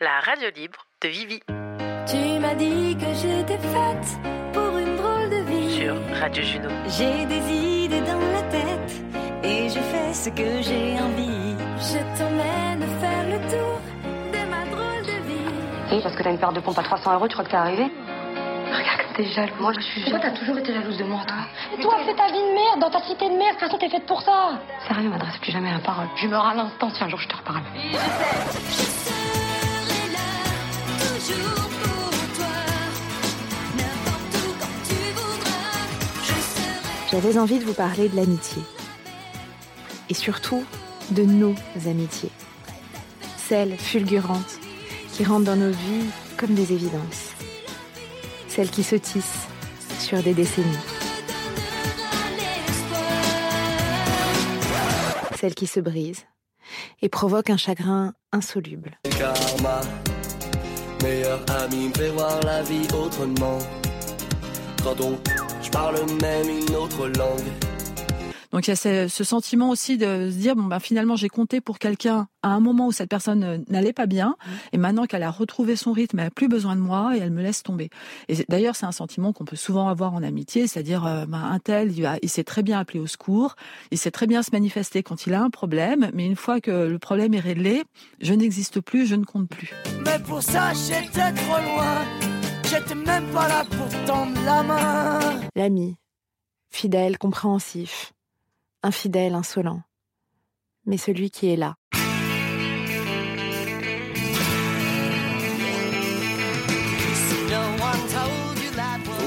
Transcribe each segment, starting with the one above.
la radio libre de Vivi. Tu m'as dit que j'étais faite pour une drôle de vie. Sur Radio Juno. J'ai des idées dans la tête et je fais ce que j'ai envie. Je t'emmène faire le tour de ma drôle de vie. Oui, parce que t'as une paire de pompes à 300 euros, tu crois que t'es arrivé Regarde comme t'es jalouse. Moi, je suis Pourquoi t'as toujours été jalouse de moi, toi? Et toi, fais ta vie de merde dans ta cité de merde. De toute façon, t'es faite pour ça. Sérieux, m'adresse plus jamais la parole. Je meurs à l'instant si un jour je te reparle. Je serai J'avais envie de vous parler de l'amitié. Et surtout, de nos amitiés. Celles fulgurantes qui rentrent dans nos vies comme des évidences. Celles qui se tissent sur des décennies. Celles qui se brisent et provoquent un chagrin insoluble. Karma, meilleur ami me fait voir la vie autrement. Quand on, je parle même une autre langue. Donc il y a ce, ce sentiment aussi de se dire bon ben finalement j'ai compté pour quelqu'un à un moment où cette personne euh, n'allait pas bien et maintenant qu'elle a retrouvé son rythme, elle a plus besoin de moi et elle me laisse tomber. Et d'ailleurs c'est un sentiment qu'on peut souvent avoir en amitié, c'est-à-dire euh, ben, un tel il, va- il sait très bien appeler au secours, il sait très bien se manifester quand il a un problème, mais une fois que le problème est réglé, je n'existe plus, je ne compte plus. Mais pour ça, j'étais trop loin. J'étais même pas là pour tendre la main. L'ami, fidèle, compréhensif, infidèle, insolent, mais celui qui est là.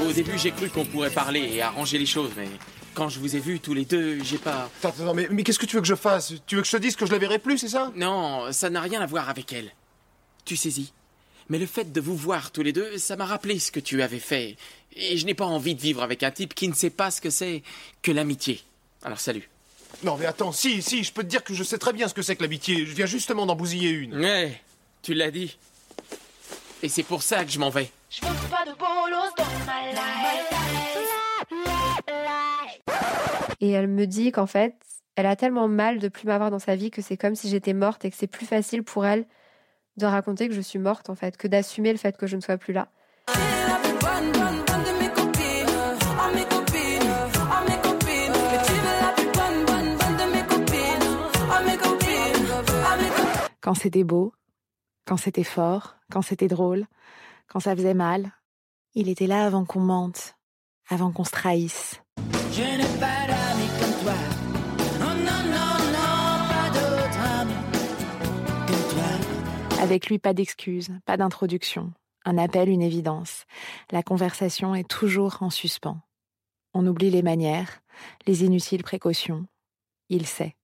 Au début, j'ai cru qu'on pourrait parler et arranger les choses, mais quand je vous ai vus tous les deux, j'ai pas. Attends, attends, mais, mais qu'est-ce que tu veux que je fasse? Tu veux que je te dise que je la verrai plus, c'est ça? Non, ça n'a rien à voir avec elle. Tu saisis. Mais le fait de vous voir tous les deux, ça m'a rappelé ce que tu avais fait. Et je n'ai pas envie de vivre avec un type qui ne sait pas ce que c'est que l'amitié. Alors salut. Non, mais attends, si, si, je peux te dire que je sais très bien ce que c'est que l'amitié. Je viens justement d'en bousiller une. Ouais, tu l'as dit. Et c'est pour ça que je m'en vais. Je veux pas de bolos dans ma Et elle me dit qu'en fait, elle a tellement mal de plus m'avoir dans sa vie que c'est comme si j'étais morte et que c'est plus facile pour elle de raconter que je suis morte en fait, que d'assumer le fait que je ne sois plus là. Quand c'était beau, quand c'était fort, quand c'était drôle, quand ça faisait mal, il était là avant qu'on mente, avant qu'on se trahisse. Je n'ai pas d'amis comme toi. Non, non, non, pas d'autres amis que toi. Avec lui, pas d'excuses, pas d'introduction. Un appel, une évidence. La conversation est toujours en suspens. On oublie les manières, les inutiles précautions. Il sait.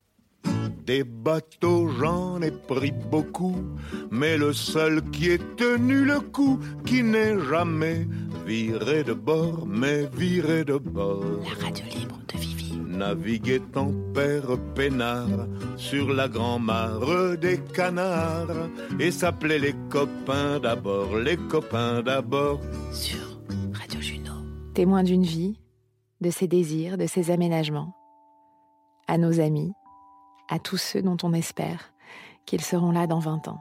Des bateaux, j'en ai pris beaucoup, mais le seul qui ait tenu le coup, qui n'est jamais viré de bord, mais viré de bord. La radio libre de Vivi. Naviguait en père peinard sur la grand-mare des canards et s'appelait les copains d'abord, les copains d'abord. Sur Radio Juno. Témoin d'une vie, de ses désirs, de ses aménagements. À nos amis, à tous ceux dont on espère qu'ils seront là dans 20 ans.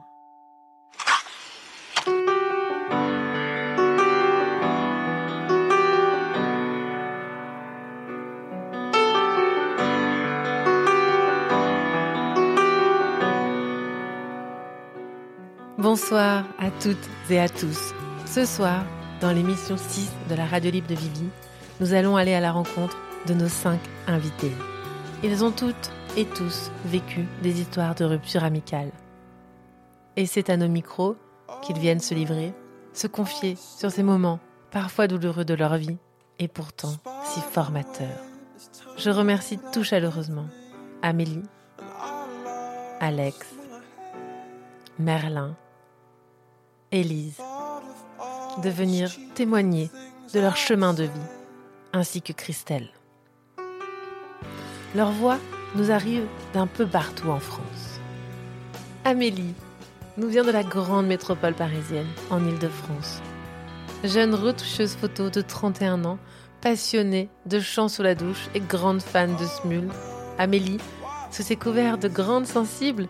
Bonsoir à toutes et à tous. Ce soir, dans l'émission 6 de la Radio Libre de Vivi, nous allons aller à la rencontre de nos cinq invités. Ils ont toutes et tous vécu des histoires de rupture amicale. Et c'est à nos micros qu'ils viennent se livrer, se confier sur ces moments parfois douloureux de leur vie et pourtant si formateurs. Je remercie tout chaleureusement Amélie, Alex, Merlin, Élise, de venir témoigner de leur chemin de vie, ainsi que Christelle. Leur voix nous arrive d'un peu partout en France. Amélie nous vient de la grande métropole parisienne, en Île-de-France. Jeune retoucheuse photo de 31 ans, passionnée de chants sous la douche et grande fan de Smule, Amélie, sous ses couverts de grande sensible,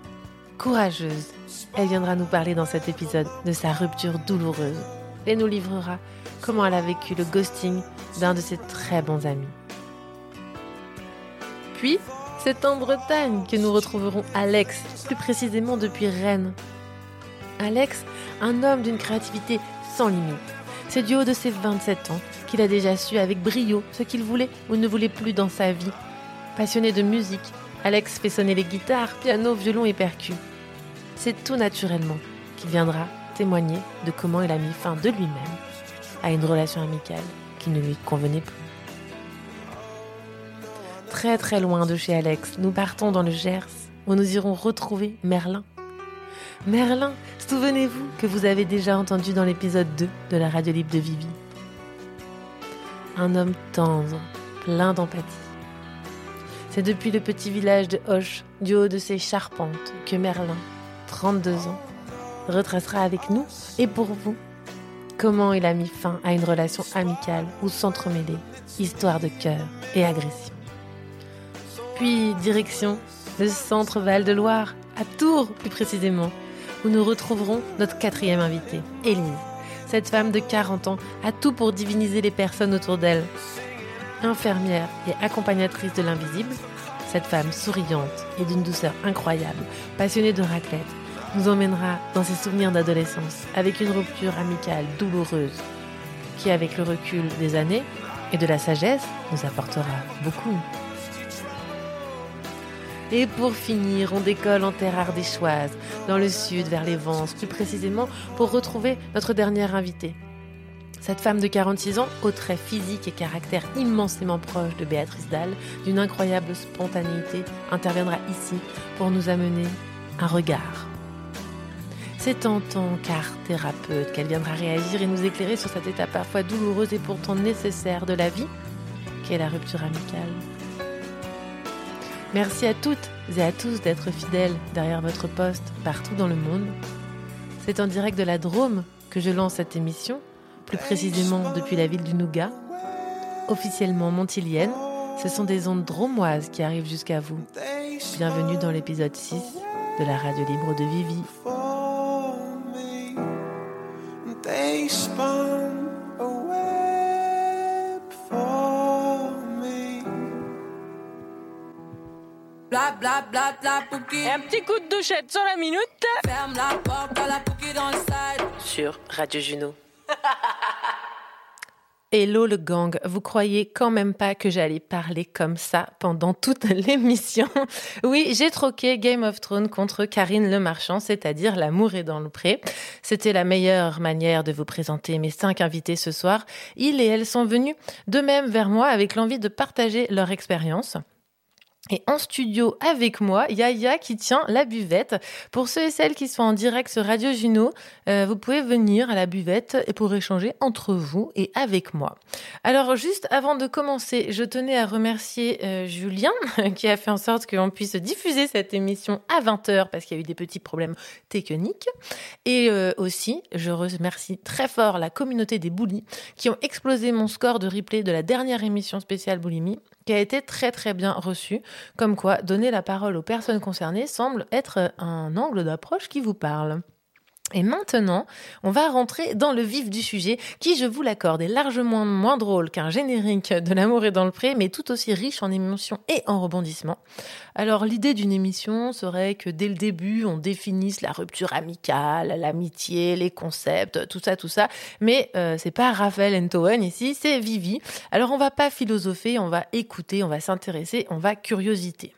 courageuse. Elle viendra nous parler dans cet épisode de sa rupture douloureuse et nous livrera comment elle a vécu le ghosting d'un de ses très bons amis. Puis, c'est en Bretagne que nous retrouverons Alex, plus précisément depuis Rennes. Alex, un homme d'une créativité sans limite. C'est du haut de ses 27 ans qu'il a déjà su avec brio ce qu'il voulait ou ne voulait plus dans sa vie. Passionné de musique, Alex fait sonner les guitares, piano, violon et percus. C'est tout naturellement qu'il viendra témoigner de comment il a mis fin de lui-même à une relation amicale qui ne lui convenait plus. Très très loin de chez Alex, nous partons dans le Gers où nous irons retrouver Merlin. Merlin, souvenez-vous que vous avez déjà entendu dans l'épisode 2 de la radio libre de Vivi. Un homme tendre, plein d'empathie. C'est depuis le petit village de Hoche, du haut de ses charpentes, que Merlin, 32 ans, retracera avec nous et pour vous comment il a mis fin à une relation amicale où s'entremêlaient histoire de cœur et agression. Puis direction le centre Val-de-Loire, à Tours plus précisément, où nous retrouverons notre quatrième invitée, Élise. Cette femme de 40 ans a tout pour diviniser les personnes autour d'elle. Infirmière et accompagnatrice de l'invisible, cette femme souriante et d'une douceur incroyable, passionnée de raclette, nous emmènera dans ses souvenirs d'adolescence avec une rupture amicale douloureuse qui, avec le recul des années et de la sagesse, nous apportera beaucoup. Et pour finir, on décolle en terre ardéchoise, dans le sud, vers les Vences, plus précisément pour retrouver notre dernière invitée. Cette femme de 46 ans, au trait physique et caractère immensément proche de Béatrice Dalle, d'une incroyable spontanéité, interviendra ici pour nous amener un regard. C'est en tant qu'art thérapeute qu'elle viendra réagir et nous éclairer sur cette étape parfois douloureuse et pourtant nécessaire de la vie, qu'est la rupture amicale. Merci à toutes et à tous d'être fidèles derrière votre poste partout dans le monde. C'est en direct de la Drôme que je lance cette émission, plus précisément depuis la ville du Nougat. Officiellement montilienne, ce sont des ondes dromoises qui arrivent jusqu'à vous. Bienvenue dans l'épisode 6 de la radio libre de Vivi. Un petit coup de douchette sur la minute. Ferme la porte à la dans le Sur Radio Juno. Hello le gang, vous croyez quand même pas que j'allais parler comme ça pendant toute l'émission? Oui, j'ai troqué Game of Thrones contre Karine Le Marchand, c'est-à-dire L'amour est dans le pré. C'était la meilleure manière de vous présenter mes cinq invités ce soir. Ils et elles sont venus de même vers moi avec l'envie de partager leur expérience. Et en studio avec moi, Yaya qui tient la buvette. Pour ceux et celles qui sont en direct sur Radio Juno, euh, vous pouvez venir à la buvette et pour échanger entre vous et avec moi. Alors juste avant de commencer, je tenais à remercier euh, Julien qui a fait en sorte qu'on puisse diffuser cette émission à 20h parce qu'il y a eu des petits problèmes techniques. Et euh, aussi, je remercie très fort la communauté des boulis qui ont explosé mon score de replay de la dernière émission spéciale Boulimie qui a été très très bien reçu. Comme quoi, donner la parole aux personnes concernées semble être un angle d'approche qui vous parle. Et maintenant, on va rentrer dans le vif du sujet, qui, je vous l'accorde, est largement moins drôle qu'un générique de l'amour est dans le pré, mais tout aussi riche en émotions et en rebondissements. Alors, l'idée d'une émission serait que dès le début, on définisse la rupture amicale, l'amitié, les concepts, tout ça, tout ça. Mais euh, c'est pas Raphaël Entowen ici, c'est Vivi. Alors, on va pas philosopher, on va écouter, on va s'intéresser, on va curiosité.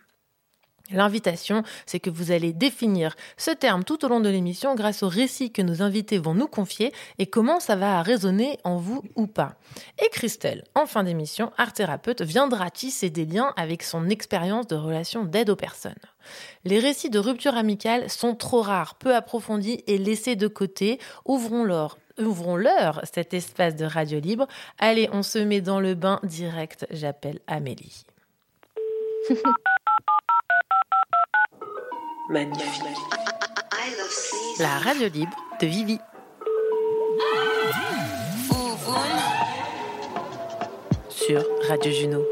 L'invitation, c'est que vous allez définir ce terme tout au long de l'émission grâce au récit que nos invités vont nous confier et comment ça va résonner en vous ou pas. Et Christelle, en fin d'émission, art thérapeute, viendra tisser des liens avec son expérience de relation d'aide aux personnes. Les récits de rupture amicale sont trop rares, peu approfondis et laissés de côté. Ouvrons-leur ouvrons-leur cet espace de radio libre. Allez, on se met dans le bain direct. J'appelle Amélie. magnifique. La radio libre de Vivi. Sur Radio Juno.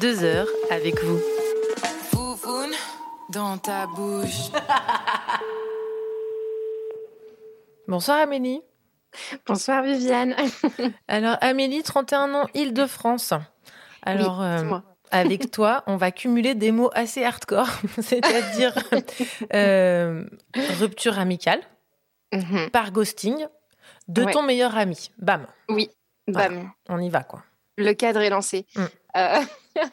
Deux heures avec vous. dans ta bouche. Bonsoir Amélie. Bonsoir Viviane. Alors Amélie, 31 ans, Île-de-France. Alors, euh, avec toi, on va cumuler des mots assez hardcore, c'est-à-dire euh, rupture amicale, Mhm. par ghosting, de Ouais. ton meilleur ami. Bam. Oui, Voilà. bam. On y va, quoi. Le cadre est lancé. Mm. Euh,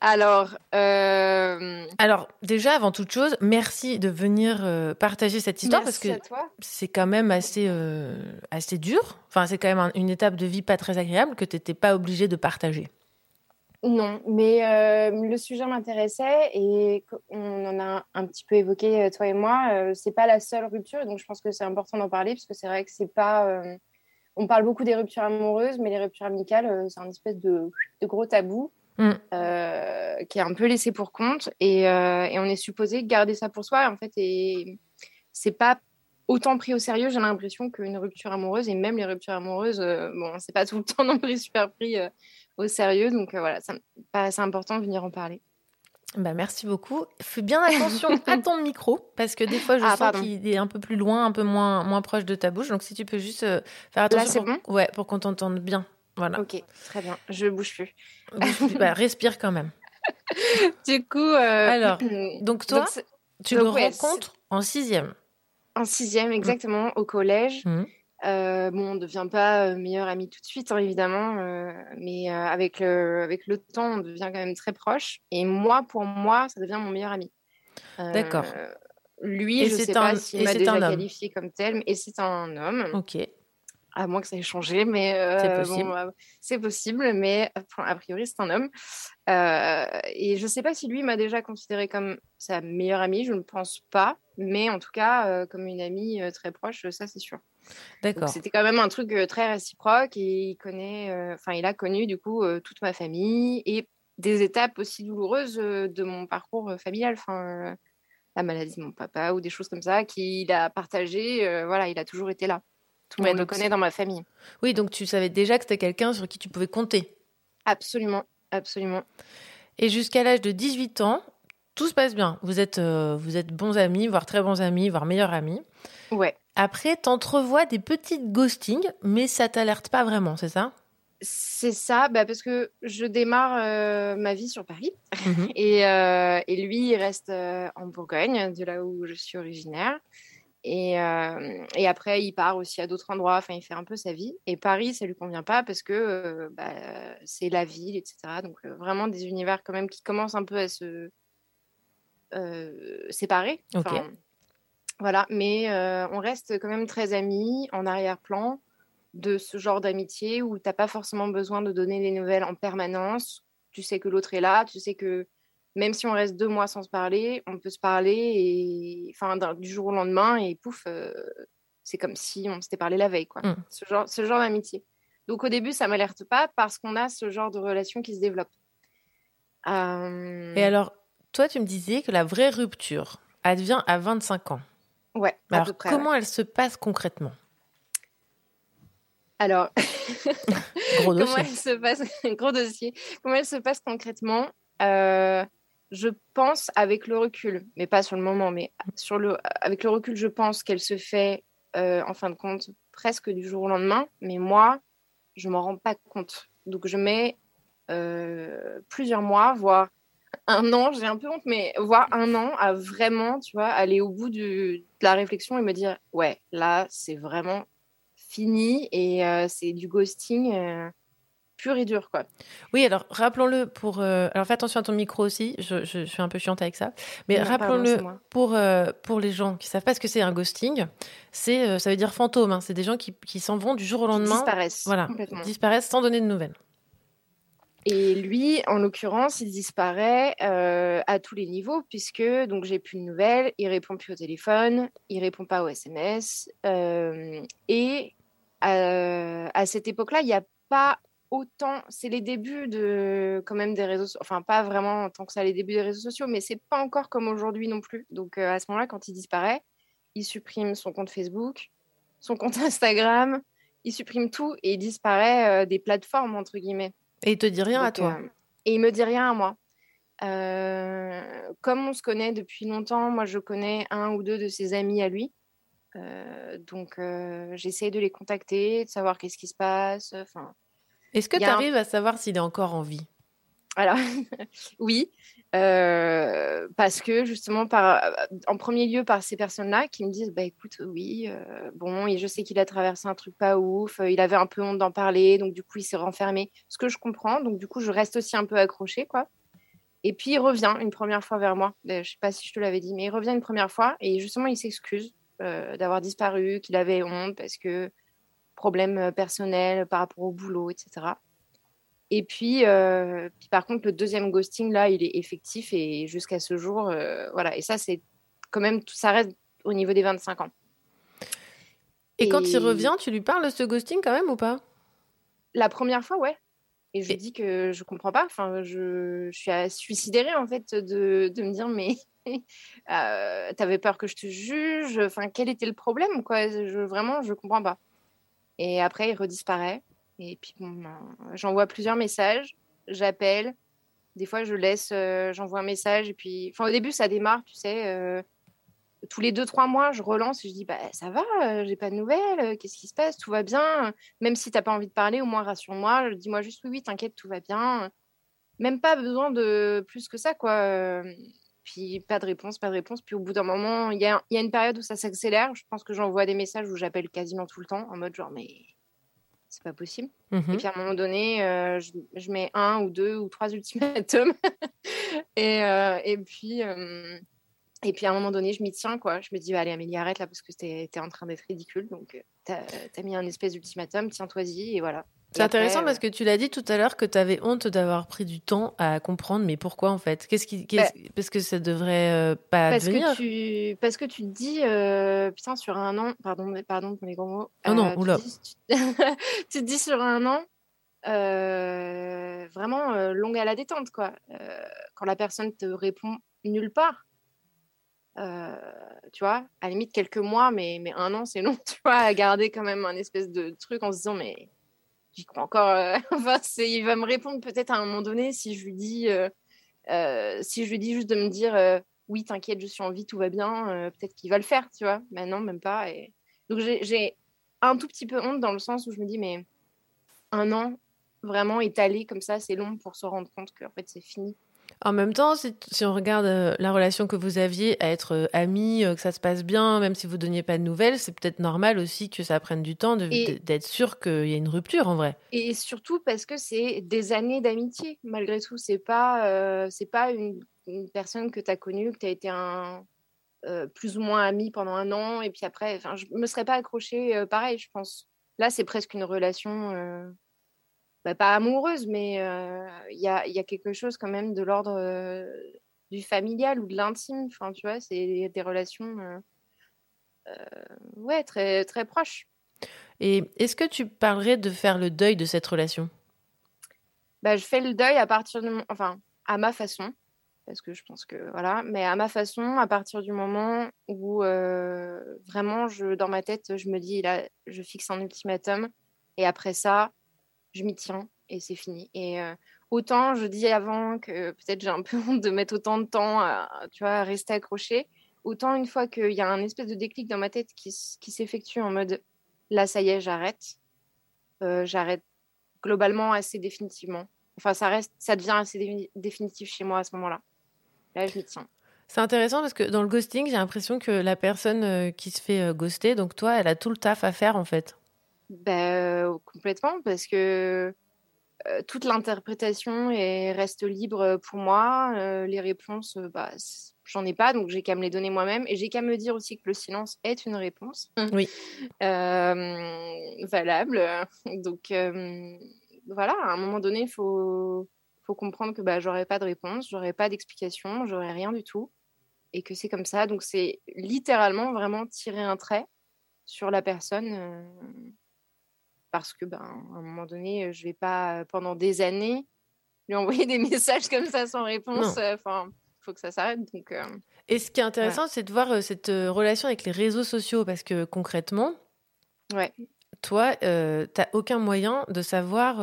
Alors, euh, Alors, déjà, avant toute chose, merci de venir euh, partager cette histoire Merci parce que c'est quand même assez, euh, assez dur. Enfin, c'est quand même un- une étape de vie pas très agréable que tu n'étais pas obligé de partager. Non, mais euh, le sujet m'intéressait et on en a un petit peu évoqué euh, toi et moi. Euh, c'est pas la seule rupture, donc je pense que c'est important d'en parler parce que c'est vrai que c'est pas. euh, on parle beaucoup des ruptures amoureuses, mais les ruptures amicales, c'est un espèce de, de gros tabou Mm. qui est un peu laissé pour compte et, et on est supposé garder ça pour soi en fait et c'est pas autant pris au sérieux. J'ai l'impression qu'une rupture amoureuse et même les ruptures amoureuses, euh, bon, c'est pas tout le temps non plus super pris. euh, au sérieux. Donc euh, voilà, ça me paraissait important de venir en parler. Bah, merci beaucoup. Fais bien attention à ton micro, parce que des fois, je Ah, sens qu'il est un peu plus loin, un peu moins, moins proche de ta bouche. Donc, si tu peux juste euh, faire attention. pour... Ouais, pour qu'on t'entende bien. Voilà. Ok, très bien. Je bouge plus. Bouge plus. Bah, respire quand même. Du coup, euh, Alors, donc toi, tu donc, le ouais, rencontres en sixième. En sixième, exactement, au collège. Mhm. Euh, bon, on ne devient pas euh, meilleur ami tout de suite, hein, évidemment, euh, mais euh, avec, le, avec le temps, on devient quand même très proche. Et moi, pour moi, ça devient mon meilleur ami. D'accord. Lui, Et je ne sais un- pas s'il m'a déjà qualifié comme tel, mais- et c'est un homme. Ok. À moins que ça ait changé, mais C'est possible. c'est possible, mais a priori c'est un homme. Et je ne sais pas si lui m'a déjà considéré comme sa meilleure amie, je ne pense pas, mais en tout cas comme une amie très proche, ça c'est sûr. D'accord. C'était quand même un truc euh, très réciproque et il connaît, euh, enfin il a connu du coup euh, toute ma famille et des étapes aussi douloureuses de mon parcours familial, enfin la maladie de mon papa ou des choses comme ça qu'il a partagé. euh, voilà, il a toujours été là. Tout le monde le connaît dans ma famille. Oui, donc tu savais déjà que c'était quelqu'un sur qui tu pouvais compter. Absolument, absolument. Et jusqu'à l'âge de 18 ans, tout se passe bien. Vous êtes, euh, vous êtes bons amis, voire très bons amis, voire meilleurs amis. Ouais. Après, t'entrevois des petites ghostings, mais ça t'alerte pas vraiment, c'est ça? C'est ça, bah, parce que je démarre euh, ma vie sur Paris Mhm. et, euh, et lui, il reste euh, en Bourgogne, de là où je suis originaire. Et, et après, il part aussi à d'autres endroits, enfin, il fait un peu sa vie. Et Paris, ça lui convient pas parce que bah, c'est la ville, etc. Donc, vraiment des univers quand même qui commencent un peu à se séparer. Enfin, Voilà, mais euh, on reste quand même très amis en arrière-plan de ce genre d'amitié où t'as pas forcément besoin de donner des nouvelles en permanence. Tu sais que l'autre est là, tu sais que même si on reste deux mois sans se parler, on peut se parler et enfin du jour au lendemain et pouf, euh, c'est comme si on s'était parlé la veille quoi. Mm. Ce genre, ce genre d'amitié. Donc au début, ça m'alerte pas parce qu'on a ce genre de relation qui se développe. Euh, Et alors, toi, tu me disais que la vraie rupture advient à 25 ans. Ouais, à alors, peu près. comment ouais. elle se passe concrètement? Alors, Gros comment dossier. elle se passe gros dossier comment elle se passe concrètement? Euh, je pense avec le recul mais pas sur le moment mais sur le avec le recul je pense qu'elle se fait euh, en fin de compte presque du jour au lendemain mais moi je m'en rends pas compte donc je mets euh, plusieurs mois voire un an j'ai un peu honte mais voire un an à vraiment tu vois aller au bout du- de la réflexion et me dire ouais là c'est vraiment fini et euh, c'est du ghosting euh, pur et dur quoi. Oui, alors rappelons-le pour. euh, alors fais attention à ton micro aussi, je, je- je suis un peu chiante avec ça. Mais rappelons-le pour, pour les gens qui savent pas ce que c'est un ghosting, c'est ça veut dire fantôme. hein. C'est des gens qui, qui s'en vont du jour au lendemain. disparaissent Voilà, disparaissent sans donner de nouvelles. Et lui, en l'occurrence, il disparaît euh, à tous les niveaux puisque donc j'ai plus de nouvelles, il répond plus au téléphone, il répond pas aux SMS euh, et euh, à cette époque-là, il n'y a pas autant. C'est les débuts de quand même des réseaux, so- enfin pas vraiment en tant que ça les débuts des réseaux sociaux, mais c'est pas encore comme aujourd'hui non plus. Donc à ce moment-là, quand il disparaît, il supprime son compte Facebook, son compte Instagram, il supprime tout et il disparaît des plateformes entre guillemets. Et il te dit rien à toi. euh, et il me dit rien à moi. comme on se connaît depuis longtemps, moi je connais un ou deux de ses amis à lui. donc j'essaie de les contacter, de savoir qu'est-ce qui se passe. Enfin, Est-ce que tu arrives à savoir s'il est encore en vie? Alors oui, euh, parce que justement, par, en premier lieu, par ces personnes-là qui me disent bah écoute, oui, euh, bon, et je sais qu'il a traversé un truc pas ouf, euh, il avait un peu honte d'en parler, donc du coup, il s'est renfermé. Ce que je comprends, donc du coup, je reste aussi un peu accrochée, quoi. Et puis, il revient une première fois vers moi. Je sais pas si je te l'avais dit, mais il revient une première fois et justement, il s'excuse d'avoir disparu, qu'il avait honte parce que problème personnel par rapport au boulot, etc. Et puis, euh, puis, par contre, le deuxième ghosting, là, il est effectif et jusqu'à ce jour, euh, voilà. Et ça, c'est quand même, ça reste au niveau des 25 ans. Et, quand il revient, tu lui parles de ce ghosting quand même ou pas? La première fois, ouais. Et je lui dis que je comprends pas. Enfin, je, je suis suicidérée en fait de, de me dire mais euh, t'avais peur que je te juge? Enfin, quel était le problème quoi? Je, Vraiment, je comprends pas. Et après, il redisparaît. Et puis, bon, ben, j'envoie plusieurs messages, j'appelle. Des fois, je laisse, euh, j'envoie un message. Et puis, enfin, au début, ça démarre, tu sais. Euh, tous les deux, trois mois, je relance et je dis bah, Ça va, euh, j'ai pas de nouvelles, qu'est-ce qui se passe Tout va bien. Même si t'as pas envie de parler, au moins rassure-moi. Dis-moi juste Oui, oui, t'inquiète, tout va bien. Même pas besoin de plus que ça, quoi. Puis pas de réponse, pas de réponse. Puis au bout d'un moment, il y a, y a, une période où ça s'accélère. Je pense que j'envoie des messages où j'appelle quasiment tout le temps en mode genre, mais c'est pas possible. Et mmh puis à un moment donné, euh, je, mets un ou deux ou trois ultimatums. et, euh, et, puis, euh, et puis à un moment donné, je m'y tiens. quoi. Je me dis, allez Amélie, arrête là parce que t'es es en train d'être ridicule. Donc tu as, mis un espèce d'ultimatum, tiens-toi-y et voilà. C'est intéressant parce que tu l'as dit tout à l'heure que tu avais honte d'avoir pris du temps à comprendre, mais pourquoi en fait? Qu'est-ce qui, bah parce que ça devrait euh, pas parce Que tu, parce que tu te dis, euh, putain, sur un an, pardon, pardon pour les gros mots. Oh non, euh, oula. Tu, tu, te dis sur un an, vraiment longue à la détente, quoi. quand la personne te répond nulle part. tu vois, à la limite quelques mois, mais, mais un an, c'est long, tu vois, à garder quand même un espèce de truc en se disant, mais j'y crois encore. Euh, il va me répondre peut-être à un moment donné si je lui dis, euh, euh, si je lui dis juste de me dire oui, t'inquiète, je suis en vie, tout va bien. peut-être qu'il va le faire, tu vois. Mais non, même pas. Et... Donc j'ai un tout petit peu honte dans le sens où je me dis mais un an vraiment étalé comme ça, c'est long pour se rendre compte qu'en fait c'est fini. En même temps, si, on regarde euh, la relation que vous aviez à être euh, amis, euh, que ça se passe bien, même si vous ne donniez pas de nouvelles, c'est peut-être normal aussi que ça prenne du temps d'être sûr qu'il y a une rupture en vrai. Et surtout parce que c'est des années d'amitié, malgré tout. C'est pas, c'est pas une, personne que tu as connue, que tu as été un, plus ou moins ami pendant un an, et puis après, je me serais pas accrochée pareil, je pense. Là, c'est presque une relation bah, pas amoureuse, mais il y a, y, a, quelque chose quand même de l'ordre du familial ou de l'intime. Enfin, tu vois, c'est des relations ouais, très, très proches. Et est-ce que tu parlerais de faire le deuil de cette relation? Bah, Je fais le deuil à partir de... Enfin, à ma façon, parce que je pense que... Voilà, mais à ma façon, à partir du moment où vraiment, je, dans ma tête, je me dis, là, je fixe un ultimatum, et après ça, je m'y tiens et c'est fini. Et euh, autant je dis avant que peut-être j'ai un peu honte de mettre autant de temps à, tu vois, rester accroché, autant une fois qu'il y a un espèce de déclic dans ma tête qui, qui s'effectue en mode là, ça y est, j'arrête. Euh, j'arrête globalement assez définitivement. Enfin, ça reste, ça devient assez définitif chez moi à ce moment-là. Là, je m'y tiens. C'est intéressant parce que dans le ghosting, j'ai l'impression que la personne euh, qui se fait ghoster, donc toi, elle a tout le taf à faire en fait. Ben, complètement, parce que toute l'interprétation reste libre pour moi. les réponses, bah, j'en ai pas, donc j'ai qu'à me les donner moi-même. Et j'ai qu'à me dire aussi que le silence est une réponse. Oui. valable. Donc voilà, à un moment donné, il faut, faut comprendre que bah, j'aurai pas de réponse, j'aurai pas d'explication, j'aurai rien du tout. Et que c'est comme ça. Donc c'est littéralement vraiment tirer un trait sur la personne parce que ben, à un moment donné, je vais pas pendant des années lui envoyer des messages comme ça sans réponse. Enfin, il faut que ça s'arrête. Donc, Et ce qui est intéressant, c'est de voir cette relation avec les réseaux sociaux, parce que concrètement, ouais. toi, tu n'as aucun moyen de savoir,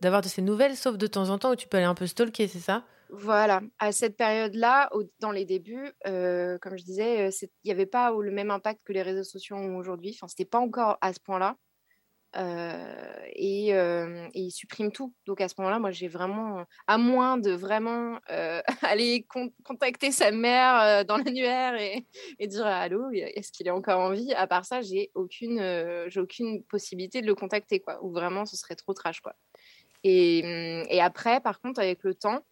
d'avoir de ces nouvelles, sauf de temps en temps où tu peux aller un peu stalker, c'est ça? Voilà, à cette période-là, dans les débuts, euh, comme je disais, il n'y avait pas le même impact que les réseaux sociaux ont aujourd'hui. Enfin, c'était pas encore à ce point-là. Et, et, il supprime tout. Donc à ce moment-là, moi j'ai vraiment, à moins de vraiment aller contacter sa mère dans l'annuaire et, dire allô, est-ce qu'il est encore en vie? À part ça, j'ai aucune, j'ai aucune possibilité de le contacter quoi. Ou vraiment, ce serait trop trash quoi. Et après, par contre, avec le temps,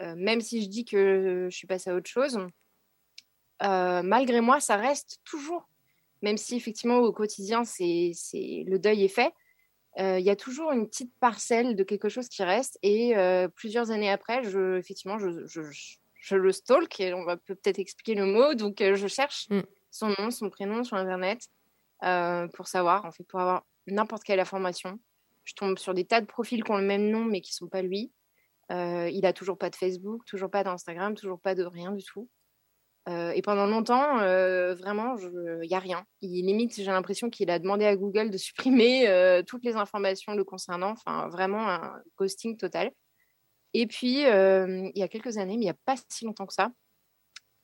même si je dis que je suis passée à autre chose, malgré moi, ça reste toujours même si effectivement au quotidien, c'est, le deuil est fait, euh, il y a toujours une petite parcelle de quelque chose qui reste. Et euh, plusieurs années après, je, effectivement, je, je, je, le stalk, et on va peut-être expliquer le mot. Donc, euh, je cherche mm. son nom, son prénom sur Internet pour savoir, en fait, pour avoir n'importe quelle information. Je tombe sur des tas de profils qui ont le même nom, mais qui ne sont pas lui. il a toujours pas de Facebook, toujours pas d'Instagram, toujours pas de rien du tout. Euh, et pendant longtemps, euh, vraiment, il n'y a rien. Il, limite, j'ai l'impression qu'il a demandé à Google de supprimer euh, toutes les informations le concernant. Enfin, vraiment un ghosting total. Et puis, il y a quelques années, mais il n'y a pas si longtemps que ça,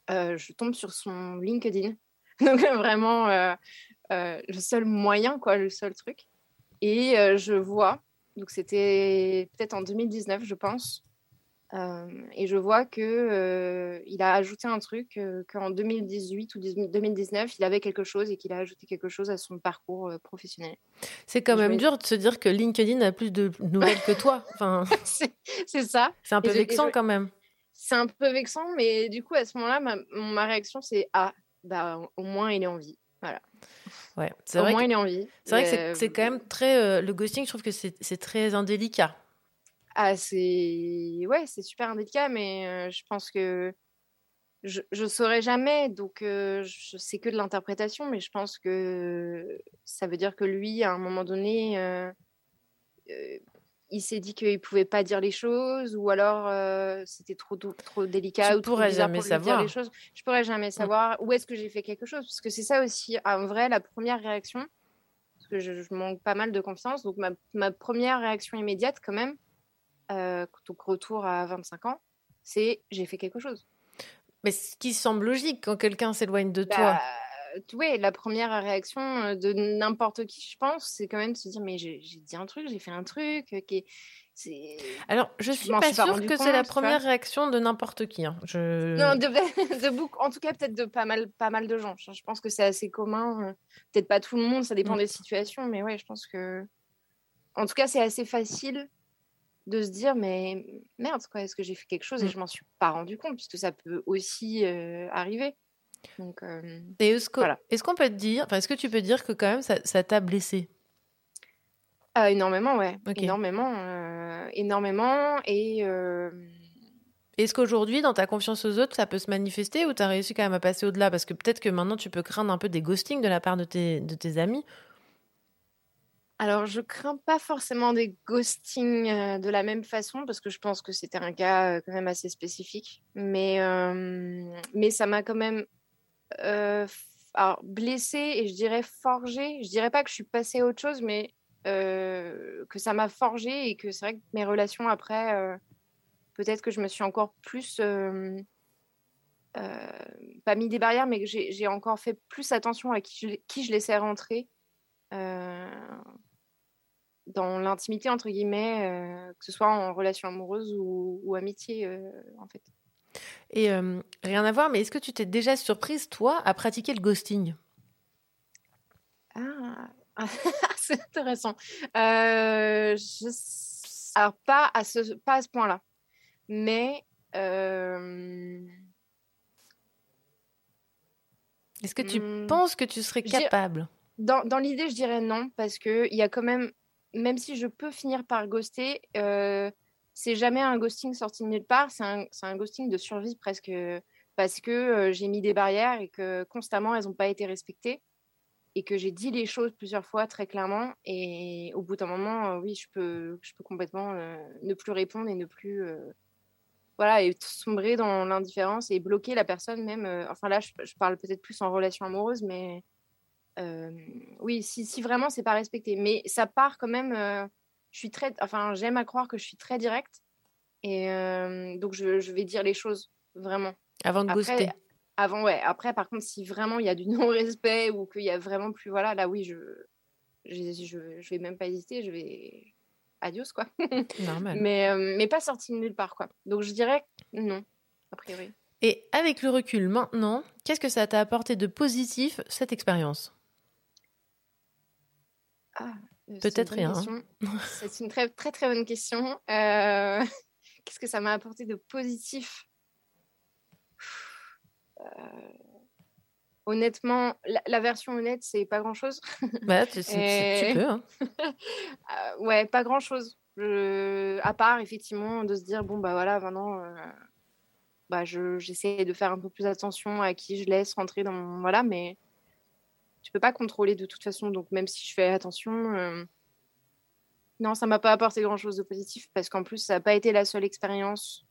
je tombe sur son LinkedIn. Donc, vraiment, le seul moyen, quoi, le seul truc. Et je vois, donc c'était peut-être en 2019, je pense, et je vois que il a ajouté un truc qu'en 2018 ou 2019, il avait quelque chose et qu'il a ajouté quelque chose à son parcours professionnel. C'est quand même dur de se dire que LinkedIn a plus de nouvelles que toi. Enfin, c'est ça. C'est un peu vexant quand même. C'est un peu vexant, mais du coup, à ce moment-là, ma, ma réaction, c'est Ah, bah, au moins, il est en vie. Voilà. Ouais, c'est vrai. Au moins, il est en vie. C'est vrai que c'est quand même très. le ghosting, je trouve que c'est très indélicat. Ah, c'est ouais, c'est super indélicat, mais je pense que je ne saurais jamais, donc je sais que de l'interprétation, mais je pense que ça veut dire que lui, à un moment donné, il s'est dit qu'il pouvait pas dire les choses, ou alors c'était trop trop délicat tu ou pourrais jamais savoir. Dire les choses. Je pourrais jamais mmh. savoir où est-ce que j'ai fait quelque chose, parce que c'est ça aussi, en vrai, la première réaction, parce que je, manque pas mal de confiance, donc ma, ma première réaction immédiate quand même euh, donc retour à 25 ans, c'est j'ai fait quelque chose. Mais ce qui semble logique quand quelqu'un s'éloigne de toi. Bah, oui, la première réaction euh, de n'importe qui, je pense, c'est quand même de se dire mais j'ai dit un truc, j'ai fait un truc euh, est... Alors, je suis pas sûre que c'est la première réaction de n'importe qui. Hein. Je... Non, de, de en tout cas peut-être de pas mal, pas mal de gens. Je pense que c'est assez commun. Peut-être pas tout le monde, ça dépend mm. des situations, mais ouais, je pense que, en tout cas, c'est assez facile de se dire mais merde quoi est-ce que j'ai fait quelque chose et mmh. je m'en suis pas rendu compte puisque ça peut aussi arriver. Donc et est-ce qu'on peut te dire enfin est-ce que tu peux dire que quand même ça t'a blessé ah, énormément ouais. Énormément énormément et est-ce qu'aujourd'hui, dans ta confiance aux autres, ça peut se manifester ou tu as réussi quand même à passer au-delà? Parce que peut-être que maintenant, tu peux craindre un peu des ghostings de la part de tes, de tes amis alors, je crains pas forcément des ghostings euh, de la même façon parce que je pense que c'était un cas euh, quand même assez spécifique. Mais, mais ça m'a quand même euh, blessée et je dirais forgée. Je dirais pas que je suis passée à autre chose, mais que ça m'a forgée et que c'est vrai que mes relations après, peut-être que je me suis encore plus. pas mis des barrières, mais que j'ai encore fait plus attention à qui je laissais rentrer dans l'intimité, entre guillemets, euh, que ce soit en relation amoureuse ou, amitié, euh, en fait. Et euh, rien à voir, mais est-ce que tu t'es déjà surprise, toi, à pratiquer le ghosting? Ah, c'est intéressant. Je... Alors, pas à ce, pas à ce point-là, mais... Est-ce que tu hmm, penses que tu serais capable? Dans, dans l'idée, je dirais non, parce qu'il y a quand même même si je peux finir par ghoster, euh, c'est jamais un ghosting sorti de nulle part, c'est un, ghosting de survie presque, parce que euh, j'ai mis des barrières et que constamment elles n'ont pas été respectées et que j'ai dit les choses plusieurs fois très clairement et au bout d'un moment, euh, oui, je peux, je peux complètement ne plus répondre et ne plus voilà, et sombrer dans l'indifférence et bloquer la personne même. enfin là, je parle peut-être plus en relation amoureuse, mais oui, si, si vraiment c'est pas respecté. Mais ça part quand même. je suis très, enfin, j'aime à croire que je suis très directe. Et donc, je, je, vais dire les choses vraiment. Avant de ghoster Avant, ouais. Après, par contre, si vraiment il y a du non-respect ou qu'il y a vraiment plus. Voilà, là, oui, je, je, je, je vais même pas hésiter. Je vais. Adios, quoi. Normal. mais, mais pas sorti de nulle part, quoi. Donc, je dirais non, a priori. Et avec le recul maintenant, qu'est-ce que ça t'a apporté de positif, cette expérience? Ah, Peut-être rien. Hein. C'est une très, très très bonne question. Euh, qu'est-ce que ça m'a apporté de positif? Euh, Honnêtement, la, version honnête, c'est pas grand-chose. Bah, tu, peux. Hein. Euh, ouais, pas grand-chose. À part, effectivement, de se dire, bon, bah voilà, maintenant, bah, j'essaie de faire un peu plus attention à qui je laisse rentrer dans mon... Voilà, mais tu peux pas contrôler de toute façon. Donc, même si je fais attention, non, ça m'a pas apporté grand-chose de positif parce qu'en plus, ça n'a pas été la seule expérience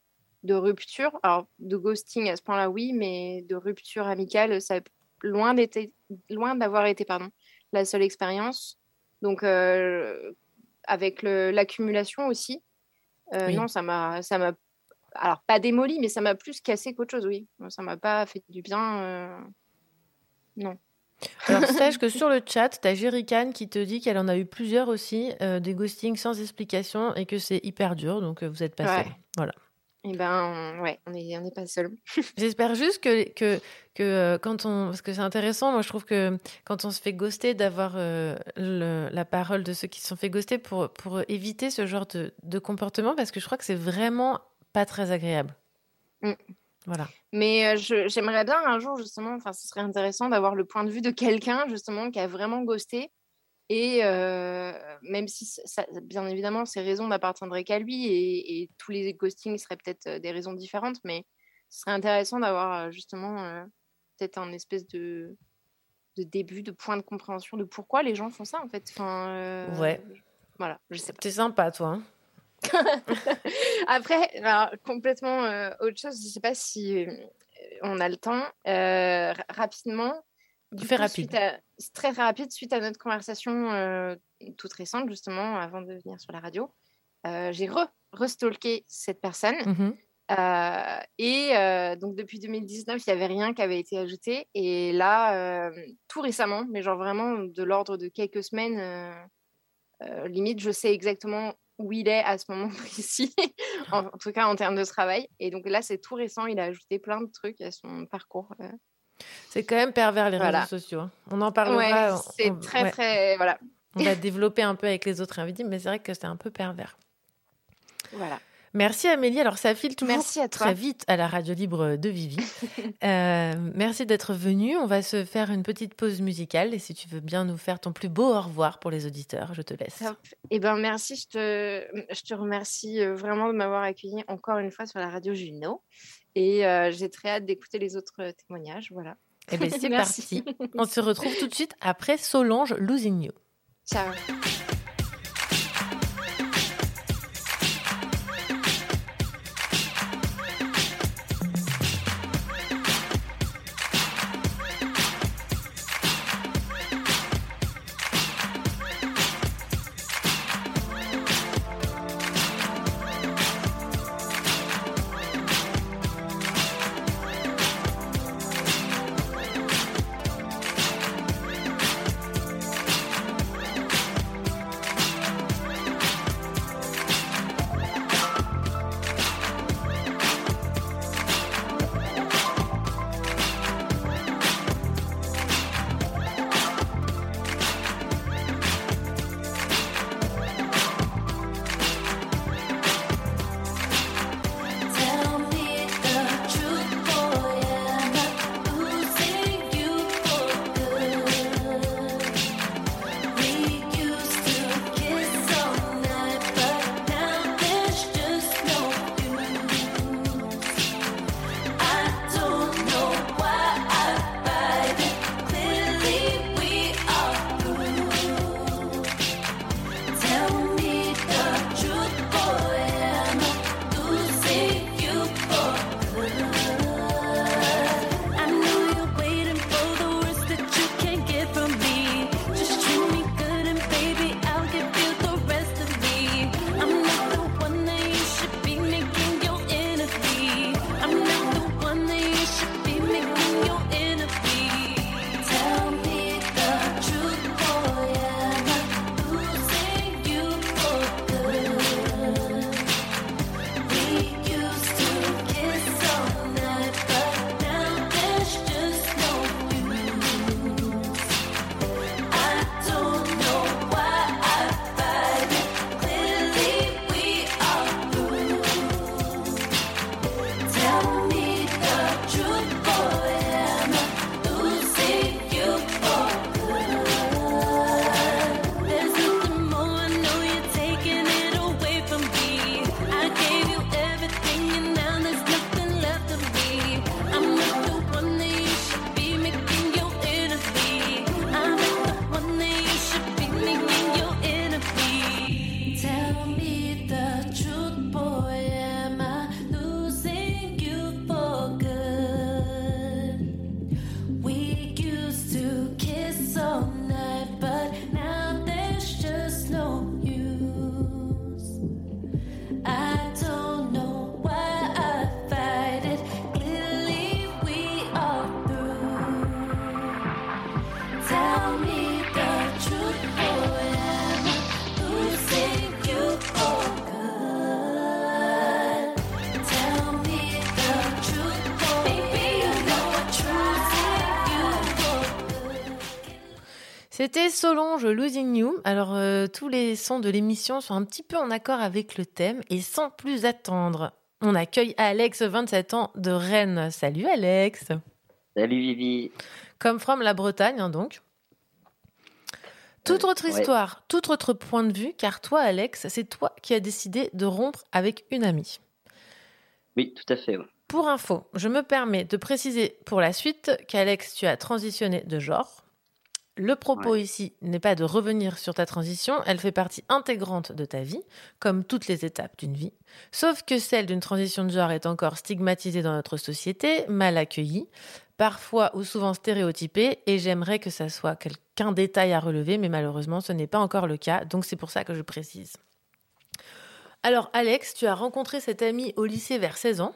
de rupture. Alors, de ghosting à ce point-là, oui, mais de rupture amicale, ça loin loin d'avoir été pardon, la seule expérience. Donc, euh, avec l'accumulation aussi, euh, non, ça m'a, ça m'a, alors pas démoli, mais ça m'a plus cassé qu'autre chose, oui. Ça m'a pas fait du bien, euh, non. Alors, sache que sur le chat, tu as Jerrycan qui te dit qu'elle en a eu plusieurs aussi, euh, des ghostings sans explication et que c'est hyper dur, donc euh, vous n'êtes pas seul. Voilà. Et eh ben, ouais, on n'est on est pas seul. J'espère juste que, que, que euh, quand on. Parce que c'est intéressant, moi je trouve que quand on se fait ghoster, d'avoir la parole de ceux qui se sont fait ghoster pour, pour éviter ce genre de, de comportement, parce que je crois que c'est vraiment pas très agréable. Mm. Voilà. Mais euh, j'aimerais bien un jour, justement, enfin, ce serait intéressant d'avoir le point de vue de quelqu'un, justement, qui a vraiment ghosté. Et euh, même si, ça, bien évidemment, ces raisons n'appartiendraient qu'à lui et, tous les ghostings seraient peut-être euh, des raisons différentes, mais ce serait intéressant d'avoir justement peut-être un espèce de, de début, de point de compréhension de pourquoi les gens font ça, en fait. Enfin, ouais. Voilà, je sais pas. C'est sympa, toi. Hein Après, complètement euh, autre chose, je ne sais pas si euh, on a le temps. Euh, rapidement, du fait rapide. C'est très rapide, suite à notre conversation toute récente, justement, avant de venir sur la radio, j'ai re-stalké cette personne. Mm-hmm. et donc depuis 2019, il n'y avait rien qui avait été ajouté. Et là, tout récemment, mais genre vraiment de l'ordre de quelques semaines, limite, je sais exactement où il est à ce moment précis, en, tout cas en termes de travail. Et donc là, c'est tout récent, il a ajouté plein de trucs à son parcours. Euh. C'est quand même pervers les réseaux sociaux. Hein. On en parlera. c'est très, très. Voilà. On va développer un peu avec les autres invités, mais c'est vrai que c'est un peu pervers. Voilà. Merci Amélie. Alors ça file toujours très vite à la radio libre de Vivi. euh, merci d'être venue. On va se faire une petite pause musicale et si tu veux bien nous faire ton plus beau au revoir pour les auditeurs, je te laisse. Eh ben merci. Je te, je te remercie euh, vraiment de m'avoir accueilli encore une fois sur la radio Juno et euh, j'ai très hâte d'écouter les autres témoignages. Voilà. Eh ben c'est parti. On se retrouve tout de suite après Solange Lousigno. Ciao. C'était Solange Losing You. Alors, euh, tous les sons de l'émission sont un petit peu en accord avec le thème. Et sans plus attendre, on accueille Alex, 27 ans, de Rennes. Salut Alex. Salut Vivi. Comme from la Bretagne, hein, donc. Toute autre histoire, tout autre point de vue, car toi, Alex, c'est toi qui as décidé de rompre avec une amie. Oui, tout à fait. Pour info, je me permets de préciser pour la suite qu'Alex, tu as transitionné de genre. Le propos ici n'est pas de revenir sur ta transition, elle fait partie intégrante de ta vie, comme toutes les étapes d'une vie, sauf que celle d'une transition de genre est encore stigmatisée dans notre société, mal accueillie, parfois ou souvent stéréotypée, et j'aimerais que ça soit qu'un détail à relever, mais malheureusement ce n'est pas encore le cas, donc c'est pour ça que je précise. Alors Alex, tu as rencontré cette amie au lycée vers 16 ans.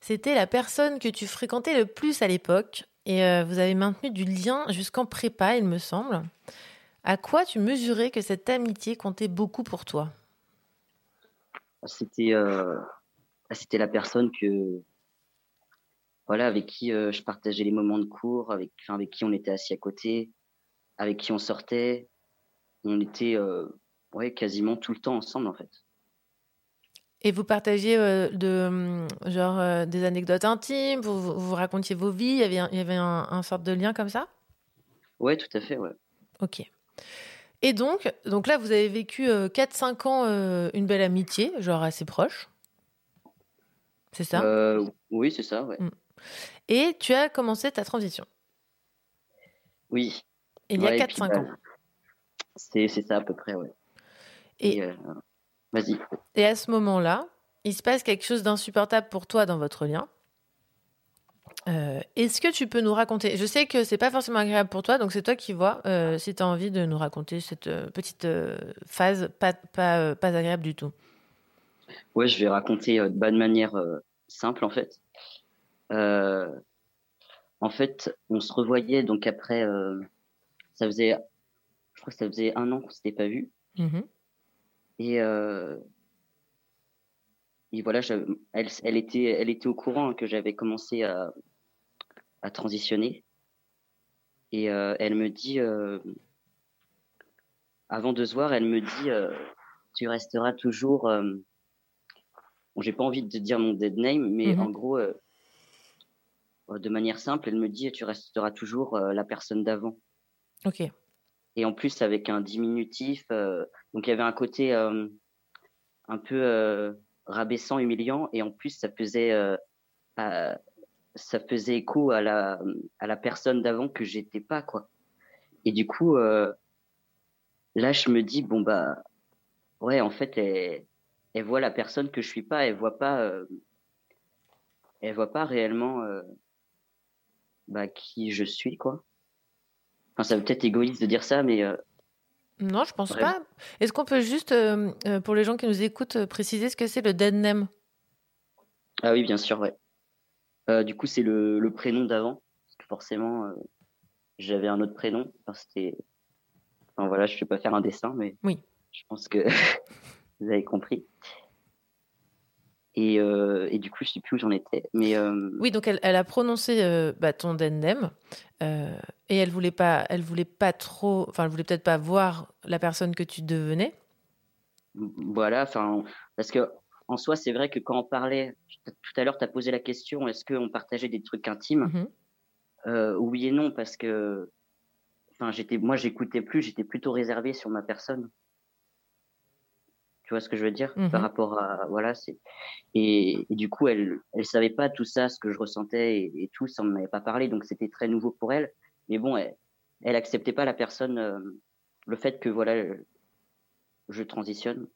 C'était la personne que tu fréquentais le plus à l'époque, et euh, vous avez maintenu du lien jusqu'en prépa, il me semble. À quoi tu mesurais que cette amitié comptait beaucoup pour toi? C'était euh, c'était la personne voilà avec qui euh, je partageais les moments de cours, avec avec qui on était assis à côté, avec qui on sortait. On était ouais quasiment tout le temps ensemble en fait. Et vous partagiez euh, de, hum, genre, euh, des anecdotes intimes, vous, vous, racontiez vos vies, il y avait un, il y avait un, sorte de lien comme ça? Ouais, tout à fait, ouais. Ok. Et donc, donc là, vous avez vécu 4-5 euh, ans une belle amitié, genre assez proche. C'est ça? Oui, c'est ça, ouais. Hum. Et tu as commencé ta transition Oui. Il y a 4-5 bah, ans. C'est ça à peu près, ouais. Et, Vas-y. Et à ce moment-là, il se passe quelque chose d'insupportable pour toi dans votre lien. Euh, est-ce que tu peux nous raconter Je sais que c'est pas forcément agréable pour toi, donc c'est toi qui vois euh, si tu as envie de nous raconter cette euh, petite phase pas, pas, pas, agréable du tout. Ouais, je vais raconter de bonne manière simple en fait. en fait, on se revoyait donc après, ça faisait, je crois que ça faisait un an qu'on s'était pas vu. Mmh et, euh, et voilà, elle, elle, était, elle était au courant que j'avais commencé à, à, transitionner. Et euh, elle me dit, euh, avant de se voir, elle me dit, tu resteras toujours. bon, j'ai pas envie de dire mon dead name, mais mhm. en gros, de manière simple, elle me dit, tu resteras toujours la personne d'avant. Ok et en plus avec un diminutif. Euh, donc il y avait un côté euh, un peu euh, rabaissant, humiliant, et en plus ça faisait ça faisait écho à la à la personne d'avant que j'étais pas quoi. Et du coup là je me dis bon bah ouais en fait elle, elle voit la personne que je suis pas, elle voit pas elle voit pas réellement bah, qui je suis quoi. Enfin, ça peut être égoïste de dire ça, mais. Euh, non, je pense pas. Est-ce qu'on peut juste, euh, euh, pour les gens qui nous écoutent, préciser ce que c'est le dead name? Ah oui, bien sûr, ouais. du coup, c'est le, le, prénom d'avant. Parce que forcément, j'avais un autre prénom. Enfin, c'était. Enfin, voilà, je ne vais pas faire un dessin, mais. Oui. Je pense que vous avez compris. Et, euh, et, du coup, je sais plus où j'en étais. Mais euh, oui, donc elle, elle a prononcé euh, bah, ton dendem et elle voulait pas, elle voulait pas trop, enfin, elle voulait peut-être pas voir la personne que tu devenais. Voilà, enfin, parce que en soi, c'est vrai que quand on parlait, tout à l'heure, tu as posé la question, est-ce qu'on partageait des trucs intimes? Mmh Oui et non, parce que, enfin, j'étais, moi, j'écoutais plus, j'étais plutôt réservé sur ma personne. Tu vois ce que je veux dire par mhm. rapport à voilà c'est et, du coup elle elle savait pas tout ça ce que je ressentais et, tout ça on m'avait pas parlé donc c'était très nouveau pour elle mais bon elle, elle acceptait pas la personne euh, le fait que voilà je transitionne.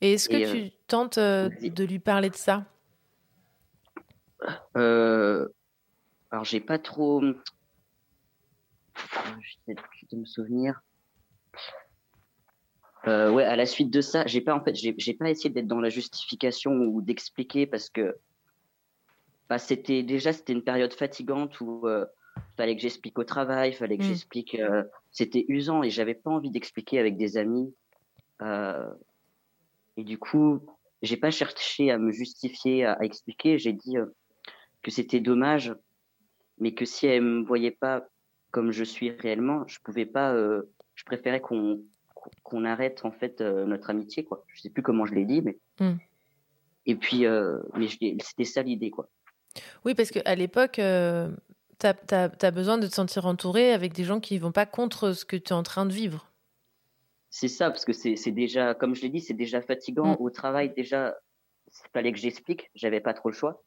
Et est-ce que euh, tu tentes euh, de lui parler de ça? Alors j'ai pas trop. J'essaie de me souvenir. Euh, ouais, à la suite de ça, j'ai pas en fait, j'ai pas essayé d'être dans la justification ou d'expliquer parce que bah, c'était déjà c'était une période fatigante où euh, fallait que j'explique au travail, fallait que mm. j'explique, euh, c'était usant et j'avais pas envie d'expliquer avec des amis. Euh, et du coup, j'ai pas cherché à me justifier, à, expliquer. J'ai dit euh, que c'était dommage, mais que si elle me voyait pas comme je suis réellement, je pouvais pas. je préférais qu'on qu'on arrête en fait notre amitié, quoi. Je sais plus comment je l'ai dit, mais. Hmm. Et puis, mais c'était ça l'idée, quoi. Oui, parce qu'à l'époque, tu as, besoin de te sentir entouré avec des gens qui ne vont pas contre ce que tu es en train de vivre. C'est ça, parce que c'est déjà, comme je l'ai dit, c'est déjà fatigant. Mm. Au travail, déjà, il fallait que j'explique, j'avais pas trop le choix.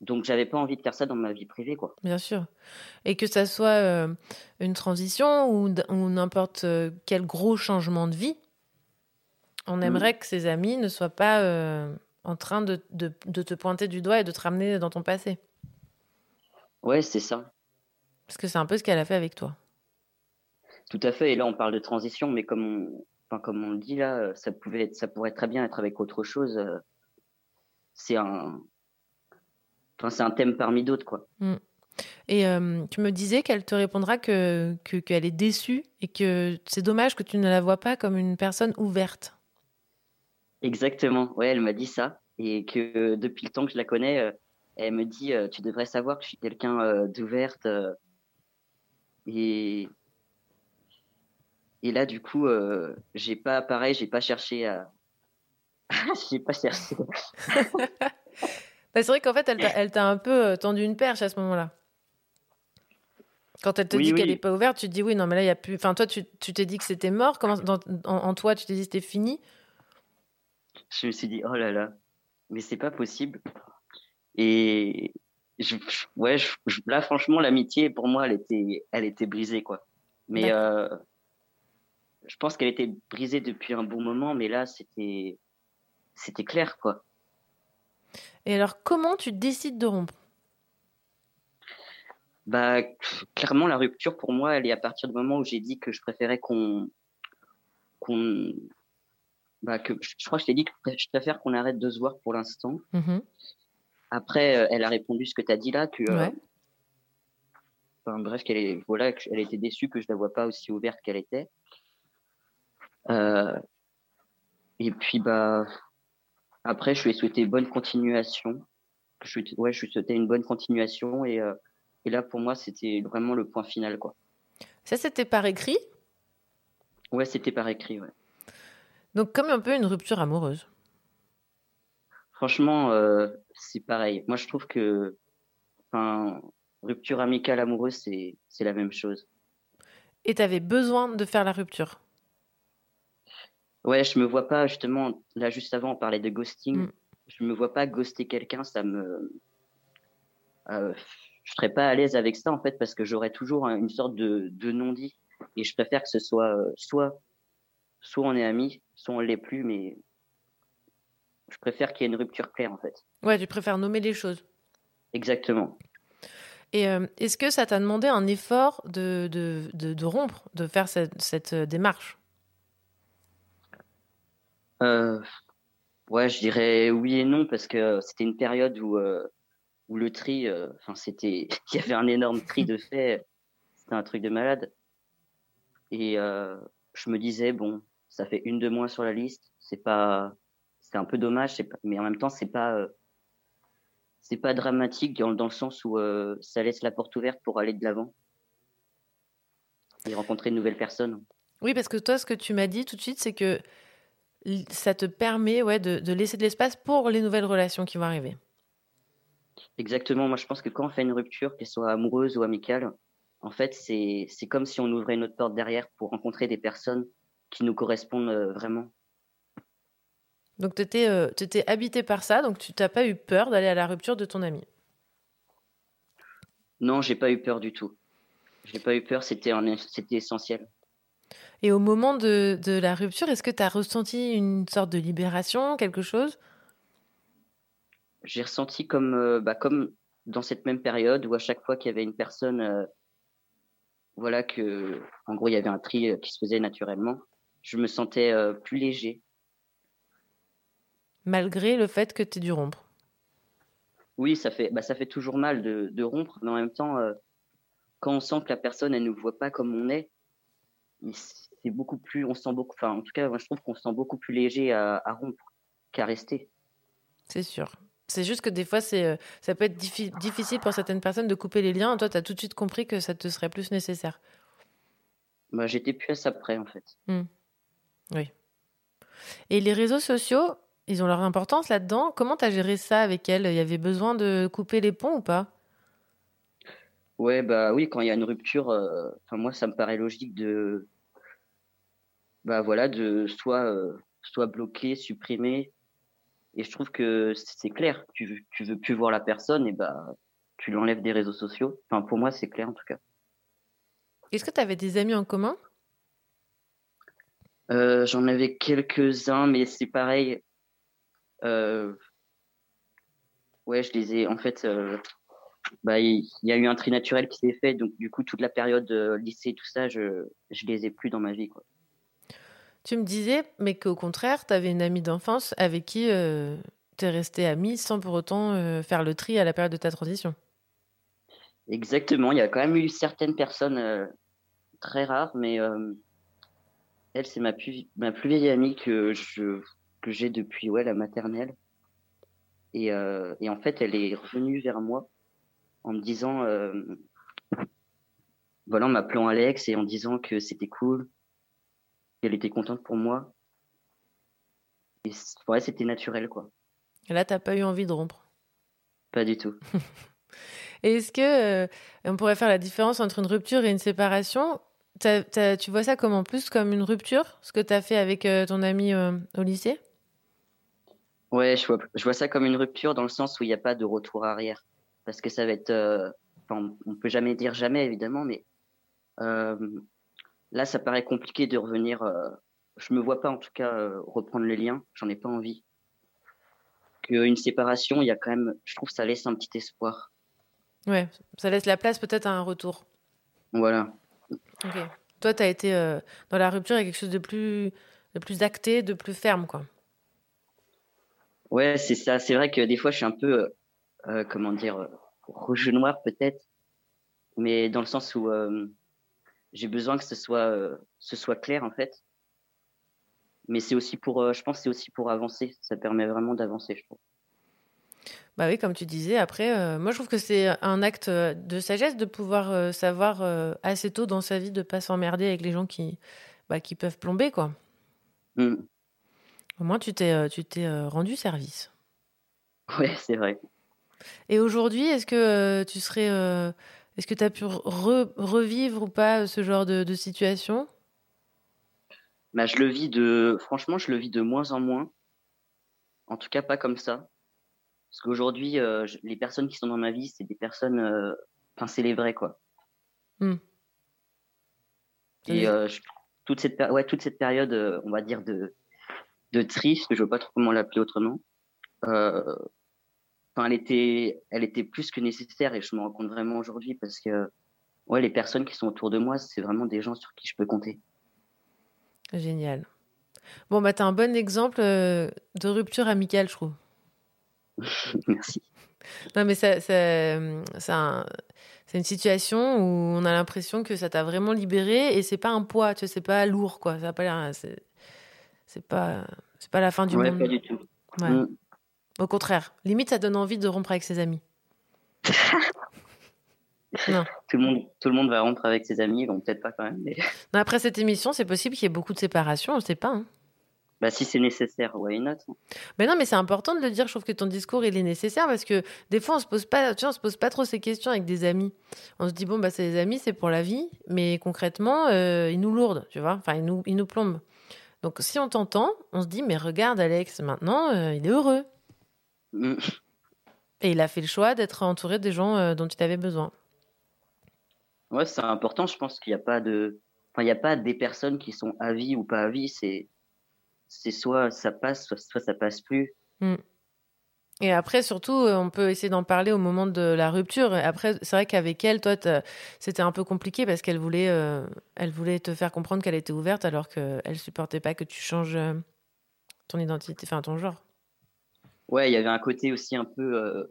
Donc, j'avais pas envie de faire ça dans ma vie privée, quoi. Bien sûr. Et que ça soit euh, une transition ou, n'importe euh, quel gros changement de vie, on mm. aimerait que ses amis ne soient pas euh, en train de, de, te pointer du doigt et de te ramener dans ton passé. Ouais, c'est ça. Parce que c'est un peu ce qu'elle a fait avec toi. Tout à fait. Et là, on parle de transition, mais comme on, enfin, comme on le dit là, ça pouvait être, ça pourrait très bien être avec autre chose. C'est un, enfin, c'est un thème parmi d'autres, quoi. Mm. Et euh, tu me disais qu'elle te répondra que qu'elle est déçue et que c'est dommage que tu ne la vois pas comme une personne ouverte. Exactement. Ouais, elle m'a dit ça et que depuis le temps que je la connais, euh, elle me dit tu devrais savoir que je suis quelqu'un d'ouverte et et là, du coup, euh, j'ai pas, pareil, j'ai pas cherché à. j'ai pas cherché. Bah, c'est vrai qu'en fait, elle t'a un peu euh, tendu une perche à ce moment-là. Quand elle te dit qu'elle n'est pas ouverte, tu te dis oui, non, mais là, il n'y a plus. Enfin, toi, tu t'es dit que c'était mort. Comment, en, toi, tu t'es dit que c'était fini? Je me suis dit, oh là là, mais c'est pas possible. Et je, ouais, là, franchement, l'amitié, pour moi, elle était, elle était brisée, quoi. Mais je pense qu'elle était brisée depuis un bon moment, mais là, c'était, c'était clair, quoi. Et alors, comment tu décides de rompre? Bah, clairement, la rupture pour moi, elle est à partir du moment où j'ai dit que je préférais qu'on, qu'on, bah, que je crois que je t'ai dit que je préfère qu'on arrête de se voir pour l'instant. Mm-hmm. Après, euh, elle a répondu ce que tu as dit là, que, euh, enfin, bref, qu'elle est, voilà, qu'elle était déçue que je la vois pas aussi ouverte qu'elle était. Euh, et puis, bah, après, je lui ai souhaité bonne continuation. Je, ouais, je lui souhaitais une bonne continuation. Et, euh, et là, pour moi, c'était vraiment le point final. Quoi. Ça, c'était par écrit? Ouais, c'était par écrit, ouais. Donc, comme un peu une rupture amoureuse. Franchement, euh, c'est pareil. Moi, je trouve que rupture amicale amoureuse, c'est la même chose. Et tu avais besoin de faire la rupture? Ouais, je me vois pas justement là juste avant on parlait de ghosting. Mm. Je me vois pas ghoster quelqu'un, ça me euh, je serais pas à l'aise avec ça en fait parce que j'aurais toujours une sorte de, de non-dit et je préfère que ce soit euh, soit soit on est amis, soit on l'est plus mais je préfère qu'il y ait une rupture claire en fait. Ouais, tu préfères nommer les choses. Exactement. Et euh, est-ce que ça t'a demandé un effort de, de, de, rompre, de faire cette, cette démarche? Euh, ouais, je dirais oui et non parce que c'était une période où euh, où le tri, euh, enfin c'était, il y avait un énorme tri de faits, c'était un truc de malade. Et je me disais bon, ça fait une de moins sur la liste, c'est pas, c'est un peu dommage, mais en même temps c'est pas c'est pas dramatique dans le sens où ça laisse la porte ouverte pour aller de l'avant et rencontrer de nouvelles personnes. Oui, parce que toi, ce que tu m'as dit tout de suite, c'est que ça te permet ouais, de, laisser de l'espace pour les nouvelles relations qui vont arriver. Exactement. Moi, je pense que quand on fait une rupture, qu'elle soit amoureuse ou amicale, en fait, c'est comme si on ouvrait notre porte derrière pour rencontrer des personnes qui nous correspondent euh, vraiment. Donc, tu étais, euh, étais, habité par ça, donc tu n'as pas eu peur d'aller à la rupture de ton ami? Non, j'ai pas eu peur du tout. J'ai pas eu peur, c'était essentiel. Et au moment de, de la rupture, est-ce que tu as ressenti une sorte de libération, quelque chose? J'ai ressenti comme, euh, bah, comme dans cette même période où à chaque fois qu'il y avait une personne, euh, voilà que, en gros, il y avait un tri euh, qui se faisait naturellement, je me sentais plus léger. Malgré le fait que tu aies dû rompre? Oui, ça fait, bah, ça fait toujours mal de, de rompre, mais en même temps, quand on sent que la personne, elle ne nous voit pas comme on est, c'est beaucoup plus, on sent beaucoup, enfin, en tout cas, moi, je trouve qu'on se sent beaucoup plus léger à, rompre qu'à rester. C'est sûr. C'est juste que des fois, c'est, euh, ça peut être difficile pour certaines personnes de couper les liens. Toi, tu as tout de suite compris que ça te serait plus nécessaire. Bah, j'étais plus à ça près, en fait. Mmh. Oui. Et les réseaux sociaux, ils ont leur importance là-dedans. Comment tu as géré ça avec elle Il y avait besoin de couper les ponts ou pas? Ouais, bah oui, quand il y a une rupture, euh, moi, ça me paraît logique de, bah voilà, de soit, euh, soit bloquer, supprimer. Et je trouve que c'est clair. Tu, tu veux plus voir la personne, et bah, tu l'enlèves des réseaux sociaux. Enfin, pour moi, c'est clair en tout cas. Est-ce que tu avais des amis en commun? Euh, J'en avais quelques-uns, mais c'est pareil. Ouais, je les ai. En fait, bah, il y, a eu un tri naturel qui s'est fait, donc du coup, toute la période lycée, tout ça, je, je les ai plus dans ma vie. Quoi. Tu me disais, mais qu'au contraire, tu avais une amie d'enfance avec qui tu es resté ami sans pour autant faire le tri à la période de ta transition. Exactement, il y a quand même eu certaines personnes très rares, mais elle, c'est ma plus, ma plus vieille amie que je que j'ai depuis ouais, la maternelle. Et, euh, et, en fait, elle est revenue vers moi en me disant, euh, voilà, en m'appelant Alex et en disant que c'était cool, qu'elle était contente pour moi. Et ouais, c'était naturel, quoi. Et là, t'as pas eu envie de rompre? Pas du tout. et est-ce que euh, on pourrait faire la différence entre une rupture et une séparation? Tu vois ça comme en plus comme une rupture, ce que tu as fait avec euh, ton ami euh, au lycée? Ouais, je vois, je vois ça comme une rupture dans le sens où il n'y a pas de retour arrière. Parce que ça va être. Euh, on on peut jamais dire jamais, évidemment, mais là, ça paraît compliqué de revenir. je me vois pas, en tout cas, reprendre les liens. J'en ai pas envie. Qu'une séparation, il y a quand même. Je trouve que ça laisse un petit espoir. Ouais, ça laisse la place peut-être à un retour. Voilà. Ok. Toi, tu as été euh, dans la rupture, il y a quelque chose de plus, de plus acté, de plus ferme, quoi. Ouais, c'est ça. C'est vrai que des fois, je suis un peu, euh, euh, comment dire, rouge noir peut-être, mais dans le sens où j'ai besoin que ce soit, ce soit clair en fait. Mais c'est aussi pour, je pense, c'est aussi pour avancer. Ça permet vraiment d'avancer, je trouve. Bah oui, comme tu disais, après, euh, moi je trouve que c'est un acte euh, de sagesse de pouvoir euh, savoir assez tôt dans sa vie de pas s'emmerder avec les gens qui, bah, qui peuvent plomber, quoi. Mm. Au moins, tu t'es, tu t'es rendu service. Ouais, c'est vrai. Et aujourd'hui, est-ce que tu serais. est-ce que tu as pu revivre ou pas ce genre de, de situation? Bah, Je le vis de. Franchement, je le vis de moins en moins. En tout cas, pas comme ça. Parce qu'aujourd'hui, euh, les personnes qui sont dans ma vie, c'est des personnes. Euh, enfin, c'est les vrais, quoi. Hmm. Et euh, toute, cette, ouais, toute cette période, on va dire, de, de triste, je ne veux pas trop comment l'appeler autrement, enfin, elle, était, elle était plus que nécessaire et je me rends compte vraiment aujourd'hui parce que ouais, les personnes qui sont autour de moi, c'est vraiment des gens sur qui je peux compter. Génial. Bon, bah, tu as un bon exemple de rupture amicale, je trouve. Merci. Non, mais c'est une situation où on a l'impression que ça t'a vraiment libéré et c'est pas un poids, tu sais, c'est pas lourd, quoi. Ça pas c'est pas, c'est pas la fin du monde. Pas du tout. Mm. Au contraire, limite, ça donne envie de rompre avec ses amis. non. Tout le, monde, tout le monde va rompre avec ses amis, bon, peut-être pas quand même. Mais... après cette émission, c'est possible qu'il y ait beaucoup de séparations, on ne sait pas. Hein. Bah, si c'est nécessaire, why not? Mais non, mais c'est important de le dire. Je trouve que ton discours il est nécessaire parce que des fois on se pose pas, tu vois, on se pose pas trop ces questions avec des amis. On se dit bon bah c'est des amis, c'est pour la vie, mais concrètement euh, ils nous lourdent, tu vois. Enfin ils nous ils nous plombent. Donc si on t'entend, on se dit mais regarde Alex, maintenant euh, il est heureux. Et il a fait le choix d'être entouré des gens euh, dont il avait besoin. Ouais, c'est important. Je pense qu'il n'y a pas de, enfin il y a pas des personnes qui sont à vie ou pas à vie. C'est c'est soit ça passe, soit, ça passe plus. Mm. Et après, surtout, euh, on peut essayer d'en parler au moment de la rupture. Après, c'est vrai qu'avec elle, toi, c'était un peu compliqué parce qu'elle voulait, euh, elle voulait te faire comprendre qu'elle était ouverte alors qu'elle supportait pas que tu changes ton identité, enfin ton genre. Ouais, il y avait un côté aussi un peu,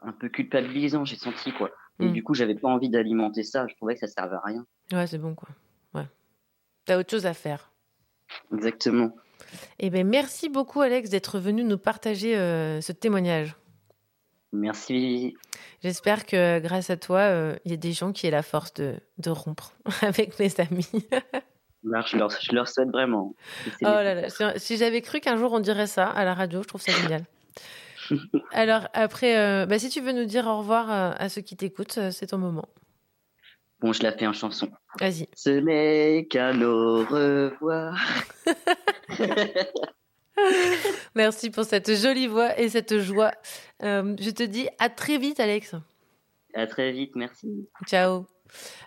un peu culpabilisant, j'ai senti quoi. Et mm. du coup, j'avais pas envie d'alimenter ça. Je trouvais que ça servait à rien. Ouais, c'est bon quoi. Ouais. T'as autre chose à faire. Exactement. Eh ben, merci beaucoup, Alex, d'être venu nous partager euh, ce témoignage. Merci. J'espère que grâce à toi, euh, il y a des gens qui aient la force de, de rompre avec mes amis. je, leur, je leur souhaite vraiment. Oh là là, si, si j'avais cru qu'un jour on dirait ça à la radio, je trouve ça génial. Alors après, euh, bah, si tu veux nous dire au revoir euh, à ceux qui t'écoutent, euh, c'est ton moment. Bon, je la fais en chanson. Vas-y. Ce n'est qu'un au revoir. Merci pour cette jolie voix et cette joie. je te dis à très vite, Alex. À très vite, merci. Ciao.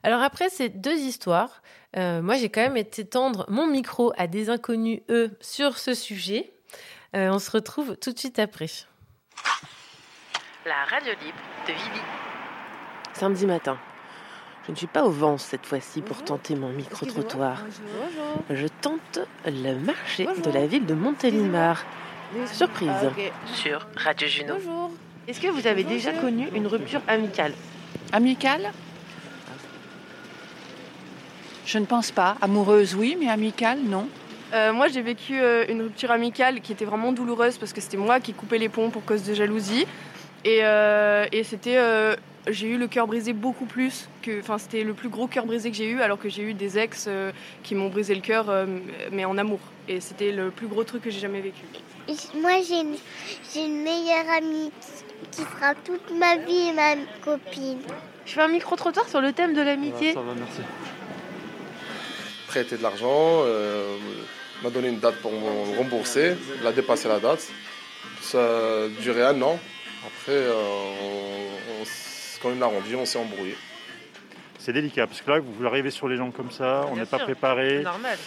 Alors après ces deux histoires, moi j'ai quand même été tendre mon micro à des inconnus, eux, sur ce sujet. On se retrouve tout de suite après. La radio libre de Vivi. Samedi matin. Je ne suis pas au vent cette fois-ci pour tenter mon micro-trottoir. Je tente le marché de la ville de Montélimar. Surprise. Sur Radio Juno. Bonjour. Est-ce que vous avez déjà connu une rupture amicale? Amicale? Je ne pense pas. Amoureuse, oui, mais amicale, non. Euh, moi, j'ai vécu euh, une rupture amicale qui était vraiment douloureuse parce que c'était moi qui coupais les ponts pour cause de jalousie. Et, euh, et c'était, j'ai eu le cœur brisé beaucoup plus que, enfin, c'était le plus gros cœur brisé que j'ai eu, alors que j'ai eu des ex qui m'ont brisé le cœur, mais en amour. Et c'était le plus gros truc que j'ai jamais vécu. Moi, j'ai une, j'ai une meilleure amie qui sera toute ma vie ma copine. Je fais un micro trottoir sur le thème de l'amitié. ça va, merci. Prêter de l'argent m'a donné une date pour me rembourser. Il a dépassé la date. Ça a duré un an. Après, euh, on, quand il l'a rendu, on s'est embrouillé. C'est délicat parce que là, vous arrivez sur les gens comme ça, on n'est pas préparé. normal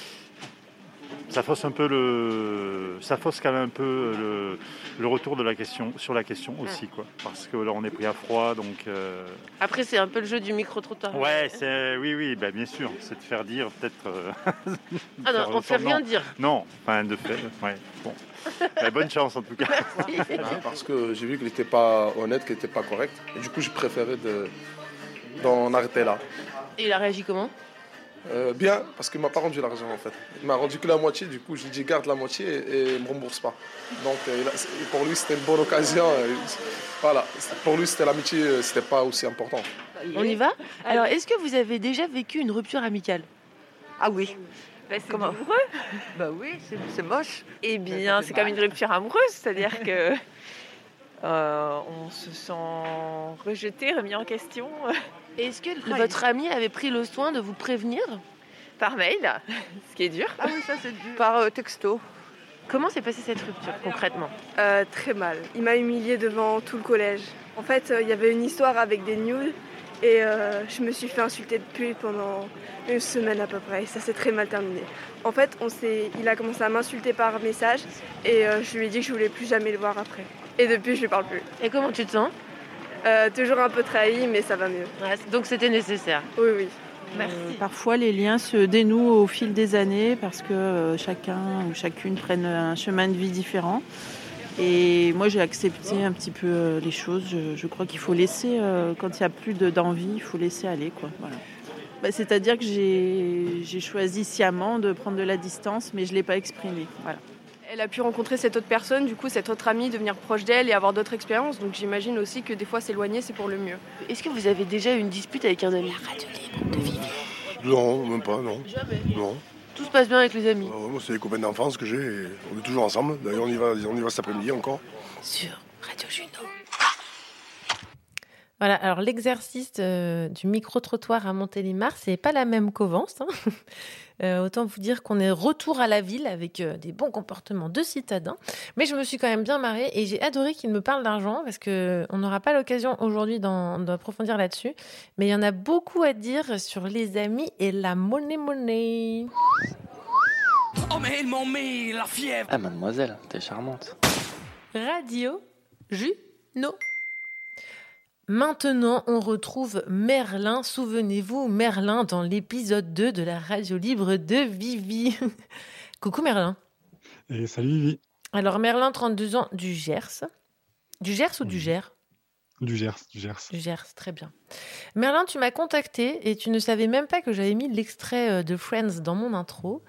ça fausse un peu le, ça fausse quand même un peu le, le retour de la question sur la question aussi quoi, parce que là on est pris à froid donc. Euh, Après c'est un peu le jeu du micro trottoir. Ouais, c'est oui oui, ben, bien sûr, c'est de faire dire peut-être. Euh, ah non, on fait rien dire. Non, enfin de fait, ouais. Bon, ben, bonne chance en tout cas. parce que j'ai vu qu'il n'était pas honnête, qu'il n'était pas correct, et du coup j'ai préféré de d'en arrêter là. Et il a réagi comment? Euh, bien, parce qu'il m'a pas rendu l'argent en fait. Il m'a rendu que la moitié, du coup je lui ai dit garde la moitié et, il me rembourse pas. Donc euh, pour lui c'était une bonne occasion. voilà, pour lui c'était l'amitié, euh, c'était pas aussi important. On y va? Alors est-ce que vous avez déjà vécu une rupture amicale? Ah oui. Bah, c'est amoureux Bah oui, c'est moche. Eh bien, c'est comme une rupture amoureuse, c'est-à-dire que on se sent rejeté, remis en question. Est-ce que votre ami avait pris le soin de vous prévenir Par mail, ce qui est dur. Ah oui, ça c'est dur. Par euh, texto. Comment s'est passée cette rupture concrètement euh, Très mal. Il m'a humiliée devant tout le collège. En fait, euh, il y avait une histoire avec des nudes et je me suis fait insulter depuis pendant une semaine à peu près. Ça s'est très mal terminé. En fait, on il a commencé à m'insulter par message et je lui ai dit que je voulais plus jamais le voir après. Et depuis, je lui parle plus. Et comment tu te sens euh, toujours un peu trahi, mais ça va mieux. donc c'était nécessaire. Oui, oui. Merci. Euh, parfois, les liens se dénouent au fil des années parce que euh, chacun ou chacune prenne un chemin de vie différent. Et moi, j'ai accepté un petit peu les choses. Je, crois qu'il faut laisser, quand il n'y a plus d'envie, il faut laisser aller. Quoi. Voilà. Bah, C'est-à-dire que j'ai choisi sciemment de prendre de la distance, mais je ne l'ai pas exprimé. Voilà elle a pu rencontrer cette autre personne, du coup cette autre amie, devenir proche d'elle et avoir d'autres expériences. Donc j'imagine aussi que des fois s'éloigner c'est pour le mieux. Est-ce que vous avez déjà eu une dispute avec un ami? La radio libre de. Non, même pas, non. Jamais. Non. Tout se passe bien avec les amis? Euh, moi c'est les copains d'enfance que j'ai. On est toujours ensemble. D'ailleurs on y va, on y va cet après-midi encore. Sur Radio Juno. Voilà, alors l'exercice euh, du micro-trottoir à Montélimar, c'est pas la même qu'Auvence. Hein. Euh, autant vous dire qu'on est retour à la ville avec euh, des bons comportements de citadins. Mais je me suis quand même bien marrée et j'ai adoré qu'il me parle d'argent parce qu'on n'aura pas l'occasion aujourd'hui d'approfondir là-dessus. Mais il y en a beaucoup à dire sur les amis et la monnaie-monnaie. Oh mais ils m'ont mis la fièvre Ah mademoiselle, t'es charmante. Radio Juno. Maintenant, on retrouve Merlin. Souvenez-vous, Merlin dans l'épisode 2 de la radio libre de Vivi. Coucou Merlin. Et salut Vivi. Alors Merlin, 32 ans, du Gers. Du Gers ou du Gers? Du Gers, du Gers. Du Gers, très bien. Merlin, tu m'as contacté et tu ne savais même pas que j'avais mis l'extrait euh, de Friends dans mon intro.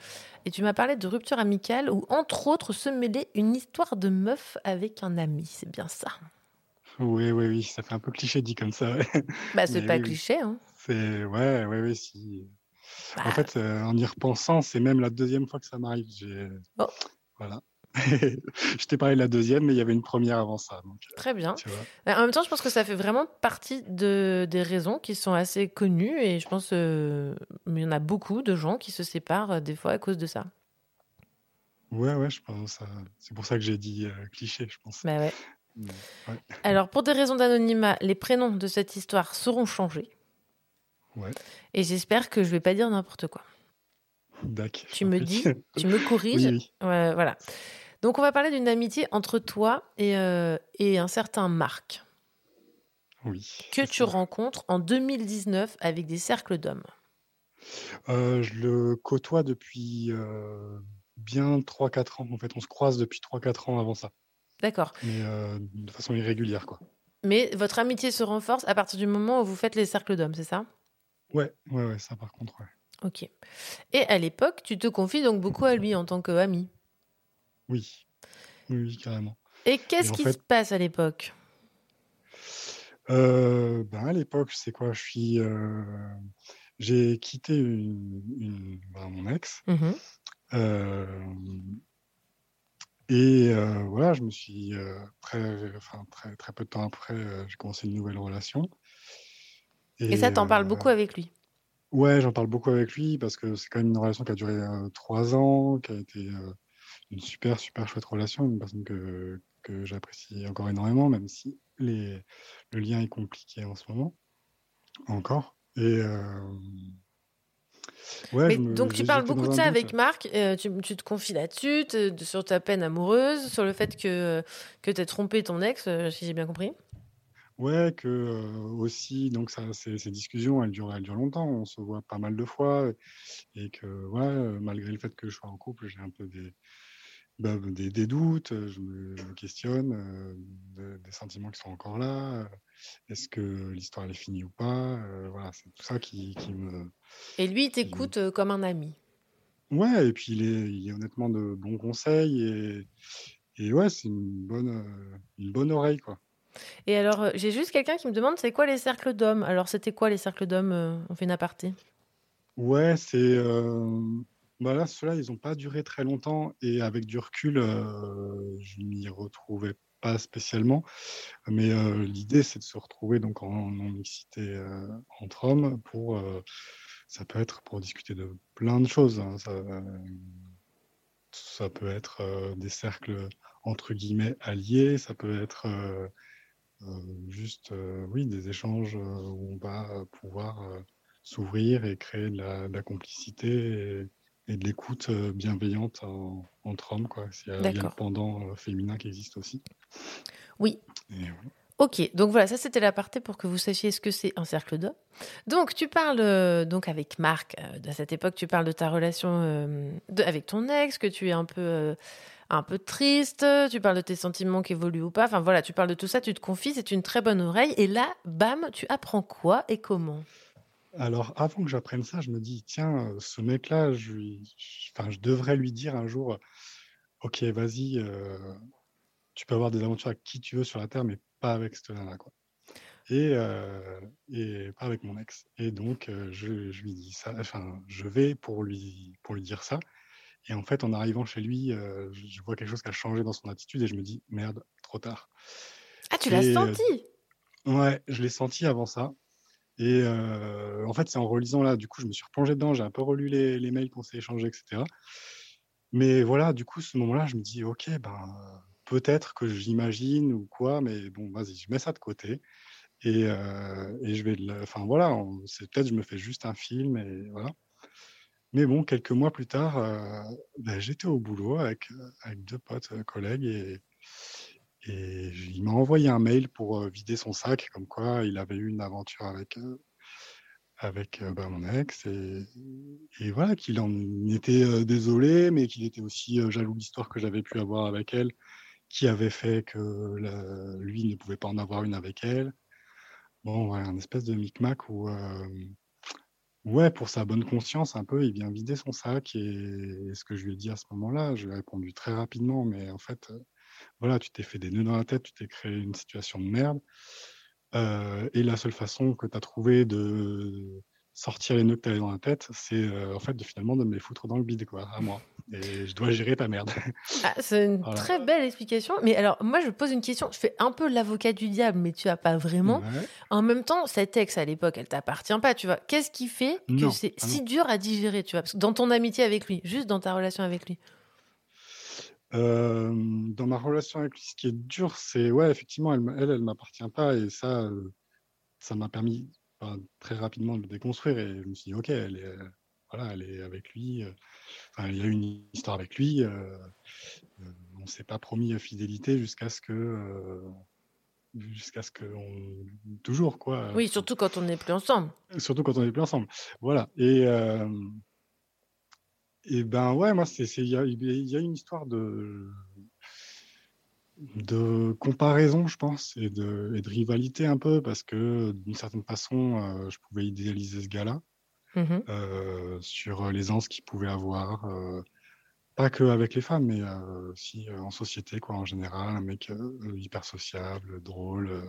Et tu m'as parlé de rupture amicale où, entre autres, se mêlait une histoire de meuf avec un ami. C'est bien ça Oui, oui, oui, ça fait un peu cliché dit comme ça. ouais. Bah, c'est pas oui, cliché, hein. C'est ouais, ouais, ouais, si. En Bah fait, euh, en y repensant, c'est même la deuxième fois que ça m'arrive. J'ai Oh. voilà. Je t'ai parlé de la deuxième, mais il y avait une première avant ça. Donc, euh, Très bien. Bah, En même temps, je pense que ça fait vraiment partie de, des raisons qui sont assez connues et je pense qu'il y en a beaucoup de gens qui se séparent euh, des fois à cause de ça. Ouais, ouais, je pense. euh, C'est pour ça que j'ai dit euh, cliché, je pense. Bah ouais. Ouais. Alors, pour des raisons d'anonymat, les prénoms de cette histoire seront changés Ouais. et j'espère que je vais pas dire n'importe quoi. Dac. je Tu me dis, tu me corriges. Oui, oui. Ouais, voilà. Donc, on va parler d'une amitié entre toi et, euh, et un certain Marc Oui. que tu rencontres en 2019 avec des cercles d'hommes. Euh, je le côtoie depuis euh, bien 3-4 ans. En fait, on se croise depuis 3-4 ans avant ça. D'accord. Mais euh, de façon irrégulière, quoi. Mais votre amitié se renforce à partir du moment où vous faites les cercles d'hommes, c'est ça? Ouais, ouais, ouais, ça par contre, ouais. Ok. Et à l'époque, tu te confies donc beaucoup à lui en tant qu'ami? Oui. Oui, oui, carrément. Et qu'est-ce qui fait- se passe à l'époque? Euh, ben à l'époque, c'est quoi? Je suis, euh, j'ai quitté une, une- ben, mon ex. Euh, et euh, voilà, je me suis euh, très, enfin, très, très peu de temps après, euh, j'ai commencé une nouvelle relation. Et ça, t'en parles beaucoup avec lui? Ouais, j'en parle beaucoup avec lui parce que c'est quand même une relation qui a duré trois ans, qui a été une super, super chouette relation, une personne que, que j'apprécie encore énormément, même si les, le lien est compliqué en ce moment, encore. Et ouais, Mais je me- donc tu parles beaucoup de ça doute. avec Marc, euh, tu, tu te confies là-dessus, sur ta peine amoureuse, sur le fait que, que tu as trompé ton ex, euh, si j'ai bien compris. Ouais, que euh, aussi, donc ça, ces, ces discussions, elles durent, elles durent longtemps. On se voit pas mal de fois et que, ouais, malgré le fait que je sois en couple, j'ai un peu des, bah, des, des doutes. Je me, je me questionne, euh, de- des sentiments qui sont encore là. Est-ce que l'histoire elle est finie ou pas? Voilà, c'est tout ça qui, qui me. Et lui, il t'écoute comme un ami? Ouais, et puis il est, il est honnêtement de bons conseils et, et ouais, c'est une bonne, une bonne oreille, quoi. Et alors, j'ai juste quelqu'un qui me demande c'est quoi les cercles d'hommes? Alors, c'était quoi les cercles d'hommes On fait une aparté? Ouais, c'est. euh, Bah là, ceux-là, ils n'ont pas duré très longtemps et avec du recul, euh, je m'y retrouvais pas spécialement. Mais euh, l'idée, c'est de se retrouver donc en, en mixité euh, entre hommes pour. euh, ça peut être pour discuter de plein de choses. hein, Ça, peut être des cercles entre guillemets alliés, ça peut être juste, oui, des échanges où on va pouvoir s'ouvrir et créer de la, complicité et de l'écoute bienveillante en- entre hommes, quoi. Il y a, il y a le D'accord. pendant féminin qui existe aussi. Oui. Et voilà. Ok, donc voilà, ça c'était l'aparté pour que vous sachiez ce que c'est un cercle d'hommes. Donc tu parles euh, donc avec Marc, euh, à cette époque tu parles de ta relation euh, de- avec ton ex, que tu es un peu, un peu triste, tu parles de tes sentiments qui évoluent ou pas, enfin voilà, tu parles de tout ça, tu te confies, c'est une très bonne oreille, et là, bam, tu apprends quoi et comment? Alors, avant que j'apprenne ça, je me dis, tiens, euh, ce mec-là, je, lui- je- enfin, je devrais lui dire un jour, ok, vas-y, euh, tu peux avoir des aventures avec qui tu veux sur la Terre, mais pas avec cette nana, quoi. Et, euh, et pas avec mon ex. Et donc, euh, je, je lui dis ça, enfin, je vais pour lui, pour lui dire ça. Et en fait, en arrivant chez lui, euh, je, vois quelque chose qui a changé dans son attitude et je me dis, merde, trop tard. Ah, tu l'as euh, senti? Ouais, je l'ai senti avant ça. Et en fait, c'est en relisant là, du coup, je me suis replongé dedans, j'ai un peu relu les, mails qu'on s'est échangés, etc. Mais voilà, du coup, ce moment-là, je me dis, ok, ben, peut-être que j'imagine ou quoi, mais bon, vas-y, je mets ça de côté. Et, je vais, enfin voilà, c'est peut-être je me fais juste un film et voilà. Mais bon, quelques mois plus tard, ben, j'étais au boulot avec, avec deux potes, collègues, et, et il m'a envoyé un mail pour vider son sac, comme quoi il avait eu une aventure avec, avec ben, mon ex, et, voilà, qu'il en était désolé, mais qu'il était aussi jaloux de l'histoire que j'avais pu avoir avec elle, qui avait fait que la- lui ne pouvait pas en avoir une avec elle. Bon, voilà, un espèce de micmac où, ouais, pour sa bonne conscience, un peu, il vient vider son sac. Et, ce que je lui ai dit à ce moment-là, je lui ai répondu très rapidement, mais en fait, voilà, tu t'es fait des nœuds dans la tête, tu t'es créé une situation de merde. Euh, et la seule façon que tu as trouvé de sortir les nœuds que tu avais dans la tête, c'est euh, en fait de finalement de me les foutre dans le bide, quoi, à moi. Et je dois gérer ta merde. Ah, c'est une Voilà. très belle explication. Mais alors, moi, je pose une question. Je fais un peu l'avocat du diable, mais tu as pas vraiment. Ouais. En même temps, cette ex à l'époque, elle t'appartient pas, tu vois. Qu'est-ce qui fait que Non, c'est ah si dur à digérer, tu vois? Parce que dans ton amitié avec lui, juste dans ta relation avec lui. Euh, dans ma relation avec lui, ce qui est dur, c'est ouais, effectivement, elle, elle, elle m'appartient pas, et ça, euh, ça m'a permis enfin, très rapidement de le déconstruire, et je me suis dit, ok, elle est, euh, voilà, elle est avec lui, enfin, il y a une histoire avec lui, on s'est pas promis fidélité jusqu'à ce que, jusqu'à ce que, on, toujours quoi. Oui, surtout quand on n'est plus ensemble. Surtout quand on n'est plus ensemble. Voilà. Et, et ben ouais, moi, il y y a une histoire de, de comparaison, je pense, et de, et de rivalité un peu, parce que d'une certaine façon, euh, je pouvais idéaliser ce gars-là Mhm. euh, sur l'aisance qu'il pouvait avoir, euh, pas que avec les femmes, mais euh, aussi en société, quoi, en général, un mec hyper sociable, drôle,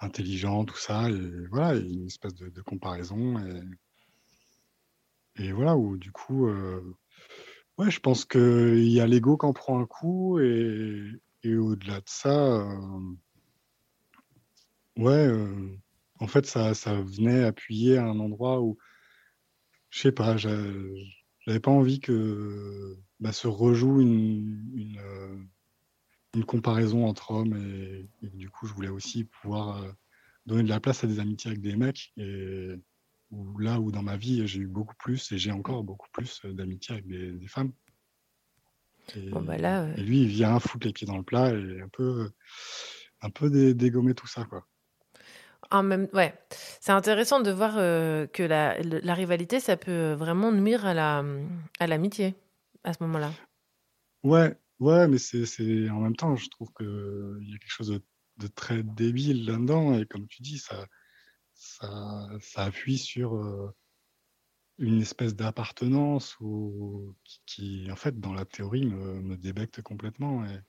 intelligent, tout ça, et voilà, et une espèce de, de comparaison, et, et voilà, où du coup, ouais, je pense qu'il y a l'ego qui en prend un coup, et, et au-delà de ça, ouais, en fait, ça, ça venait appuyer à un endroit où, je sais pas, j'a- j'avais pas envie que bah, se rejoue une, une, comparaison entre hommes, et, et du coup, je voulais aussi pouvoir donner de la place à des amitiés avec des mecs, et où, là où dans ma vie, j'ai eu beaucoup plus, et j'ai encore beaucoup plus euh, d'amitiés avec des, des femmes. Et, Bon, bah là, euh, et lui, il vient foutre les pieds dans le plat et un peu, un peu dé- dégommer tout ça, quoi. En même, ouais, c'est intéressant de voir euh, que la, rivalité, ça peut vraiment nuire à la, à l'amitié à ce moment-là. Ouais, ouais, mais c'est, c'est en même temps, je trouve que il y a quelque chose de, de très débile là-dedans, et comme tu dis, ça, ça, ça appuie sur euh, une espèce d'appartenance ou qui, qui, en fait, dans la théorie, me, me débecte complètement. Et...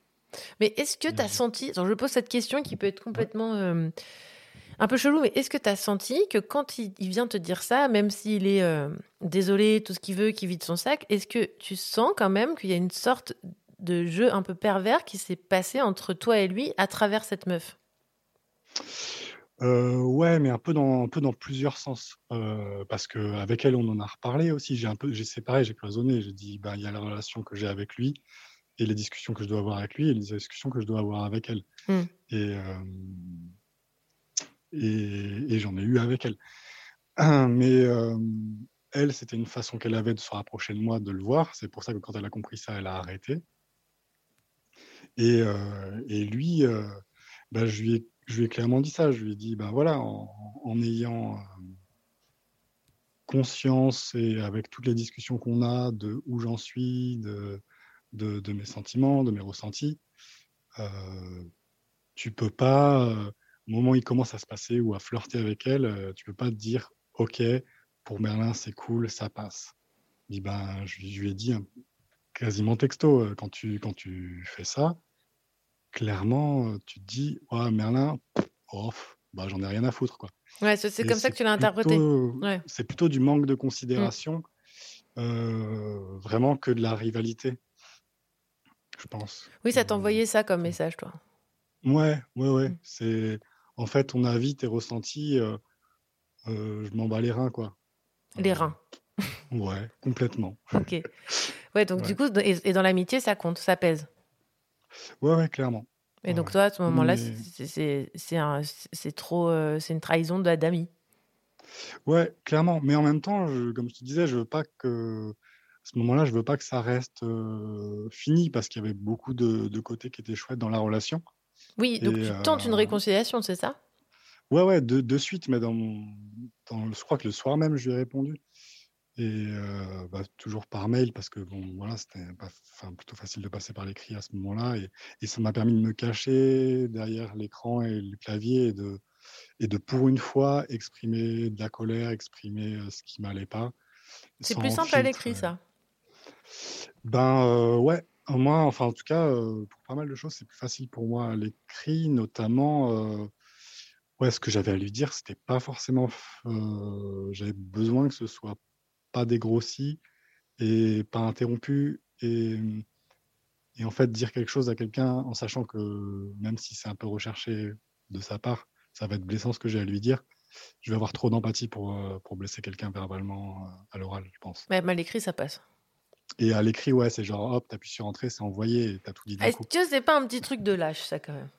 Mais est-ce que tu as senti, je pose cette question qui peut être complètement euh, un peu chelou, mais est-ce que tu as senti que quand il, il vient te dire ça, même s'il est euh, désolé, tout ce qu'il veut, qu'il vide son sac, est-ce que tu sens quand même qu'il y a une sorte de jeu un peu pervers qui s'est passé entre toi et lui à travers cette meuf? Euh, ouais, mais un peu dans, un peu dans plusieurs sens. Euh, parce que avec elle, on en a reparlé aussi. J'ai un peu, j'ai séparé, j'ai cloisonné. J'ai dit, ben, il y a la relation que j'ai avec lui et les discussions que je dois avoir avec lui et les discussions que je dois avoir avec elle. Mm. Et, euh, et, et j'en ai eu avec elle. Mais elle, c'était une façon qu'elle avait de se rapprocher de moi, de le voir. C'est pour ça que quand elle a compris ça, elle a arrêté. Et, et lui, bah, je, lui ai, je lui ai clairement dit ça. Je lui ai dit, ben voilà, en, ayant euh, conscience et avec toutes les discussions qu'on a de où j'en suis, de, de, mes sentiments, de mes ressentis, euh, tu peux pas, euh, au moment où il commence à se passer ou à flirter avec elle, euh, tu peux pas te dire, ok, pour Merlin c'est cool, ça passe. Ben, je, je lui ai dit hein, quasiment texto, euh, quand tu, quand tu fais ça, clairement, euh, tu te dis, ouais, Merlin, oh, pff, bah, j'en ai rien à foutre, quoi. Ouais, c'est Et comme ça que tu l'as interprété. Ouais. C'est plutôt du manque de considération, euh, vraiment que de la rivalité, je pense. Oui, ça t'envoyait ça comme message, toi. Ouais, ouais, ouais. C'est en fait ton avis, tes ressentis. euh, euh, je m'en bats les reins, quoi. Les reins. Ouais, complètement. Ok. Ouais, donc Ouais. du coup, et, et dans l'amitié, ça compte, ça pèse? Ouais, ouais, clairement. Et donc toi, à ce moment-là, Mais- c'est- un- trop, euh, c'est une trahison de- d'amis. Ouais, clairement. Mais en même temps, je- comme je te disais, je veux pas que à ce moment-là, je veux pas que ça reste euh, fini parce qu'il y avait beaucoup de, de côtés qui étaient chouettes dans la relation. Oui, donc tu tentes une euh, réconciliation, c'est ça? Ouais, ouais, de, de suite, mais dans, mon- dans le- je crois que le soir même, je lui ai répondu. Et euh, bah, toujours par mail, parce que bon, voilà, c'était plutôt facile de passer par l'écrit à ce moment-là. Et, et ça m'a permis de me cacher derrière l'écran et le clavier et de, et de, pour une fois, exprimer de la colère, exprimer ce qui m'allait pas. C'est plus simple à l'écrit, ça? Ben euh, ouais, Moi, enfin, en tout cas, euh, pour pas mal de choses, c'est plus facile pour moi à l'écrit, notamment. ouais, ce que j'avais à lui dire, c'était pas forcément. euh, j'avais besoin que ce soit pas dégrossi et pas interrompu. Et, et en fait, dire quelque chose à quelqu'un en sachant que même si c'est un peu recherché de sa part, ça va être blessant ce que j'ai à lui dire. Je vais avoir trop d'empathie pour, pour blesser quelqu'un verbalement à l'oral, je pense. Ouais, mal écrit, ça passe. Et à l'écrit, ouais, c'est genre, hop, t'appuies sur entrée, c'est envoyé, t'as tout dit Est-ce que c'est pas un petit truc de lâche, ça, quand même?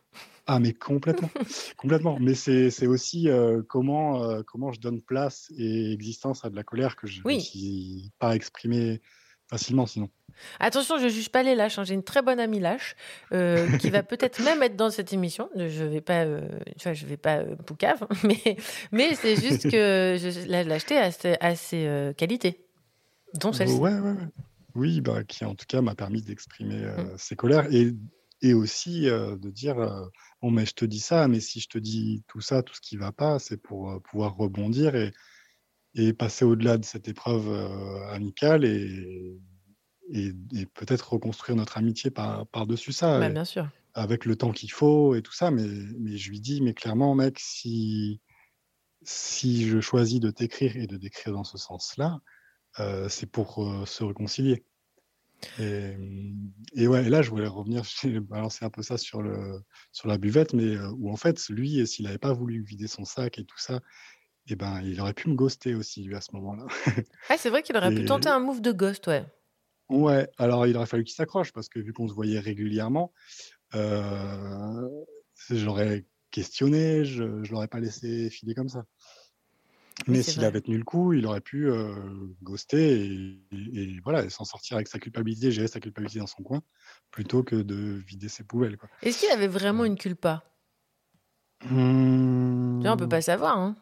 Ah, mais complètement, complètement. Mais c'est aussi euh, comment, euh, comment je donne place et existence à de la colère que je ne Oui. pas à exprimer facilement sinon. Attention, je juge pas les lâches. hein. J'ai une très bonne amie lâche euh, qui va peut-être même être dans cette émission. Je vais pas, euh, tu vois, je vais pas euh, poucave, mais mais c'est juste que je, la lâcheté a ses, a ses, qualités, dont celle-ci. Ouais, ouais, ouais. Oui, bah, qui en tout cas m'a permis d'exprimer euh, Mm. ses colères et, et aussi euh, de dire euh, bon, mais je te dis ça, mais si je te dis tout ça, tout ce qui va pas, c'est pour euh, pouvoir rebondir et, et passer au-delà de cette épreuve amicale et, et, et peut-être reconstruire notre amitié par, par-dessus ça. Bah, bien sûr. avec le temps qu'il faut et tout ça, mais, mais je lui dis, mais clairement, mec, si, si je choisis de t'écrire et de décrire dans ce sens-là, euh, c'est pour se réconcilier. Et, et ouais, et là, je voulais revenir, j'ai balancé un peu ça sur, le, sur la buvette, mais euh, où en fait, lui, s'il n'avait pas voulu vider son sac et tout ça, eh ben, il aurait pu me ghoster aussi, lui, à ce moment-là. Ah, c'est vrai qu'il aurait pu tenter un move de ghost, ouais. Ouais, alors il aurait fallu qu'il s'accroche parce que vu qu'on se voyait régulièrement, euh, j'aurais questionné, je ne l'aurais pas laissé filer comme ça. Mais s'il avait tenu le coup, il aurait pu euh, ghoster et, et- et voilà, s'en sortir avec sa culpabilité, gérer sa culpabilité dans son coin, plutôt que de vider ses poubelles. Est-ce qu'il avait vraiment une culpa? Vois, on peut pas savoir. Hein.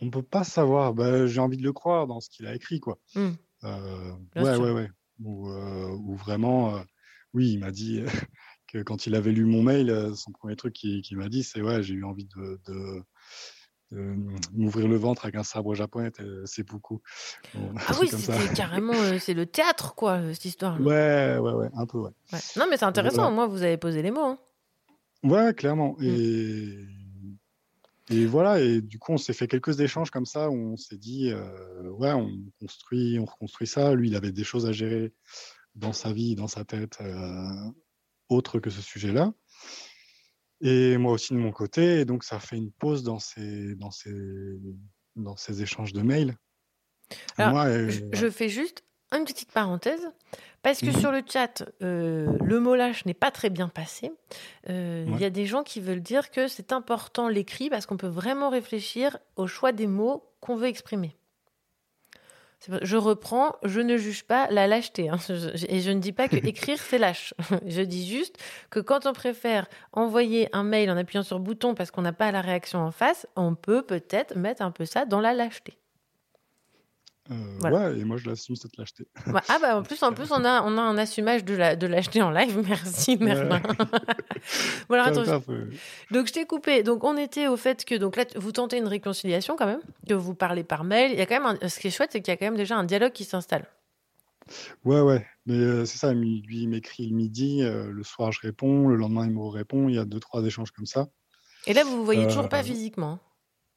on peut pas savoir. Bah, J'ai envie de le croire dans ce qu'il a écrit, quoi. Hmm. Euh, ouais, ouais, ouais. Ou, euh, ou vraiment, oui, il m'a dit que quand il avait lu mon mail, son premier truc qu'il m'a dit, c'est ouais, j'ai eu envie de, de, de m'ouvrir le ventre avec un sabre japonais, euh, c'est beaucoup. Bon, Ah oui, c'était carrément, euh, c'est le théâtre, quoi, euh, cette histoire. Ouais, ouais, ouais, un peu, ouais. Ouais. Non, mais c'est intéressant. Voilà. Au moins, vous avez posé les mots. hein. Ouais, clairement. Mm. Et, et voilà, et du coup, on s'est fait quelques échanges comme ça où on s'est dit, euh, ouais, on construit, on reconstruit ça. Lui, il avait des choses à gérer dans sa vie, dans sa tête, euh, autres que ce sujet-là. Et moi aussi de mon côté. Et donc, ça fait une pause dans ces, dans ces, dans ces échanges de mails. Alors, moi, euh, je, je fais juste une petite parenthèse. Parce que Mhm. sur le chat, euh, le mot lâche n'est pas très bien passé. Euh, Il y a des gens qui veulent dire que c'est important l'écrit parce qu'on peut vraiment réfléchir au choix des mots qu'on veut exprimer. Je reprends, je ne juge pas la lâcheté. hein. Je- Et je ne dis pas que écrire, c'est lâche. Je dis juste que quand on préfère envoyer un mail en appuyant sur bouton parce qu'on n'a pas la réaction en face, on peut peut-être mettre un peu ça dans la lâcheté. Euh, voilà. ouais, et moi, je l'assume cette lâcheté. Bah, ah bah en plus, en plus on, a, on a un assumage de la- de l'acheter en live. Merci Merlin. attends, ça, faut- donc je t'ai coupé. Donc on était au fait que donc là vous tentez une réconciliation quand même, que vous parlez par mail. Il y a quand même un- ce qui est chouette, c'est qu'il y a quand même déjà un dialogue qui s'installe. Ouais, ouais, mais euh, c'est ça, lui, il m'écrit le midi, euh, le soir je réponds, le lendemain il me répond, il y a deux, trois échanges comme ça. Et là vous vous voyez toujours pas physiquement.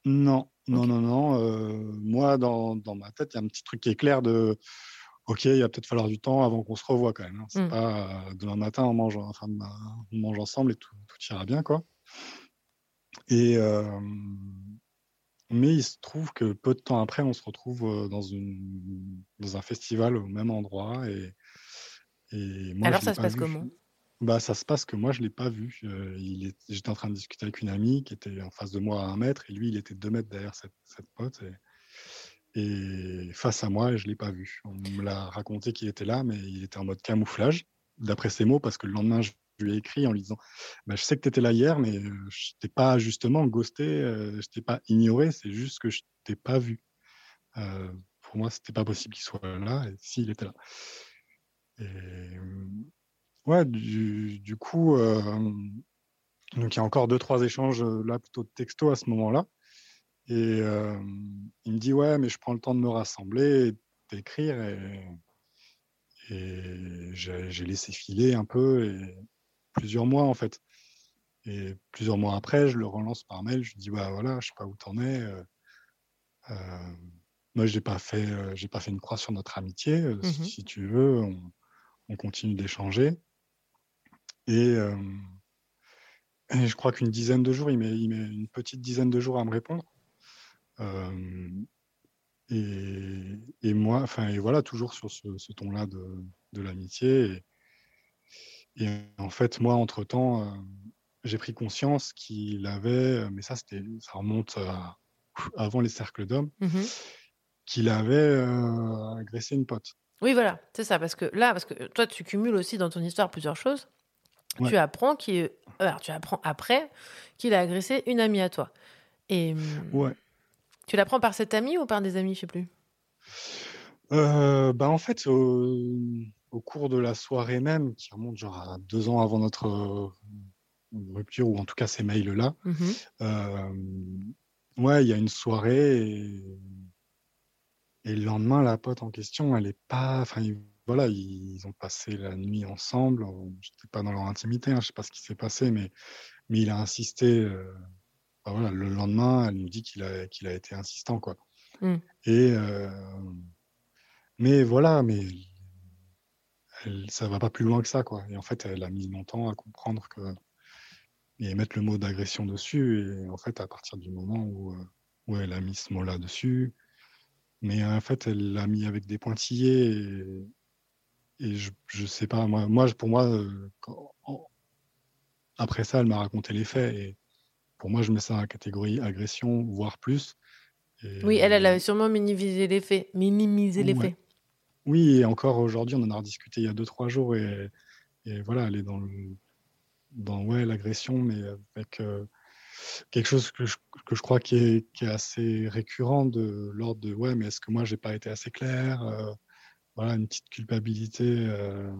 hein? Non, non, non, non. euh, moi, dans, dans ma tête, il y a un petit truc qui est clair de OK, il va peut-être falloir du temps avant qu'on se revoie quand même. hein. C'est Mm. pas euh, demain matin, on mange, enfin, on mange ensemble et tout, tout ira bien, quoi. Et, euh, mais il se trouve que peu de temps après, on se retrouve dans, une, dans un festival au même endroit. Et, et moi, Alors ça se pas passe comment? Bah, ça se passe que moi, je ne l'ai pas vu. Euh, J'étais en train de discuter avec une amie qui était en face de moi à un mètre, et lui, il était deux mètres derrière cette, cette pote. Et, face à moi, je ne l'ai pas vu. On me l'a raconté qu'il était là, mais il était en mode camouflage, d'après ses mots, parce que le lendemain, je lui ai écrit en lui disant bah, Je sais que tu étais là hier, mais euh, je t'ai pas justement ghosté, euh, je t'ai pas ignoré, c'est juste que je t'ai pas vu. Euh, pour moi, c'était pas possible qu'il soit là, et s'il était là. Et, Ouais, du, du coup, euh, donc il y a encore deux, trois échanges là, plutôt de texto à ce moment-là. Et euh, il me dit, ouais, mais je prends le temps de me rassembler, d'écrire. Et, et j'ai laissé filer un peu, et plusieurs mois en fait. Et plusieurs mois après, je le relance par mail, je lui dis bah voilà, je sais pas où t'en es. euh, moi, j'ai pas fait, j'ai pas fait une croix sur notre amitié. euh, si, si tu veux, on, on continue d'échanger. Et, euh, et je crois qu'une dizaine de jours, il met, il met une petite dizaine de jours à me répondre. Euh, et, et moi, enfin, et voilà, toujours sur ce, ce ton-là de, de l'amitié. Et, et en fait, moi, entre-temps, euh, j'ai pris conscience qu'il avait, mais ça, c'était, ça remonte à- avant les cercles d'hommes, Mhm. qu'il avait agressé une pote. Oui, voilà, c'est ça. Parce que là, parce que toi, tu cumules aussi dans ton histoire plusieurs choses. Ouais. Tu apprends qu'il, alors, tu apprends après qu'il a agressé une amie à toi. Et hum, Ouais. tu l'apprends par cette amie ou par des amis, je sais plus? Euh, bah en fait, au, au cours de la soirée même, qui remonte genre à deux ans avant notre euh, rupture, ou en tout cas ces mails-là, Mhm. euh, ouais, il y a une soirée et, et le lendemain, la pote en question, elle est pas, enfin, voilà, ils ont passé la nuit ensemble. Je n'étais pas dans leur intimité, hein, je sais pas ce qui s'est passé, mais, mais il a insisté. euh, bah voilà, le lendemain, elle nous dit qu'il a, qu'il a été insistant, quoi. Mm. Et euh, mais voilà, mais elle, ça va pas plus loin que ça, quoi. Et en fait, elle a mis longtemps à comprendre que et mettre le mot d'agression dessus. Et en fait, à partir du moment où, euh, où elle a mis ce mot-là dessus, mais en fait, elle l'a mis avec des pointillés. Et, et je, je sais pas, moi, moi pour moi, euh, quand- en- après ça, elle m'a raconté les faits. Et pour moi, je mets ça la catégorie agression, voire plus. Et- Oui, elle, elle avait sûrement minimisé les faits. Minimisé les faits. Oui, et encore aujourd'hui, on en a rediscuté il y a deux, trois jours, et, et voilà, elle est dans, le, dans ouais, l'agression, mais avec euh, quelque chose que je, que je crois qui est, qui est assez récurrent de l'ordre de ouais, mais est-ce que moi, j'ai pas été assez clair Euh, Voilà, une petite culpabilité euh,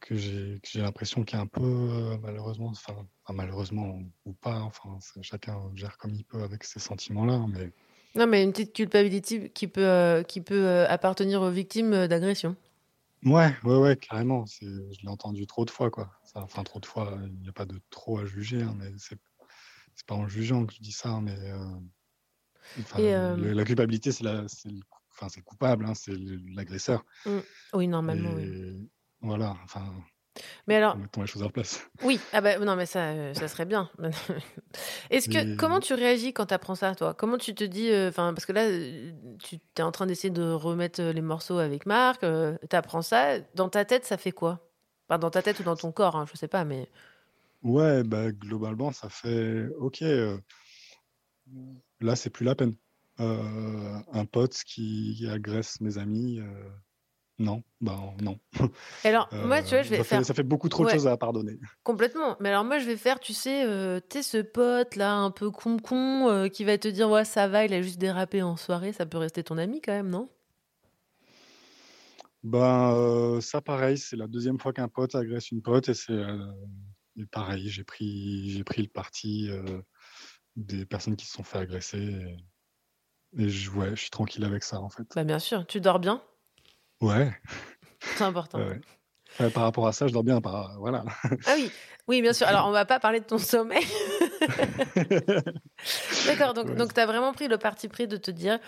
que j'ai l'impression qu'il y a un peu, euh, malheureusement, enfin, malheureusement ou pas, enfin, chacun gère comme il peut avec ces sentiments-là, mais Non, mais une petite culpabilité qui peut, euh, qui peut euh, appartenir aux victimes d'agression. Ouais, ouais, ouais, carrément. Je l'ai entendu trop de fois, quoi. Ça, enfin, trop de fois, il n'y a pas de trop à juger, hein, mais c'est, pas en jugeant que je dis ça, mais enfin, Et, euh, le- la culpabilité, c'est le, enfin, c'est le coupable, hein, c'est l'agresseur. Mm. Oui, normalement, oui. Voilà, enfin, Mais alors, mettons les choses en place. oui, ah bah, non, mais ça, euh, ça serait bien. Est-ce que, Mais- comment tu réagis quand tu apprends ça, toi? Comment tu te dis, euh, enfin, parce que là, euh, tu es en train d'essayer de remettre les morceaux avec Marc, tu apprends ça, dans ta tête, ça fait quoi? Enfin, dans ta tête ou dans ton corps, hein, je sais pas, mais. Ouais, bah, globalement, ça fait OK. là, c'est plus la peine. Euh, un pote qui agresse mes amis, euh, non, bah non. Et alors, moi, tu vois, je vais ça fait, faire- ça fait beaucoup trop Ouais. de choses à pardonner. Complètement. Mais alors moi, je vais faire, tu sais, euh, tu sais, ce pote là, un peu con-con, euh, qui va te dire, ouais, ça va, il a juste dérapé en soirée, ça peut rester ton ami quand même, non? Ben, euh, ça, pareil, c'est la deuxième fois qu'un pote agresse une pote et c'est euh, pareil, j'ai pris, j'ai pris le parti euh, des personnes qui se sont fait agresser et, et je, ouais, je suis tranquille avec ça en fait. Bah bien sûr, tu dors bien, Ouais. c'est important. ouais, ouais. Ouais, par rapport à ça, je dors bien. Par, voilà. Ah oui, oui, bien sûr. Alors, on va pas parler de ton sommeil. D'accord, donc, Ouais. donc tu as vraiment pris le parti pris de te dire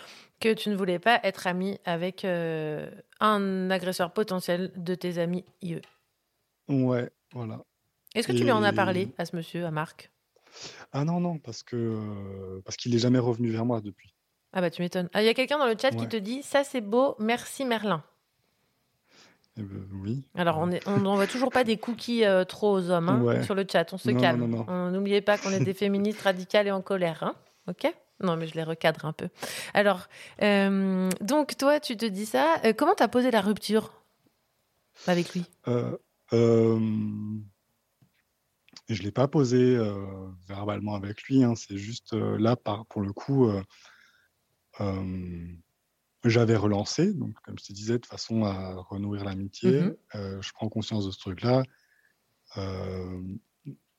que tu ne voulais pas être ami avec euh, un agresseur potentiel de tes amis IE. Ouais, voilà. Est-ce que tu lui en as parlé à ce monsieur, à Marc? Ah non, non, parce que euh, parce qu'il est jamais revenu vers moi depuis. Ah bah tu m'étonnes. Ah, Il y a quelqu'un dans le chat qui te dit ça c'est beau, merci Merlin. Eh ben, oui. Alors on est, on n'envoie toujours pas des cookies euh, trop aux hommes hein, Ouais. sur le chat, on se Non, calme. N'oubliez pas qu'on est des féministes radicales et en colère, hein ok? Non mais je les recadre un peu. Alors euh, donc toi tu te dis ça, Euh, comment t'as posé la rupture avec lui? Euh, je l'ai pas posé verbalement avec lui. hein, c'est juste là, par, pour le coup, j'avais relancé, donc comme je te disais, de façon à renouer l'amitié. Euh, je prends conscience de ce truc-là.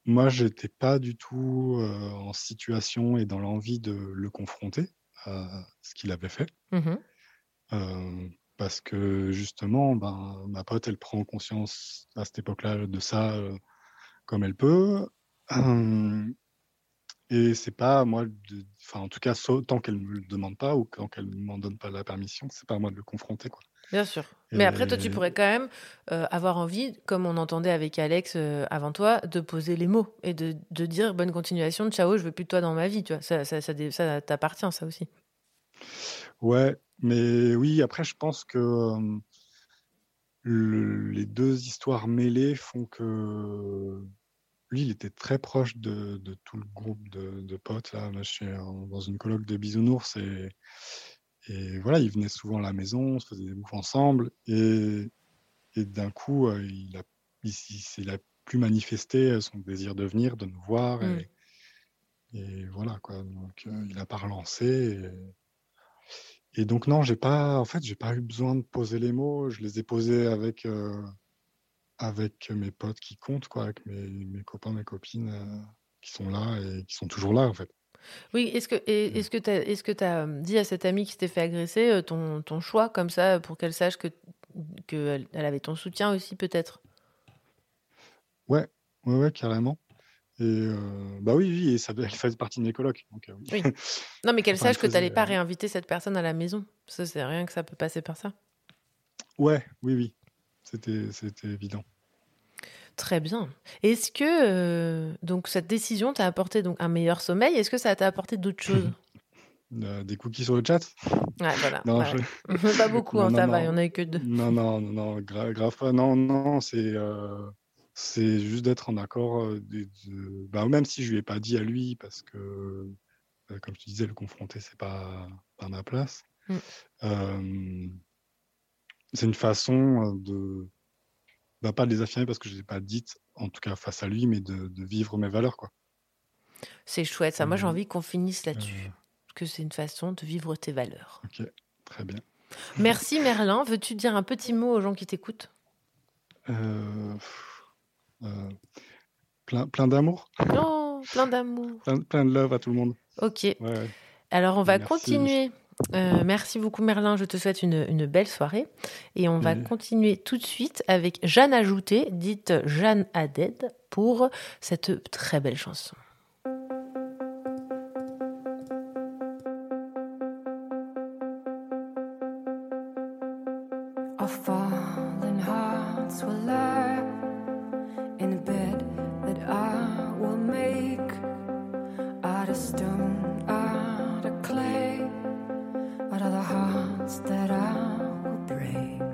Moi, j'étais pas du tout en situation et dans l'envie de le confronter à ce qu'il avait fait. Euh, parce que justement, ben, ma pote, elle prend conscience à cette époque-là de ça euh, comme elle peut. Et c'est pas à moi, de, enfin en tout cas, tant qu'elle me le demande pas ou tant qu'elle m'en donne pas la permission, c'est pas à moi de le confronter, quoi. Bien sûr. Mais après, toi, tu pourrais quand même euh, avoir envie, comme on entendait avec Alex euh, avant toi, de poser les mots et de, de, dire bonne continuation, ciao, je veux plus de toi dans ma vie. Tu vois, ça, ça, ça, ça t'appartient, ça aussi. Ouais, mais oui, après, je pense que euh, le, les deux histoires mêlées font que lui, il était très proche de, de tout le groupe de, de potes. Là, Moi, je suis dans une colloque de bisounours et et voilà, il venait souvent à la maison, on se faisait des bouffes ensemble. Et, et d'un coup, euh, il a, il, a plus manifesté euh, son désir de venir, de nous voir. Et, mmh. et voilà, quoi. Donc, euh, il n'a pas relancé. Et, et, donc, non, j'ai pas, en fait, j'ai pas eu besoin de poser les mots. Je les ai posés avec, avec mes potes qui comptent, quoi, avec mes, mes copains, mes copines qui sont là et qui sont toujours là, en fait. Oui, est-ce que est-ce que tu as, est-ce que as dit à cette amie qui s'était fait agresser ton, ton choix comme ça pour qu'elle sache que qu'elle elle avait ton soutien aussi peut-être? Ouais, ouais, ouais, carrément. Et bah oui, oui, et ça elle faisait partie de mes colocs. Donc, oui. Non, mais qu'elle sache que tu n'allais pas réinviter cette personne à la maison. Ça, c'est rien que ça peut passer par ça. Ouais, oui, oui. C'était, évident. Très bien. Est-ce que euh, donc cette décision t'a apporté donc un meilleur sommeil? Est-ce que ça t'a apporté d'autres choses? Euh, Des cookies sur le chat? Ouais, voilà. Non, pas beaucoup, hein, ça va, il n'y en a eu que deux. Non, non, non, non grave pas. Non, non, c'est euh, c'est juste d'être en accord. De, bah, même si je lui ai pas dit à lui, parce que, comme je te disais, le confronter, c'est pas, pas ma place. Mm. C'est une façon de bah, pas de les affirmer parce que je ne les ai pas dites, en tout cas face à lui, mais de, de vivre mes valeurs. quoi. C'est chouette, ça. Moi, j'ai envie qu'on finisse là-dessus. Euh... Parce que c'est une façon de vivre tes valeurs. Ok, très bien. Merci Merlin. Veux-tu dire un petit mot aux gens qui t'écoutent? Euh... Euh... Plein, plein d'amour? Oh, plein d'amour. plein, plein, de love à tout le monde. Ok. Ouais. Alors, on va Merci. continuer euh, merci beaucoup Merlin, je te souhaite une, belle soirée. Et on va mmh. continuer tout de suite avec Jeanne Ajouté, dite Jeanne Aded, pour cette très belle chanson. the hearts that I will break.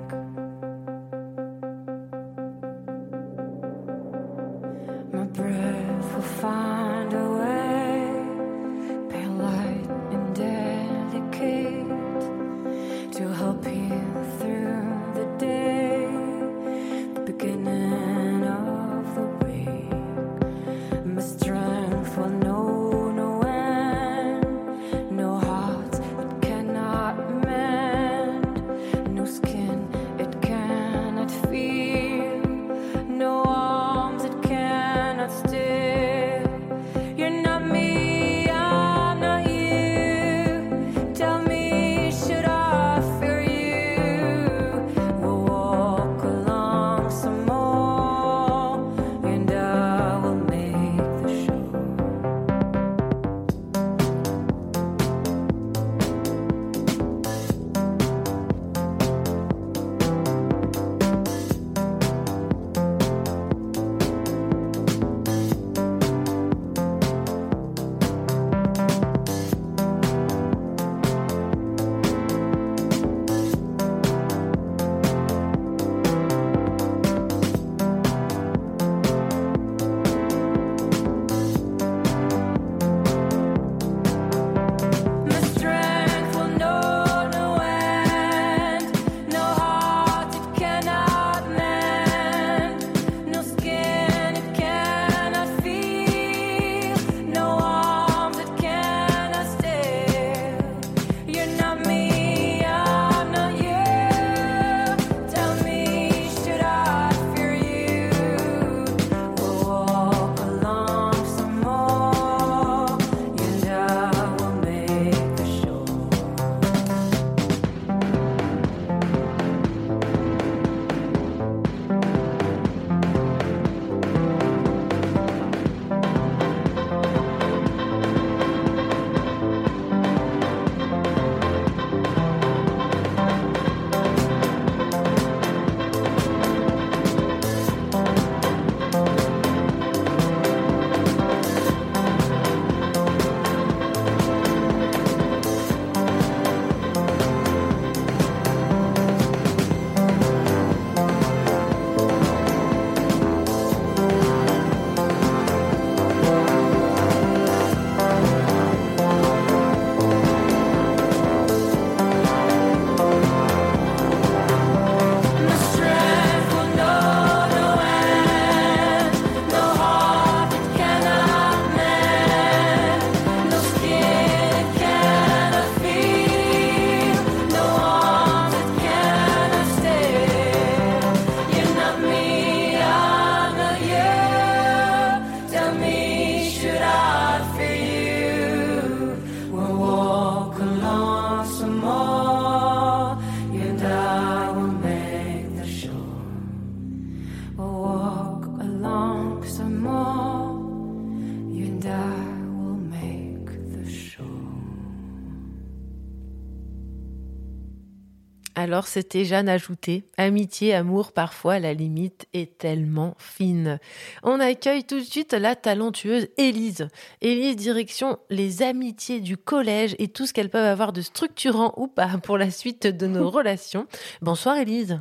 Alors c'était Jeanne ajoutée. Amitié, amour, parfois la limite est tellement fine. On accueille tout de suite la talentueuse Élise. Élise, direction les amitiés du collège et tout ce qu'elles peuvent avoir de structurant ou pas pour la suite de nos relations. Bonsoir Élise.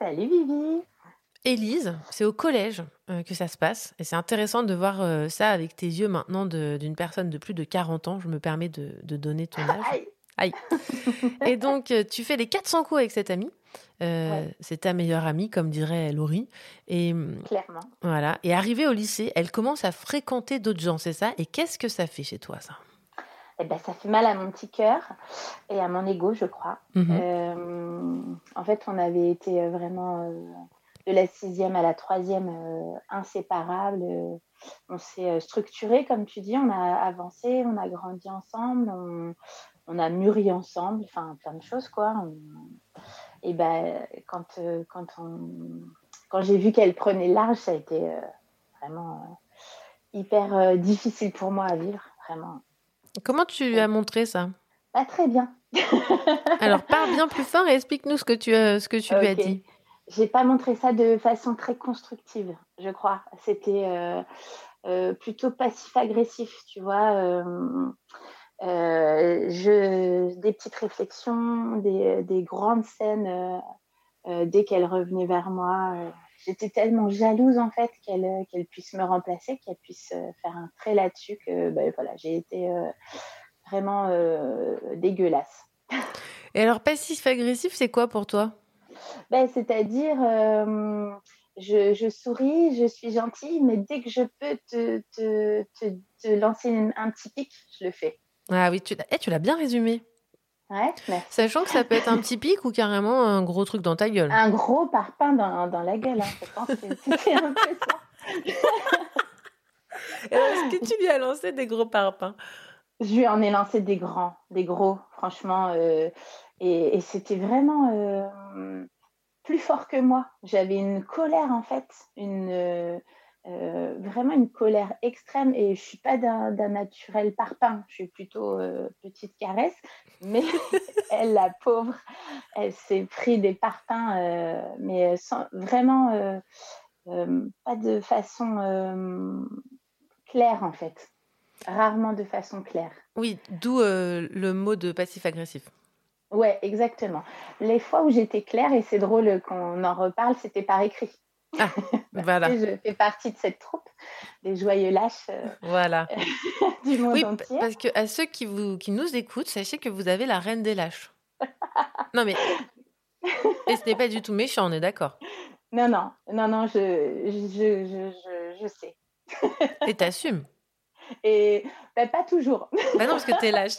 Salut Vivi. Élise, c'est au collège euh, que ça se passe. Et c'est intéressant de voir euh, ça avec tes yeux maintenant d'une personne de plus de 40 ans. Je me permets de, de donner ton âge. Aïe. Aïe. Et donc, euh, tu fais les 400 coups avec cette amie. Euh, C'est ta meilleure amie, comme dirait Laurie. Et hum, Clairement. voilà. Et arrivée au lycée, elle commence à fréquenter d'autres gens, c'est ça? Et qu'est-ce que ça fait chez toi, ça? Eh ben, ça fait mal à mon petit cœur et à mon ego, je crois. Mhm. En fait, on avait été vraiment de la sixième à la troisième euh, inséparables. Euh, on s'est euh, structuré, comme tu dis, on a avancé, on a grandi ensemble, on, on a mûri ensemble, enfin plein de choses, quoi. On- et ben, quand, euh, quand, on, quand j'ai vu qu'elle prenait large, ça a été vraiment hyper difficile pour moi à vivre, vraiment. Comment tu lui as montré ça? Pas très bien. Alors, parle bien plus fort et explique-nous ce que tu, ce que tu lui as dit. J'ai pas montré ça de façon très constructive, je crois. C'était euh, euh, plutôt passif-agressif, tu vois. euh, des petites réflexions, des, des grandes scènes dès qu'elle revenait vers moi. J'étais tellement jalouse en fait qu'elle puisse me remplacer, qu'elle puisse faire un trait là-dessus que ben, voilà, j'ai été vraiment dégueulasse. Et alors, passif-agressif, c'est quoi pour toi? Ben, C'est-à-dire, euh, je, je souris, je suis gentille, mais dès que je peux te, te, te, te lancer un petit pic, je le fais. Ah oui, tu l'as eh, tu l'as bien résumé. Ouais, merci. Sachant que ça peut être un petit pic ou carrément un gros truc dans ta gueule. Un gros parpaing dans, dans la gueule, hein, je pense que c'était un peu ça. Alors, Est-ce que tu lui as lancé des gros parpaings? Je lui en ai lancé des grands, des gros, franchement. euh, et et c'était vraiment euh, plus fort que moi. J'avais une colère, en fait, une, euh, euh, vraiment une colère extrême. Et je suis pas d'un naturel parpaing, je suis plutôt euh, petite caresse. Mais elle, la pauvre, elle s'est pris des parpaings, mais sans, vraiment pas de façon claire, en fait. Rarement de façon claire. Oui, d'où le mot de passif-agressif. Ouais, exactement. Les fois où j'étais claire, et c'est drôle qu'on en reparle, c'était par écrit. Ah, voilà. Je fais partie de cette troupe des joyeux lâches euh, Voilà. du monde Oui, entier. parce que à ceux qui, vous, qui nous écoutent, sachez que vous avez la reine des lâches. Non, mais. Et ce n'est pas du tout méchant, on est d'accord. Non, non, non, non, je, je, je, je, sais. Et t'assumes. Et ben, pas toujours. Bah non, parce que t'es lâche.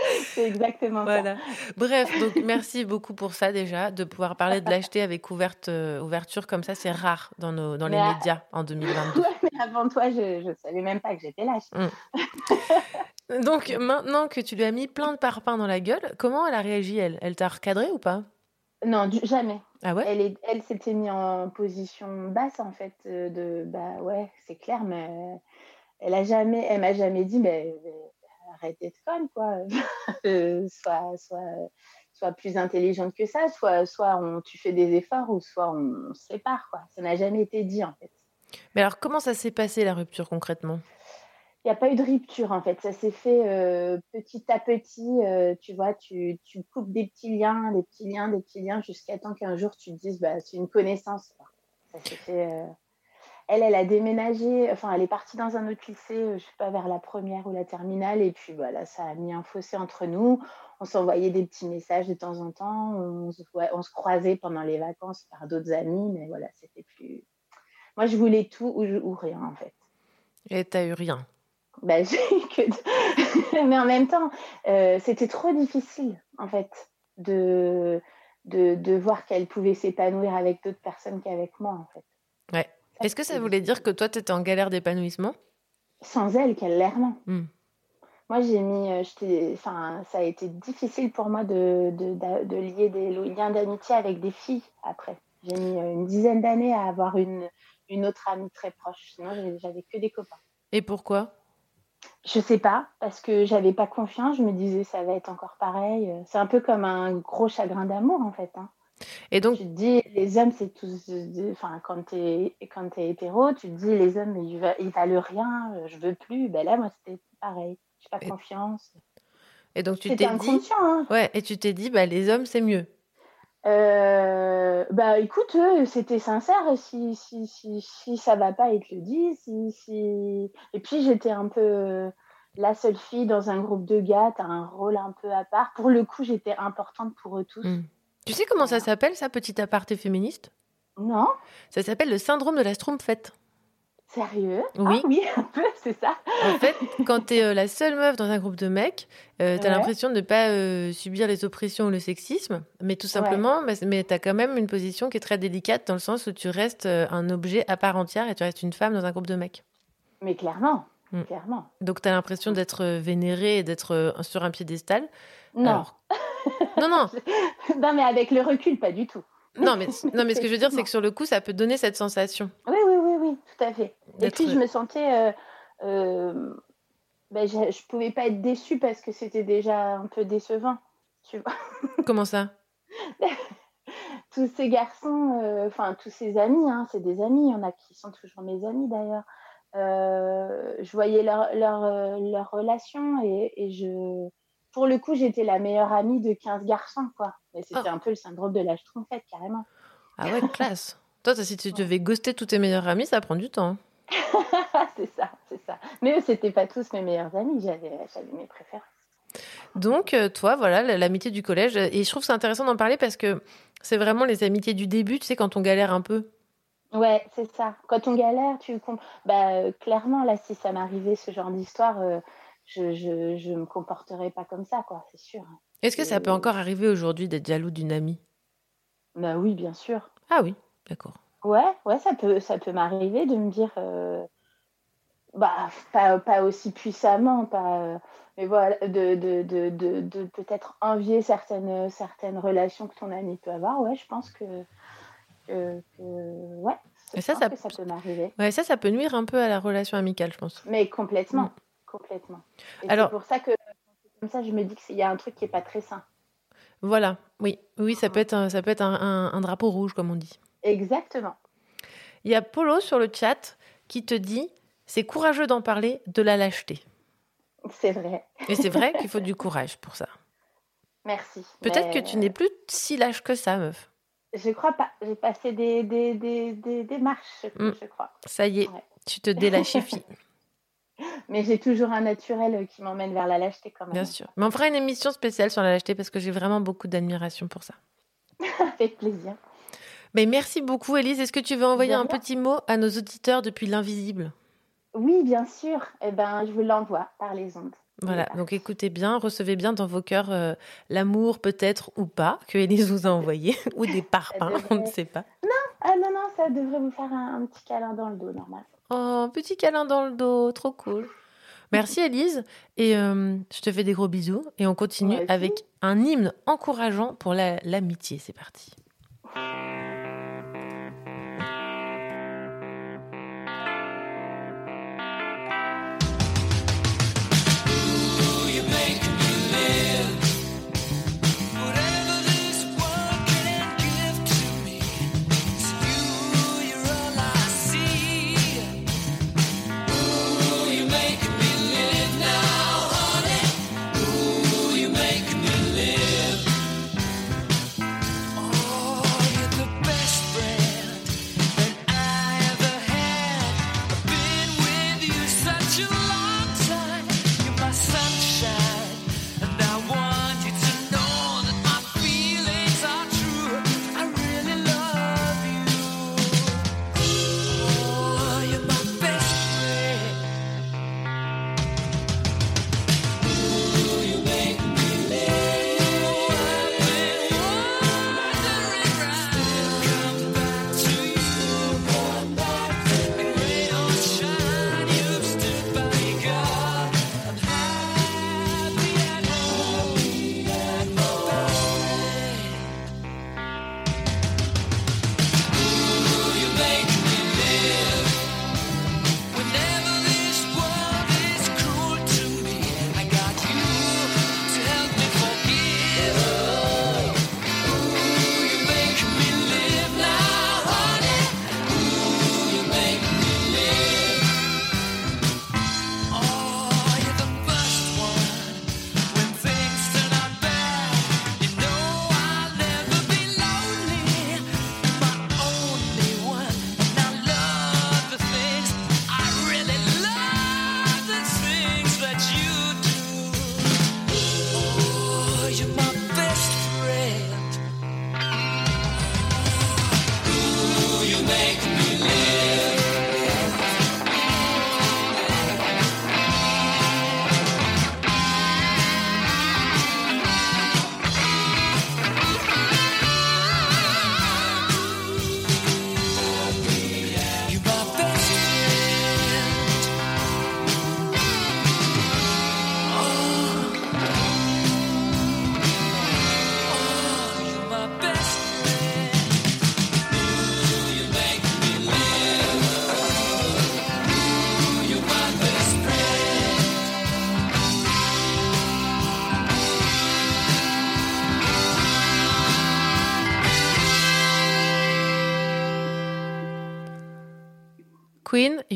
C'est exactement Voilà. ça. Bref, donc merci beaucoup pour ça déjà, de pouvoir parler de l'acheter avec ouverte, euh, ouverture comme ça, c'est rare dans, nos, dans les à- médias en 2022. Ouais, mais avant toi, je ne savais même pas que j'étais lâche. Mm. Donc maintenant que tu lui as mis plein de parpaings dans la gueule, comment elle a réagi elle? Elle t'a recadré ou pas? Non, du- jamais. Ah ouais? Elle, est- elle s'était mise en position basse, en fait, euh, de bah ouais, c'est clair, mais elle a jamais, elle m'a jamais dit, mais, mais arrête d'être conne, quoi. Euh, soit, soit, soit plus intelligente que ça, soit, soit on, tu fais des efforts, ou soit on, on se sépare, quoi. Ça n'a jamais été dit, en fait. Mais alors comment ça s'est passé la rupture concrètement? Il n'y a pas eu de rupture en fait, ça s'est fait euh, petit à petit. euh, tu vois, tu, tu coupes des petits liens, des petits liens, des petits liens jusqu'à temps qu'un jour tu te dises, bah, c'est une connaissance. quoi. Ça s'est fait. euh, Elle, elle a déménagé, enfin, elle est partie dans un autre lycée, euh, je sais pas, vers la première ou la terminale, et puis voilà, ça a mis un fossé entre nous. On s'envoyait des petits messages de temps en temps, on se, ouais, on se croisait pendant les vacances par d'autres amis, mais voilà, c'était plus. Moi, je voulais tout ou, ou rien en fait. Et t'as eu rien? Bah, j'ai eu que de- Mais en même temps, euh, c'était trop difficile, en fait, de, de, de voir qu'elle pouvait s'épanouir avec d'autres personnes qu'avec moi, en fait. Ouais. Est-ce que ça voulait dire que toi, t'étais en galère d'épanouissement? Sans elle, clairement. Hmm. Moi, j'ai mis, euh, enfin, ça a été difficile pour moi de, de, de lier des liens d'amitié avec des filles après. J'ai mis euh, une dizaine d'années à avoir une, une autre amie très proche. Sinon, j'avais que des copains. Et pourquoi? Je sais pas, parce que j'avais pas confiance. Je me disais, ça va être encore pareil. C'est un peu comme un gros chagrin d'amour, en fait. hein. Et donc, Tu te dis, les hommes, c'est tous. euh, Enfin, quand tu es, quand es hétéro, tu te dis, les hommes, ils, va- ils valent rien, euh, je veux plus. Ben là, moi, c'était pareil. J'ai pas confiance. et donc tu t'es dit, hein. ouais, et tu t'es dit, bah les hommes c'est mieux. Euh, bah écoute, eux, c'était sincère. Si, si, si, si ça va pas, ils te le disent. Si, si... Et puis j'étais un peu euh, la seule fille dans un groupe de gars, t'as un rôle un peu à part. Pour le coup, j'étais importante pour eux tous. Hmm. Tu sais comment ça s'appelle, ça, petit aparté féministe? Non. Ça s'appelle le syndrome de la Schtroumpfette. Sérieux? Oui. Ah oui, un peu, c'est ça. En fait, quand t'es euh, la seule meuf dans un groupe de mecs, euh, t'as Ouais. l'impression de ne pas euh, subir les oppressions ou le sexisme, mais tout simplement, bah, mais t'as quand même une position qui est très délicate dans le sens où tu restes euh, un objet à part entière et tu restes une femme dans un groupe de mecs. Mais clairement, Mm. clairement. Donc t'as l'impression d'être vénérée et d'être sur un piédestal. Non. Alors- non, non. non, mais avec le recul, pas du tout. Non, mais, non, mais ce que je veux dire, c'est que sur le coup, ça peut donner cette sensation. Oui, oui, oui, oui, tout à fait. Et puis je me sentais. euh, euh, ben, je, je pouvais pas être déçue parce que c'était déjà un peu décevant. Tu vois. Comment ça? Tous ces garçons, euh, enfin tous ces amis, hein, c'est des amis, il y en a qui sont toujours mes amis d'ailleurs. Euh, je voyais leur, leur, euh, leur relation et, et je, pour le coup, j'étais la meilleure amie de 15 garçons, quoi. Mais c'était un peu le syndrome de la schtroumpfette, carrément. Ah ouais, classe. Toi, si tu devais ghoster tous tes meilleurs amis, ça prend du temps. c'est ça, c'est ça. Mais eux, c'était pas tous mes meilleurs amis, j'avais mes préférences. Donc, euh, toi, voilà, l'amitié du collège. Et je trouve c'est intéressant d'en parler parce que c'est vraiment les amitiés du début, tu sais, quand on galère un peu. Ouais, c'est ça. Quand on galère, tu comprends. Bah, euh, clairement, là, si ça m'arrivait ce genre d'histoire, euh, je, je, je me comporterais pas comme ça, quoi, c'est sûr. Est-ce que ça peut encore arriver aujourd'hui d'être jaloux d'une amie? Bah oui, bien sûr. Ah oui, d'accord. Ouais, ouais, ça peut, ça peut m'arriver de me dire, euh, bah, pas, pas aussi puissamment, pas, euh, mais voilà, de, de, de, de, de peut-être envier certaines, certaines relations que ton ami peut avoir. Ouais, je pense que, que, que- ouais, Et ça, pense ça- que ça peut m'arriver. Ouais, ça, ça peut nuire un peu à la relation amicale, je pense. Mais complètement, Mm. Complètement. Et Alors- c'est pour ça que, comme ça, je me dis qu'il y a un truc qui est pas très sain. Voilà, oui, oui, ça peut être, un, ça peut être un, un- un drapeau rouge, comme on dit. Exactement. Il y a Polo sur le chat qui te dit c'est courageux d'en parler, de la lâcheté. C'est vrai. Et c'est vrai qu'il faut du courage pour ça. Merci. Peut-être Mais, que tu n'es plus si lâche que ça, meuf. Je crois pas. J'ai passé des, des, des, des, des marches, je, Mm. je crois. Ça y est, Ouais. tu te délâchifies, Mais j'ai toujours un naturel qui m'emmène vers la lâcheté quand même. bien sûr. Mais on fera une émission spéciale sur la lâcheté parce que j'ai vraiment beaucoup d'admiration pour ça. Avec plaisir. Mais merci beaucoup, Elise. Est-ce que tu veux envoyer un petit mot à nos auditeurs depuis l'invisible? Oui, bien sûr. Eh ben, je vous l'envoie par les ondes. Voilà, donc écoutez bien, recevez bien dans vos cœurs euh, l'amour peut-être ou pas que Elise vous a envoyé, ou des parpaings, on ne sait pas. Ah non, non, ça devrait vous faire un, un petit câlin dans le dos, normal. Oh, petit câlin dans le dos, trop cool. Merci Elise, et euh, je te fais des gros bisous, et on continue avec un hymne encourageant pour la- l'amitié, c'est parti.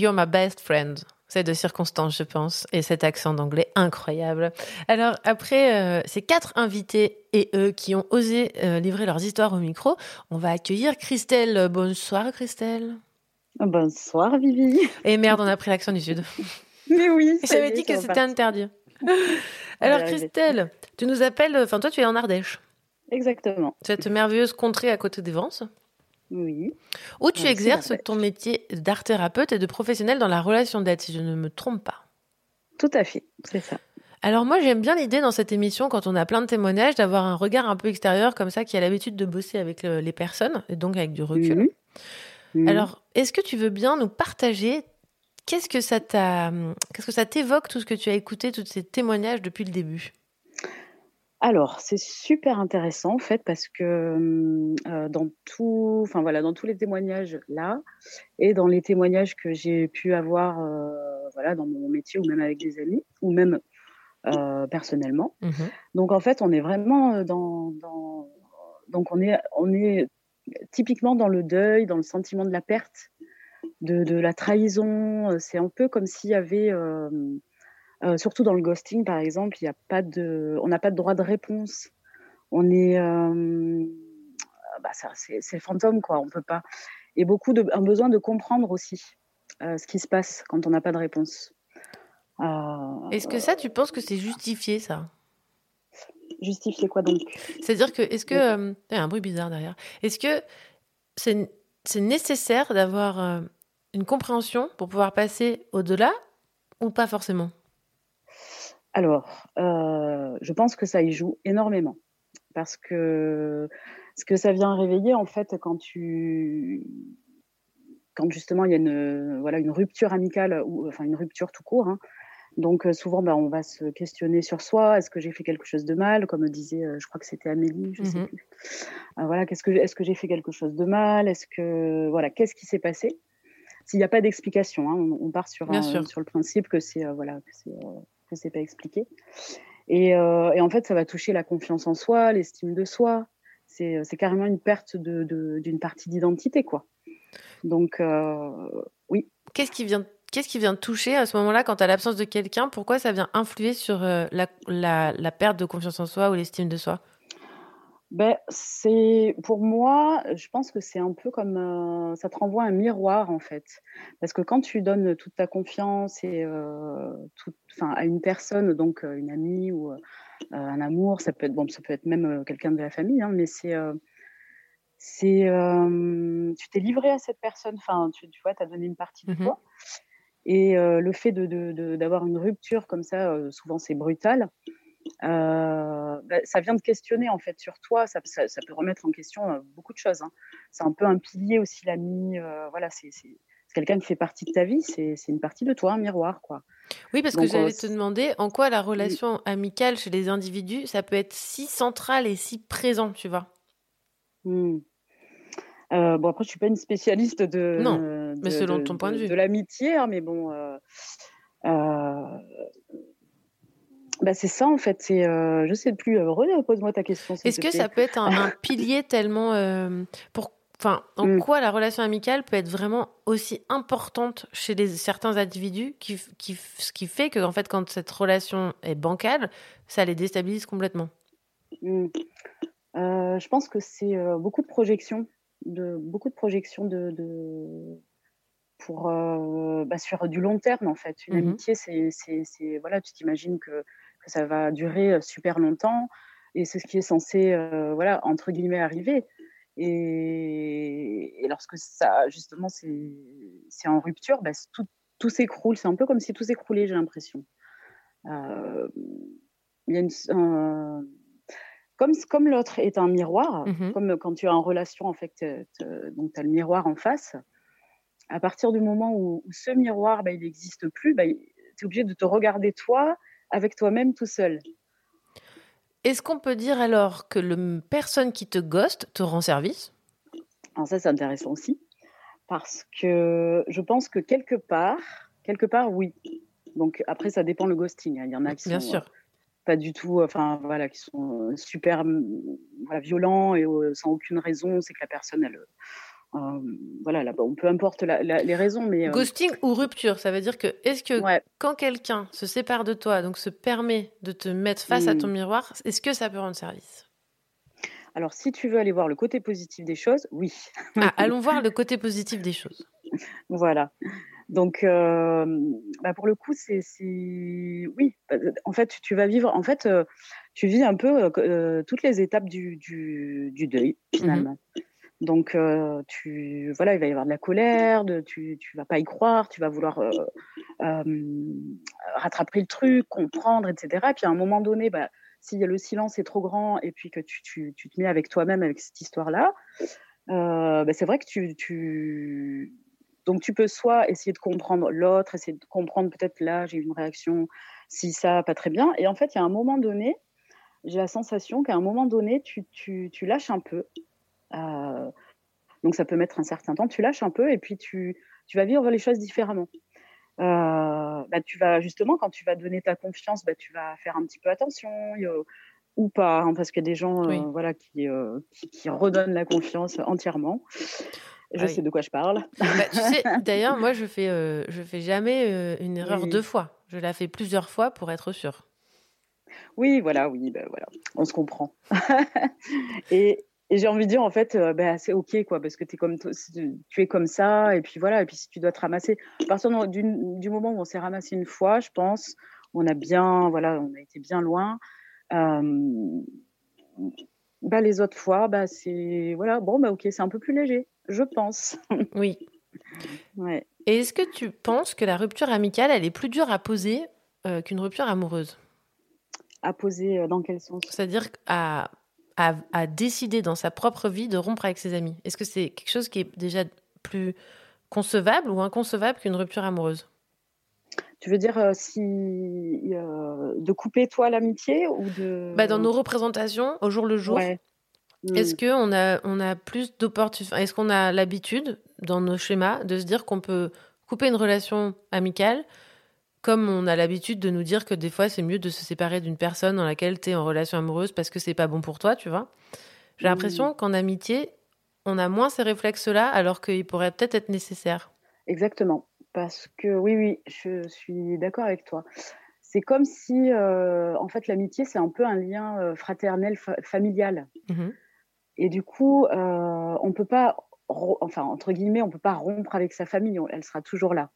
You're my best friend. C'est de circonstance, je pense, et cet accent d'anglais incroyable. Alors, après euh, ces quatre invités et eux qui ont osé euh, livrer leurs histoires au micro, on va accueillir Christelle. Bonsoir, Christelle. Bonsoir, Vivi. Et merde, on a pris l'accent du Sud. Mais oui. J'avais dit que c'était interdit. Alors. Christelle, tu nous appelles, enfin, toi, tu es en Ardèche. Exactement. Cette merveilleuse contrée à côté des Vence. Oui. Où tu c'est exerces ton métier d'art thérapeute et de professionnel dans la relation d'aide, si je ne me trompe pas. Tout à fait, c'est ça. Alors moi j'aime bien l'idée dans cette émission quand on a plein de témoignages d'avoir un regard un peu extérieur comme ça qui a l'habitude de bosser avec le- les personnes et donc avec du recul. Alors est-ce que tu veux bien nous partager qu'est-ce que ça t'a qu'est-ce que ça t'évoque tout ce que tu as écouté tous ces témoignages depuis le début? Alors, c'est super intéressant en fait parce que hum, euh, dans tout, enfin voilà, dans tous les témoignages là et dans les témoignages que j'ai pu avoir, euh, voilà, dans mon métier ou même avec des amis ou même euh, personnellement. Donc en fait, on est vraiment dans, dans- donc on est, on est typiquement dans le deuil, dans le sentiment de la perte, de, de la trahison. C'est un peu comme s'il y avait, euh, surtout dans le ghosting par exemple, il y a pas de, on n'a pas de droit de réponse. On est, euh, bah, ça, c'est fantôme quoi. On peut pas. Et beaucoup de, un besoin de comprendre aussi euh, ce qui se passe quand on n'a pas de réponse. Euh, Est-ce que ça tu penses que c'est justifié ça? Justifier quoi donc? C'est-à-dire que est-ce que il y a un bruit bizarre derrière. Est-ce que c'est nécessaire d'avoir une compréhension pour pouvoir passer au-delà ou pas forcément? Alors, euh, je pense que ça y joue énormément. Parce que ce que ça vient réveiller, en fait, quand tu. Quand justement il y a une, voilà, une rupture amicale, ou enfin une rupture tout court. hein. Donc, euh, souvent, bah, on va se questionner sur soi. Est-ce que j'ai fait quelque chose de mal? Comme disait, euh, je crois que c'était Amélie, je sais Mhm. plus. Euh, voilà, qu'est-ce que, est-ce que j'ai fait quelque chose de mal? Est-ce que. Voilà, qu'est-ce qui s'est passé? S'il n'y a pas d'explication, hein, on, on part sur, un- sur le principe que c'est euh, voilà, que c'est, euh, que c'est pas expliqué. Et, euh, et en fait, ça va toucher la confiance en soi, l'estime de soi. C'est, carrément une perte d'une partie d'identité, quoi. Donc, euh, oui. Qu'est-ce qui vient Qu'est-ce qui vient toucher à ce moment-là quand as l'absence de quelqu'un? Pourquoi ça vient influer sur euh, la perte de confiance en soi ou l'estime de soi? Ben, c'est pour moi, je pense que c'est un peu comme euh, ça te renvoie un miroir en fait, parce que quand tu donnes toute ta confiance et euh, à une personne, donc euh, une amie ou euh, un amour, ça peut être bon, ça peut être même quelqu'un de la famille, hein, mais c'est c'est tu t'es livré à cette personne, enfin tu, tu vois, tu as donné une partie de toi. Et le fait de, d'avoir une rupture comme ça, souvent c'est brutal, euh, bah, ça vient de questionner en fait sur toi, ça, ça- ça peut remettre en question euh, beaucoup de choses. hein. C'est un peu un pilier aussi l'ami, euh, voilà, c'est, quelqu'un qui fait partie de ta vie, c'est, une partie de toi, un miroir quoi. Oui, parce que Donc, j'allais euh, te demander en quoi la relation amicale chez les individus, ça peut être si central et si présent, tu vois? Hmm. Bon, après, je suis pas une spécialiste de. Non, de- mais selon ton point de vue. De l'amitié, hein, mais bon. Bah, c'est ça, en fait. C'est, euh, je sais plus. euh, René, pose-moi ta question. Est-ce que ça peut être un, un pilier tellement euh, pour enfin en Mm. quoi la relation amicale peut être vraiment aussi importante chez certains individus qui, qui ce qui fait que en fait quand cette relation est bancale ça les déstabilise complètement? Hmm. Euh, je pense que c'est beaucoup de projections, de, beaucoup de projections de, de- pour, euh, bah, sur du long terme en fait. Une Mhm. amitié, c'est, c'est, c'est- voilà, tu t'imagines que, que ça va durer super longtemps. et c'est ce qui est censé, euh, voilà, entre guillemets, arriver. Et, et lorsque ça, justement, c'est en rupture, bah, tout, tout s'écroule. C'est un peu comme si tout s'écroulait, j'ai l'impression. Euh, il y a une, comme, comme l'autre est un miroir, Mmh comme quand tu es en relation, en fait, donc tu as le miroir en face, à partir du moment où, où ce miroir, bah, il n'existe plus, bah, tu es obligé de te regarder toi avec toi-même tout seul. Est-ce qu'on peut dire alors que le personne qui te ghost te rend service? Alors ça, c'est intéressant aussi, parce que je pense que quelque part, quelque part, oui. Donc après, ça dépend le ghosting. hein. Il y en a qui Bien sont sûr. euh, pas du tout, enfin voilà, qui sont euh, super voilà, violents et euh, sans aucune raison. C'est que la personne, elle, euh, voilà, là, bon, peu importe la- la- les raisons, mais euh, Ghosting ou rupture, ça veut dire que est-ce que quand quelqu'un se sépare de toi, donc se permet de te mettre face à ton Hmm. miroir, est-ce que ça peut rendre service? Alors si tu veux aller voir le côté positif des choses, oui. Ah, allons voir le côté positif des choses. Voilà. Donc, euh, bah, pour le coup, c'est, oui. En fait, tu- vas vivre. En fait, euh, tu vis un peu euh, toutes les étapes du, du, du deuil finalement. Donc, euh, tu, voilà, il va y avoir de la colère, de, tu, tu vas pas y croire, tu vas vouloir euh, euh, rattraper le truc, comprendre, etc. Et puis à un moment donné, bah, si le silence est trop grand et puis que tu, tu, tu te mets avec toi-même avec cette histoire-là, bah, c'est vrai que tu, tu, donc tu peux soit essayer de comprendre l'autre, essayer de comprendre peut-être là j'ai eu une réaction, si ça pas très bien. Et en fait, il y a un moment donné, j'ai la sensation qu'à un moment donné, tu, tu, tu lâches un peu. Euh, donc ça peut mettre un certain temps. Tu lâches un peu et puis tu, tu vas vivre les choses différemment. Euh, bah, tu vas justement quand tu vas donner ta confiance, bah, tu vas faire un petit peu attention ou pas, hein, parce qu'il y a des gens euh, voilà qui, qui, qui redonnent la confiance entièrement. Je Ah oui. sais de quoi je parle. Bah, tu sais, d'ailleurs, moi, je fais, je fais jamais une erreur Oui. deux fois. Je la fais plusieurs fois pour être sûre. Oui, voilà, oui, ben voilà, on se comprend. et et j'ai envie de dire, en fait, euh, ben, c'est OK, quoi, parce que es comme, tu es comme ça, et puis voilà, et puis si tu dois te ramasser, à partir du- moment où on s'est ramassé une fois, je pense, on a bien, voilà, on a été bien loin. euh, bah, les autres fois, bah, c'est, voilà, bon, bah, OK, c'est un peu plus léger, je pense. Oui. ouais. Et est-ce que tu penses que la rupture amicale, elle est plus dure à poser euh, qu'une rupture amoureuse? À poser euh, dans quel sens? C'est-à-dire à, à, à décider dans sa propre vie de rompre avec ses amis. Est-ce que c'est quelque chose qui est déjà plus concevable ou inconcevable qu'une rupture amoureuse? Tu veux dire euh, si euh, de couper toi l'amitié ou de bah, Dans nos représentations, au jour le jour, Ouais. est-ce qu'on a, on a plus d'opportunités Est-ce qu'on a l'habitude, dans nos schémas, de se dire qu'on peut couper une relation amicale comme on a l'habitude de nous dire que des fois c'est mieux de se séparer d'une personne dans laquelle tu es en relation amoureuse parce que c'est pas bon pour toi, tu vois J'ai l'impression qu'en amitié, on a moins ces réflexes-là alors qu'ils pourraient peut-être être nécessaires. Exactement. Parce que oui, oui, je suis d'accord avec toi. C'est comme si, euh, en fait, l'amitié, c'est un peu un lien euh, fraternel, fa- familial. Et du coup, euh, on peut pas, enfin, entre guillemets, on peut pas rompre avec sa famille, elle sera toujours là.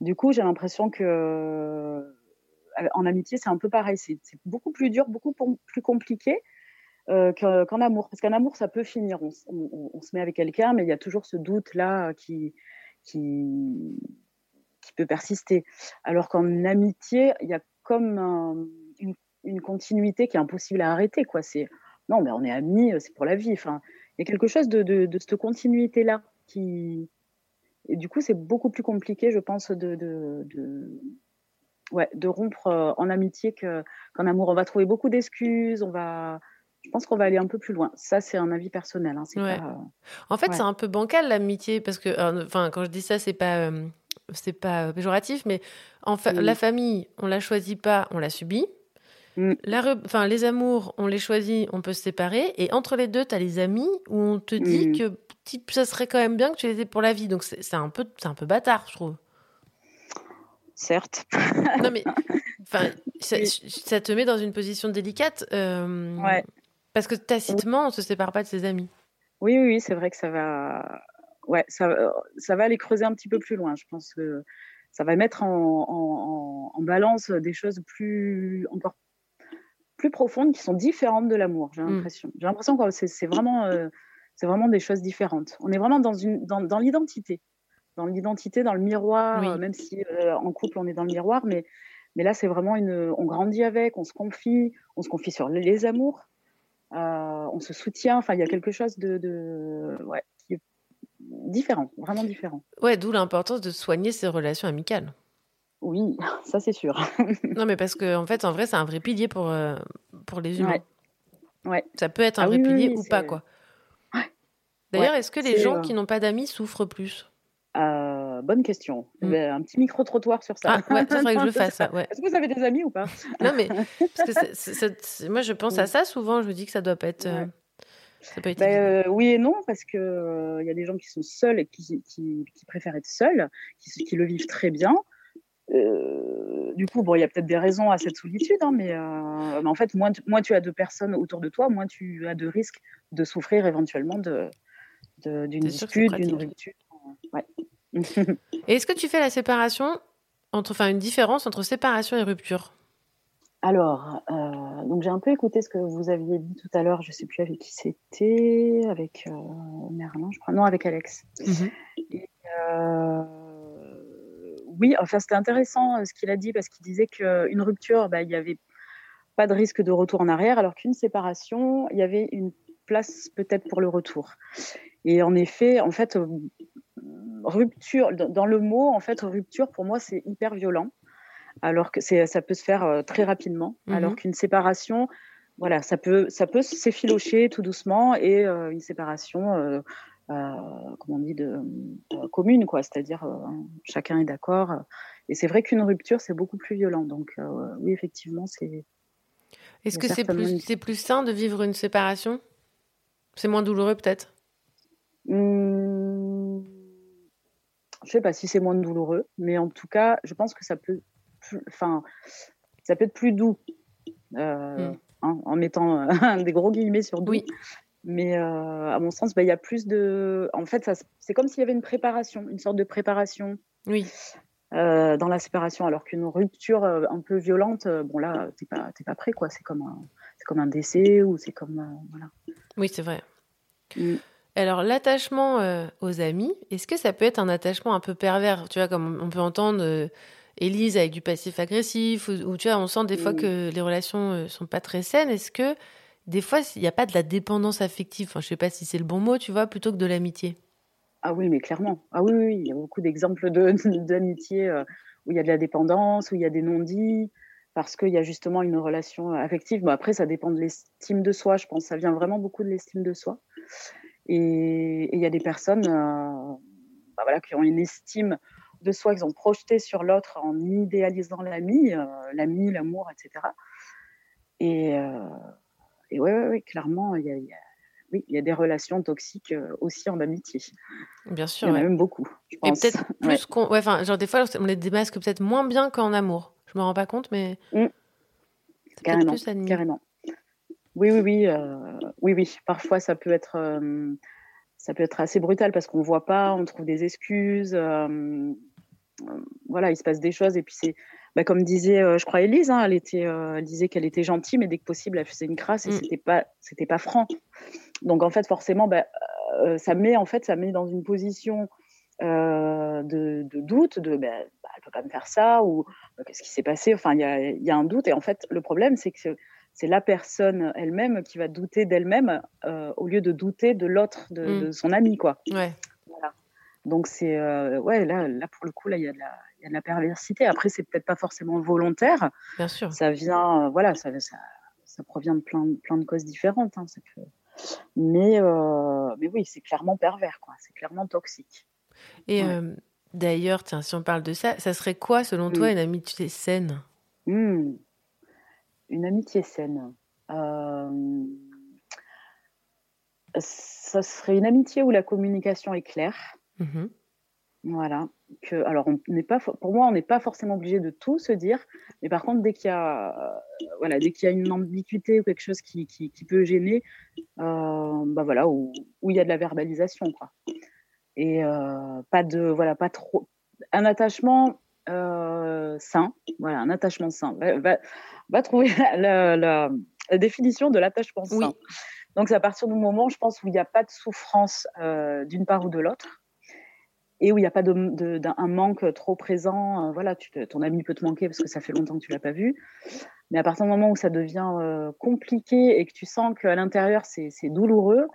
Du coup, j'ai l'impression que euh, en amitié, c'est un peu pareil. C'est beaucoup plus dur, beaucoup plus compliqué euh, qu'en amour. Parce qu'en amour, ça peut finir. On, se met avec quelqu'un, mais il y a toujours ce doute-là qui, qui, qui peut persister. Alors qu'en amitié, il y a comme un- une, continuité qui est impossible à arrêter. Quoi. C'est, non, mais on est amis, c'est pour la vie. Il y a quelque chose de, de, de cette continuité-là qui. Et du coup, c'est beaucoup plus compliqué, je pense, de, de, de, ouais, de rompre euh, en amitié que, qu'en amour. On va trouver beaucoup d'excuses, on va. Je pense qu'on va aller un peu plus loin. Ça, c'est un avis personnel. Hein, c'est Ouais. pas, En fait, Ouais. c'est un peu bancal l'amitié parce que, euh, enfin, quand je dis ça, c'est pas, euh, c'est pas péjoratif, mais en fa- la famille, on la choisit pas, on la subit. La re- enfin, les amours, on les choisit, on peut se séparer. Et entre les deux, tu as les amis où on te dit Mm. que type, ça serait quand même bien que tu les aies pour la vie. Donc c'est un peu, un peu bâtard, je trouve. Certes. Non mais, enfin, ça, ça te met dans une position délicate. euh, Ouais. Parce que tacitement, on se sépare pas de ses amis. Oui, oui, oui, c'est vrai que ça va, ouais, ça, euh, ça va aller creuser un petit peu plus loin. Je pense que ça va mettre en- en balance des choses plus encore plus profondes qui sont différentes de l'amour, j'ai Mm. l'impression. J'ai l'impression que c'est c'est vraiment, euh, c'est vraiment des choses différentes. On est vraiment dans, une, dans, dans l'identité, dans l'identité, dans le miroir, Oui. euh, même si euh, en couple on est dans le miroir, mais, mais là c'est vraiment une, on grandit avec, on se confie, on se confie sur les, les amours, euh, on se soutient, enfin il y a quelque chose de, de ouais, qui est différent, vraiment différent. Ouais, d'où l'importance de soigner ses relations amicales. Oui, ça c'est sûr. Non, mais parce que en fait, en vrai, c'est un vrai pilier pour, euh, pour les humains. Ouais. Ouais. Ça peut être un Ah vrai oui, pilier oui, ou pas, quoi. D'ailleurs, Ouais, est-ce que les gens euh, qui n'ont pas d'amis souffrent plus? Euh, bonne question. Mm. Ben, Un petit micro-trottoir sur ça. Ah, ouais, ça faudrait que je le fasse, ça. Est-ce que vous avez des amis ou pas? Non, mais parce que moi, je pense à ça souvent. Je me dis que ça doit pas être. ça peut être Ben, euh, oui et non, parce qu'il il y a des gens qui sont seuls et qui, qui, qui préfèrent être seuls, qui, qui le vivent très bien. Euh, du coup, bon, il y a peut-être des raisons à cette solitude, hein, mais, euh, mais en fait, moins, tu- moins tu as de personnes autour de toi, moins tu as de risques de souffrir éventuellement de, de- d'une dispute, d'une rupture. Ouais. Et est-ce que tu fais la séparation entre, enfin, une différence entre séparation et rupture? Alors, euh, donc j'ai un peu écouté ce que vous aviez dit tout à l'heure. Je sais plus avec qui c'était, avec euh, Merlin, je crois. Non, avec Alex. Et, euh, oui, enfin c'était intéressant euh, ce qu'il a dit parce qu'il disait qu'une rupture, bah, il n'y avait pas de risque de retour en arrière, alors qu'une séparation, il y avait une place peut-être pour le retour. Et en effet, en fait, euh, rupture, dans le mot, en fait, rupture, pour moi, c'est hyper violent alors que ça peut se faire euh, très rapidement, Mhm. alors qu'une séparation, voilà, ça peut, ça peut s'effilocher tout doucement et euh, une séparation, euh, comment on dit, de, euh, commune, quoi, c'est-à-dire euh, chacun est d'accord. Et c'est vrai qu'une rupture, c'est beaucoup plus violent. Donc euh, oui, effectivement, c'est. Est-ce que c'est plus, c'est plus sain de vivre une séparation? C'est moins douloureux, peut-être? Hum, je sais pas si c'est moins douloureux, mais en tout cas, je pense que ça peut, plus- enfin, ça peut être plus doux, euh, Mm. hein, en mettant euh, des gros guillemets sur doux. Mais euh, à mon sens, bah, il y a plus de, en fait, c'est comme s'il y avait une préparation, une sorte de préparation. Oui. euh, dans la séparation, alors qu'une rupture euh, un peu violente, bon là, t'es pas, t'es pas prêt, quoi. C'est comme un, c'est comme un décès ou c'est comme, voilà. Oui, c'est vrai. Mm. Alors, l'attachement aux amis, est-ce que ça peut être un attachement un peu pervers? Tu vois, comme on peut entendre Élise avec du passif agressif, ou, ou tu vois, on sent des fois Mm. que les relations sont pas très saines. Est-ce que des fois, il n'y a pas de la dépendance affective Enfin, je sais pas si c'est le bon mot, tu vois, plutôt que de l'amitié. Ah oui, mais clairement. Ah oui, il y a beaucoup d'exemples de, d'amitié euh, où il y a de la dépendance, où il y a des non-dits, parce qu'il y a justement une relation affective. Bon, après, ça dépend de l'estime de soi, je pense. Ça vient vraiment beaucoup de l'estime de soi. Et il y a des personnes euh, bah voilà, qui ont une estime de soi, qu'ils ont projeté sur l'autre en idéalisant l'ami, euh, l'amour, etc. Et, euh, et ouais, ouais, ouais, clairement, il y a, il y a- oui, il y a des relations toxiques euh, aussi en amitié. Bien sûr. Il y en a ouais. même beaucoup, je Et peut-être plus Ouais. qu'on. Ouais, enfin, genre des fois, on les démasque peut-être moins bien qu'en amour. Je me rends pas compte, mais. Mm. c'est peut-être Carrément, plus carrément. Oui, oui, oui, euh, oui, oui. Parfois, ça peut être, euh, ça peut être assez brutal parce qu'on voit pas, on trouve des excuses. euh, voilà, il se passe des choses et puis c'est, bah, comme disait, euh, je crois Élise, hein, elle était, euh, elle disait qu'elle était gentille, mais dès que possible, elle faisait une crasse et Mm. c'était pas, c'était pas franc. Donc en fait, forcément, bah, euh, ça met, en fait, ça met dans une position de, de doute, de, bah, bah, elle peut pas me faire ça ou qu'est-ce qui s'est passé? Enfin, il y a, il y a un doute et en fait, le problème, c'est que c'est la personne elle-même qui va douter d'elle-même au lieu de douter de l'autre, de, Mm. de son ami, quoi. Ouais. Voilà. Donc c'est ouais là, là pour le coup là il y a de la y a de la perversité. Après c'est peut-être pas forcément volontaire. Bien sûr. Ça vient euh, voilà ça, ça ça provient de plein plein de causes différentes. hein, ça peut- Mais euh, mais oui c'est clairement pervers quoi. C'est clairement toxique. Et Ouais. euh, d'ailleurs, tiens, si on parle de ça, ça serait quoi, selon toi, Mm. une amitié saine? Hmm. Une amitié saine. Ça serait une amitié où la communication est claire. Mhm. Voilà. Que, alors, on n'est pas, pour moi, on n'est pas forcément obligé de tout se dire, mais par contre, dès qu'il y a, euh, voilà, dès qu'il y a une ambiguïté ou quelque chose qui, qui, qui peut gêner, euh, bah voilà, où, où il y a de la verbalisation, quoi. Et euh, pas de, voilà, pas trop, un attachement sain, voilà, un attachement sain. Va, va, va trouver la, la, la définition de l'attachement sain. Donc, c'est à partir du moment, je pense, où il n'y a pas de souffrance d'une part ou de l'autre, et où il n'y a pas de, d'un manque trop présent. Euh, voilà, tu ton ami peut te manquer parce que ça fait longtemps que tu l'as pas vu. Mais à partir du moment où ça devient euh, compliqué et que tu sens qu'à l'intérieur c'est, douloureux,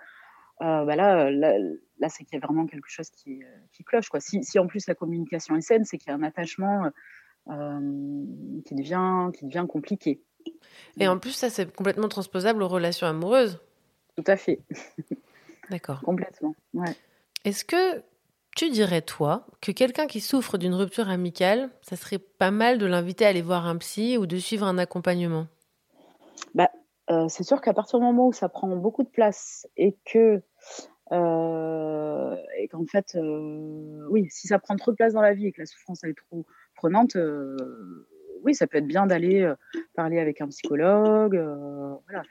bah là, là, c'est qu'il y a vraiment quelque chose qui, qui cloche. Quoi. Si, si, en plus la communication est saine, c'est qu'il y a un attachement qui, devient, qui devient compliqué. Et en plus, ça, c'est complètement transposable aux relations amoureuses. Tout à fait. D'accord. Complètement. Ouais. Est-ce que tu dirais, toi, que quelqu'un qui souffre d'une rupture amicale, ça serait pas mal de l'inviter à aller voir un psy ou de suivre un accompagnement? Bah, euh, C'est sûr qu'à partir du moment où ça prend beaucoup de place et que. Euh, et qu'en fait, euh, oui, si ça prend trop de place dans la vie et que la souffrance est trop prenante, oui, ça peut être bien d'aller parler avec un psychologue, voilà,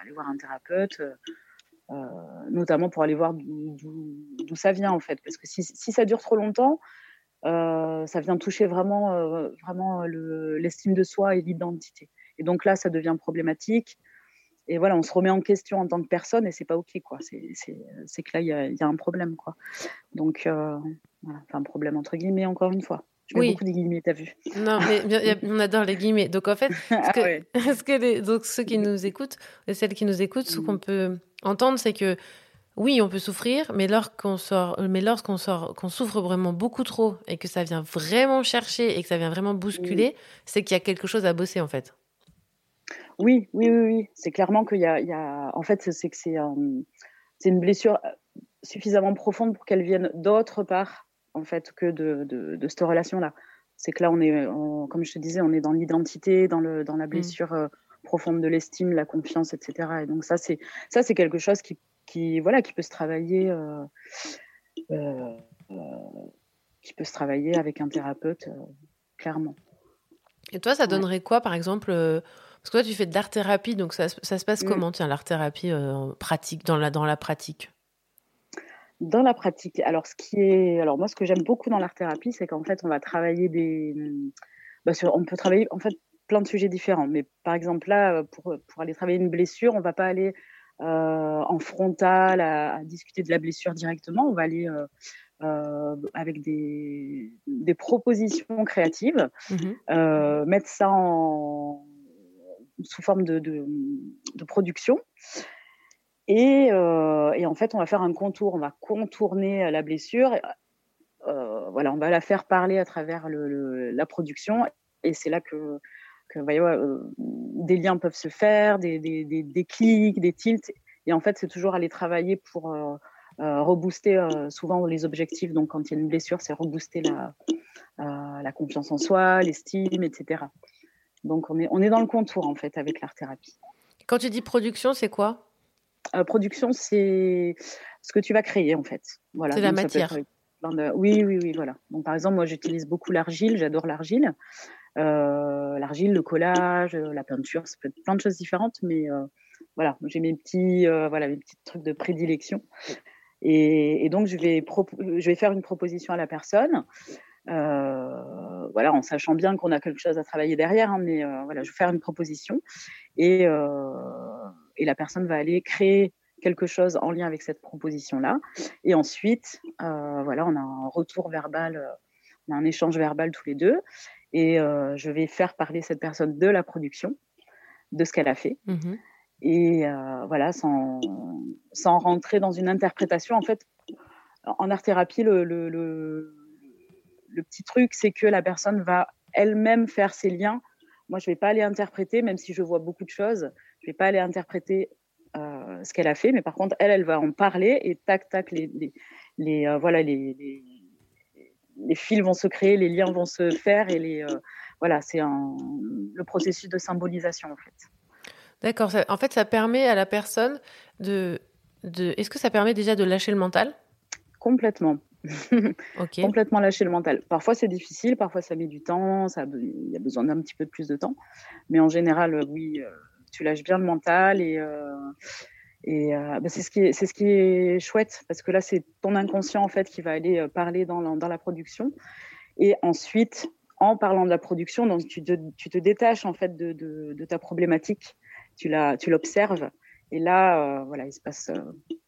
aller voir un thérapeute, notamment pour aller voir d'où ça vient en fait. Parce que si, ça dure trop longtemps, euh, ça vient toucher vraiment, vraiment l'estime de soi et l'identité. Et donc là, ça devient problématique. Et voilà, on se remet en question en tant que personne et c'est pas ok quoi. C'est que là, il y, a, un problème quoi. Donc, voilà, enfin, un problème entre guillemets encore une fois. Je mets beaucoup de guillemets, t'as vu Non, mais on adore les guillemets. Donc en fait, ce que, ah ce que donc ceux qui nous écoutent, et celles qui nous écoutent, ce qu'on mmh. peut entendre, c'est que oui, on peut souffrir, mais lorsqu'on sort, mais lorsqu'on sort, qu'on souffre vraiment beaucoup trop et que ça vient vraiment chercher et que ça vient vraiment bousculer, c'est qu'il y a quelque chose à bosser en fait. Oui, oui, oui, oui. C'est clairement qu'il y, y a, en fait, c'est que c'est c'est une blessure euh, suffisamment profonde pour qu'elle vienne d'autre part en fait que de, de, cette relation-là. C'est que là, on est, comme je te disais, on est dans l'identité, dans, le, dans la mmh. blessure euh, profonde de l'estime, la confiance, etc. Et donc ça, c'est ça, c'est quelque chose qui, qui, voilà, qui peut se travailler, euh, euh, qui peut se travailler avec un thérapeute, clairement. Et toi, ça donnerait quoi, par exemple Parce que toi, tu fais de l'art thérapie, donc ça, ça se passe mmh. comment, tiens, l'art thérapie pratique dans la dans la pratique? Dans la pratique, alors ce qui est, alors moi ce que j'aime beaucoup dans l'art thérapie, c'est qu'en fait on va travailler des, bah, on peut travailler en fait plein de sujets différents. Mais par exemple là, pour, pour aller travailler une blessure, on va pas aller euh, en frontal à, discuter de la blessure directement. On va aller euh, euh, avec des, des, propositions créatives, mmh mettre ça en sous forme de, de, de production. Euh, et, en fait, on va faire un contour, on va contourner euh, la blessure. Euh, voilà, on va la faire parler à travers la production. Et c'est là que, des liens peuvent se faire, des, des, clics, des tilts. Et en fait, c'est toujours aller travailler pour rebooster souvent les objectifs. Donc, quand il y a une blessure, c'est rebooster la, la confiance en soi, l'estime, etc. Donc, on est, on est dans le contour, en fait, avec l'art-thérapie. Quand tu dis production, c'est quoi? Euh, production, c'est ce que tu vas créer en fait. Voilà. C'est la matière. Oui, oui, oui, voilà. Donc, par exemple, moi, j'utilise beaucoup l'argile, j'adore l'argile. Euh, l'argile, le collage, euh, la peinture, ça peut être plein de choses différentes, mais voilà, j'ai mes petits, voilà, mes petits trucs de prédilection. Et, donc, je vais, je vais faire une proposition à la personne. voilà, en sachant bien qu'on a quelque chose à travailler derrière, hein, mais voilà, je vais faire une proposition et, et la personne va aller créer quelque chose en lien avec cette proposition-là. Et ensuite, euh, voilà, on a un retour verbal, euh, on a un échange verbal tous les deux. Et euh, je vais faire parler cette personne de la production, de ce qu'elle a fait. Mmh et voilà, sans, sans rentrer dans une interprétation. En fait, en art-thérapie, le, le, le, le petit truc, c'est que la personne va elle-même faire ses liens. Moi, je ne vais pas aller interpréter, même si je vois beaucoup de choses je vais pas aller interpréter euh, ce qu'elle a fait, mais par contre, elle, elle va en parler et tac, tac, les, les, euh, voilà, les, les, fils vont se créer, les liens vont se faire et les, euh, voilà, c'est le processus de symbolisation en fait. D'accord. En fait, ça permet à la personne de, de... Est-ce que ça permet déjà de lâcher le mental? Complètement. Complètement lâcher le mental. Parfois c'est difficile, parfois ça met du temps, ça, il y a besoin d'un petit peu plus de temps, mais en général, oui tu lâches bien le mental et, euh, et euh, bah, c'est ce qui est c'est ce qui est chouette parce que là c'est ton inconscient en fait qui va aller euh, parler dans la, dans la production et ensuite en parlant de la production donc tu te, tu te détaches en fait de, de, ta problématique tu la, tu l'observes. Et là, voilà, il se passe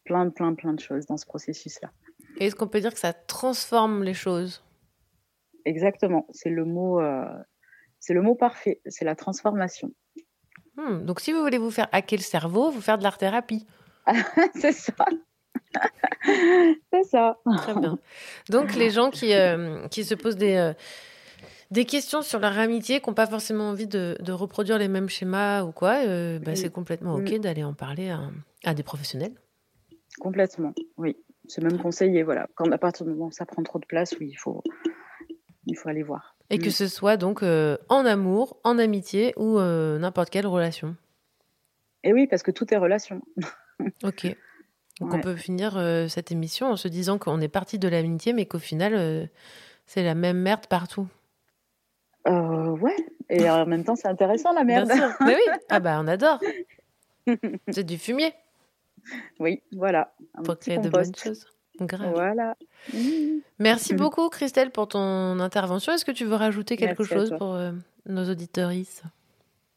plein, plein, plein de choses dans ce processus-là. Est-ce qu'on peut dire que ça transforme les choses? Exactement, c'est le mot, c'est le mot parfait, c'est la transformation. Hmm, donc si vous voulez vous faire hacker le cerveau, vous faire de l'art thérapie. c'est ça. c'est ça. Très bien. Donc les gens qui, qui se posent des, des questions sur leur amitié, qui n'ont pas forcément envie de, de, reproduire les mêmes schémas ou quoi, bah, c'est complètement OK d'aller en parler à, à des professionnels. Complètement, oui. C'est même conseillé, voilà. Quand à partir du moment où ça prend trop de place, oui, il faut, il faut aller voir. Et que mm. ce soit donc euh, en amour, en amitié ou euh, n'importe quelle relation. Et oui, parce que tout est relation. ok. Donc on peut finir euh, cette émission en se disant qu'on est parti de l'amitié, mais qu'au final, c'est la même merde partout. ouais. Et en même temps, c'est intéressant la merde. Bien sûr. mais oui. Ah bah on adore. c'est du fumier. Oui, voilà. Pour créer de bonnes choses. Voilà. Merci mm. beaucoup, Christelle, pour ton intervention. Est-ce que tu veux rajouter quelque chose pour euh, nos auditorices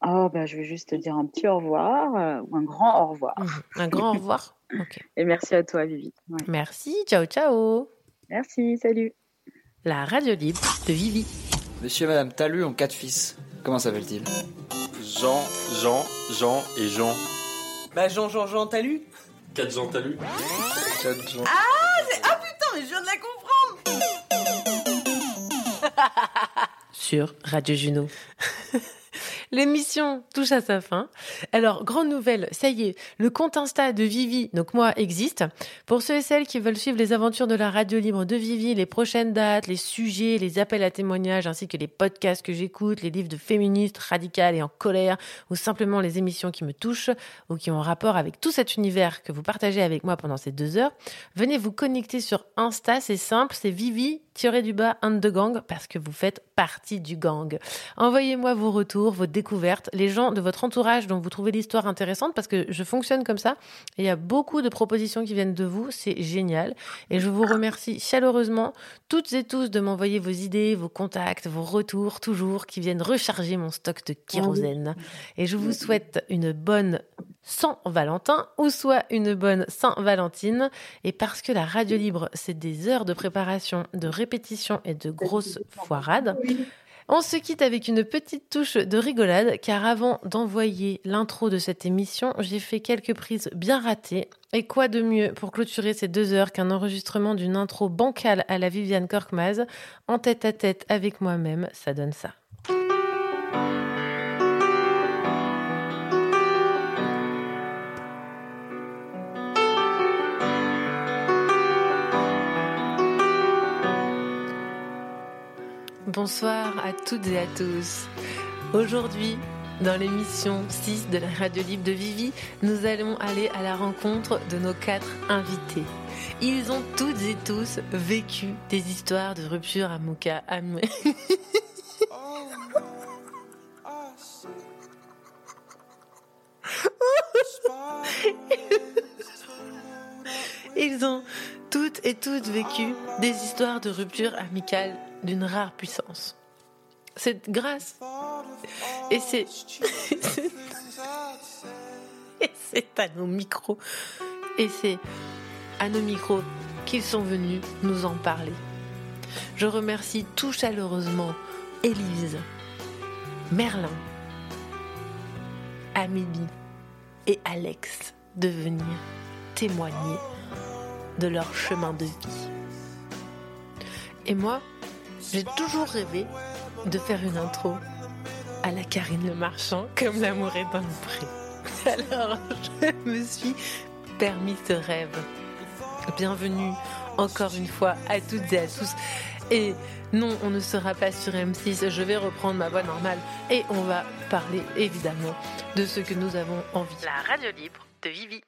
Oh, bah, je vais juste te dire un petit au revoir euh, ou un grand au revoir. Mhm. Un grand au revoir. Et merci à toi, Vivi. Merci, ciao, ciao. Merci, salut. La radio libre de Vivi. Monsieur et Madame Talu ont quatre fils. Comment s'appellent-ils? Jean, Jean, Jean et Jean. Bah, Jean, Jean, Jean Talu 4 ans, t'as lu Ah, c'est... ah putain, mais je viens de la comprendre Sur Radio Juno. L'émission touche à sa fin. Alors, grande nouvelle, ça y est, le compte Insta de Vivi, donc moi, existe. Pour ceux et celles qui veulent suivre les aventures de la radio libre de Vivi, les prochaines dates, les sujets, les appels à témoignages, ainsi que les podcasts que j'écoute, les livres de féministes radicales et en colère, ou simplement les émissions qui me touchent, ou qui ont rapport avec tout cet univers que vous partagez avec moi pendant ces deux heures, venez vous connecter sur Insta, c'est simple, c'est Vivi tirez du bas un de gang parce que vous faites partie du gang. Envoyez-moi vos retours, vos découvertes, les gens de votre entourage dont vous trouvez l'histoire intéressante parce que je fonctionne comme ça. il y a beaucoup de propositions qui viennent de vous, c'est génial. Et je vous remercie chaleureusement toutes et tous de m'envoyer vos idées, vos contacts, vos retours toujours qui viennent recharger mon stock de kérosène. Et je vous souhaite une bonne Saint-Valentin ou soit une bonne Saint-Valentine. Et parce que la radio libre, c'est des heures de préparation, de et de grosses foirades. On se quitte avec une petite touche de rigolade, car avant d'envoyer l'intro de cette émission, j'ai fait quelques prises bien ratées. Et quoi de mieux pour clôturer ces deux heures qu'un enregistrement d'une intro bancale à la Viviane Korkmaz, en tête à tête avec moi-même, ça donne ça. Bonsoir à toutes et à tous. Aujourd'hui, dans l'émission 6 de la radio libre de Vivi, nous allons aller à la rencontre de nos quatre invités. Ils ont toutes et tous vécu des histoires de rupture à. Ils ont toutes et toutes vécu des histoires de rupture amicale d'une rare puissance. C'est grâce et c'est et c'est à nos micros et c'est à nos micros qu'ils sont venus nous en parler. Je remercie tout chaleureusement Élise, Merlin, Amélie et Alex de venir témoigner de leur chemin de vie. Et moi, j'ai toujours rêvé de faire une intro à la Karine Le Marchand, comme l'amour est dans le pré. Alors, je me suis permis ce rêve. Bienvenue encore une fois à toutes et à tous. Et non, on ne sera pas sur M6, je vais reprendre ma voix normale et on va parler évidemment de ce que nous avons envie. La radio libre de Vivi.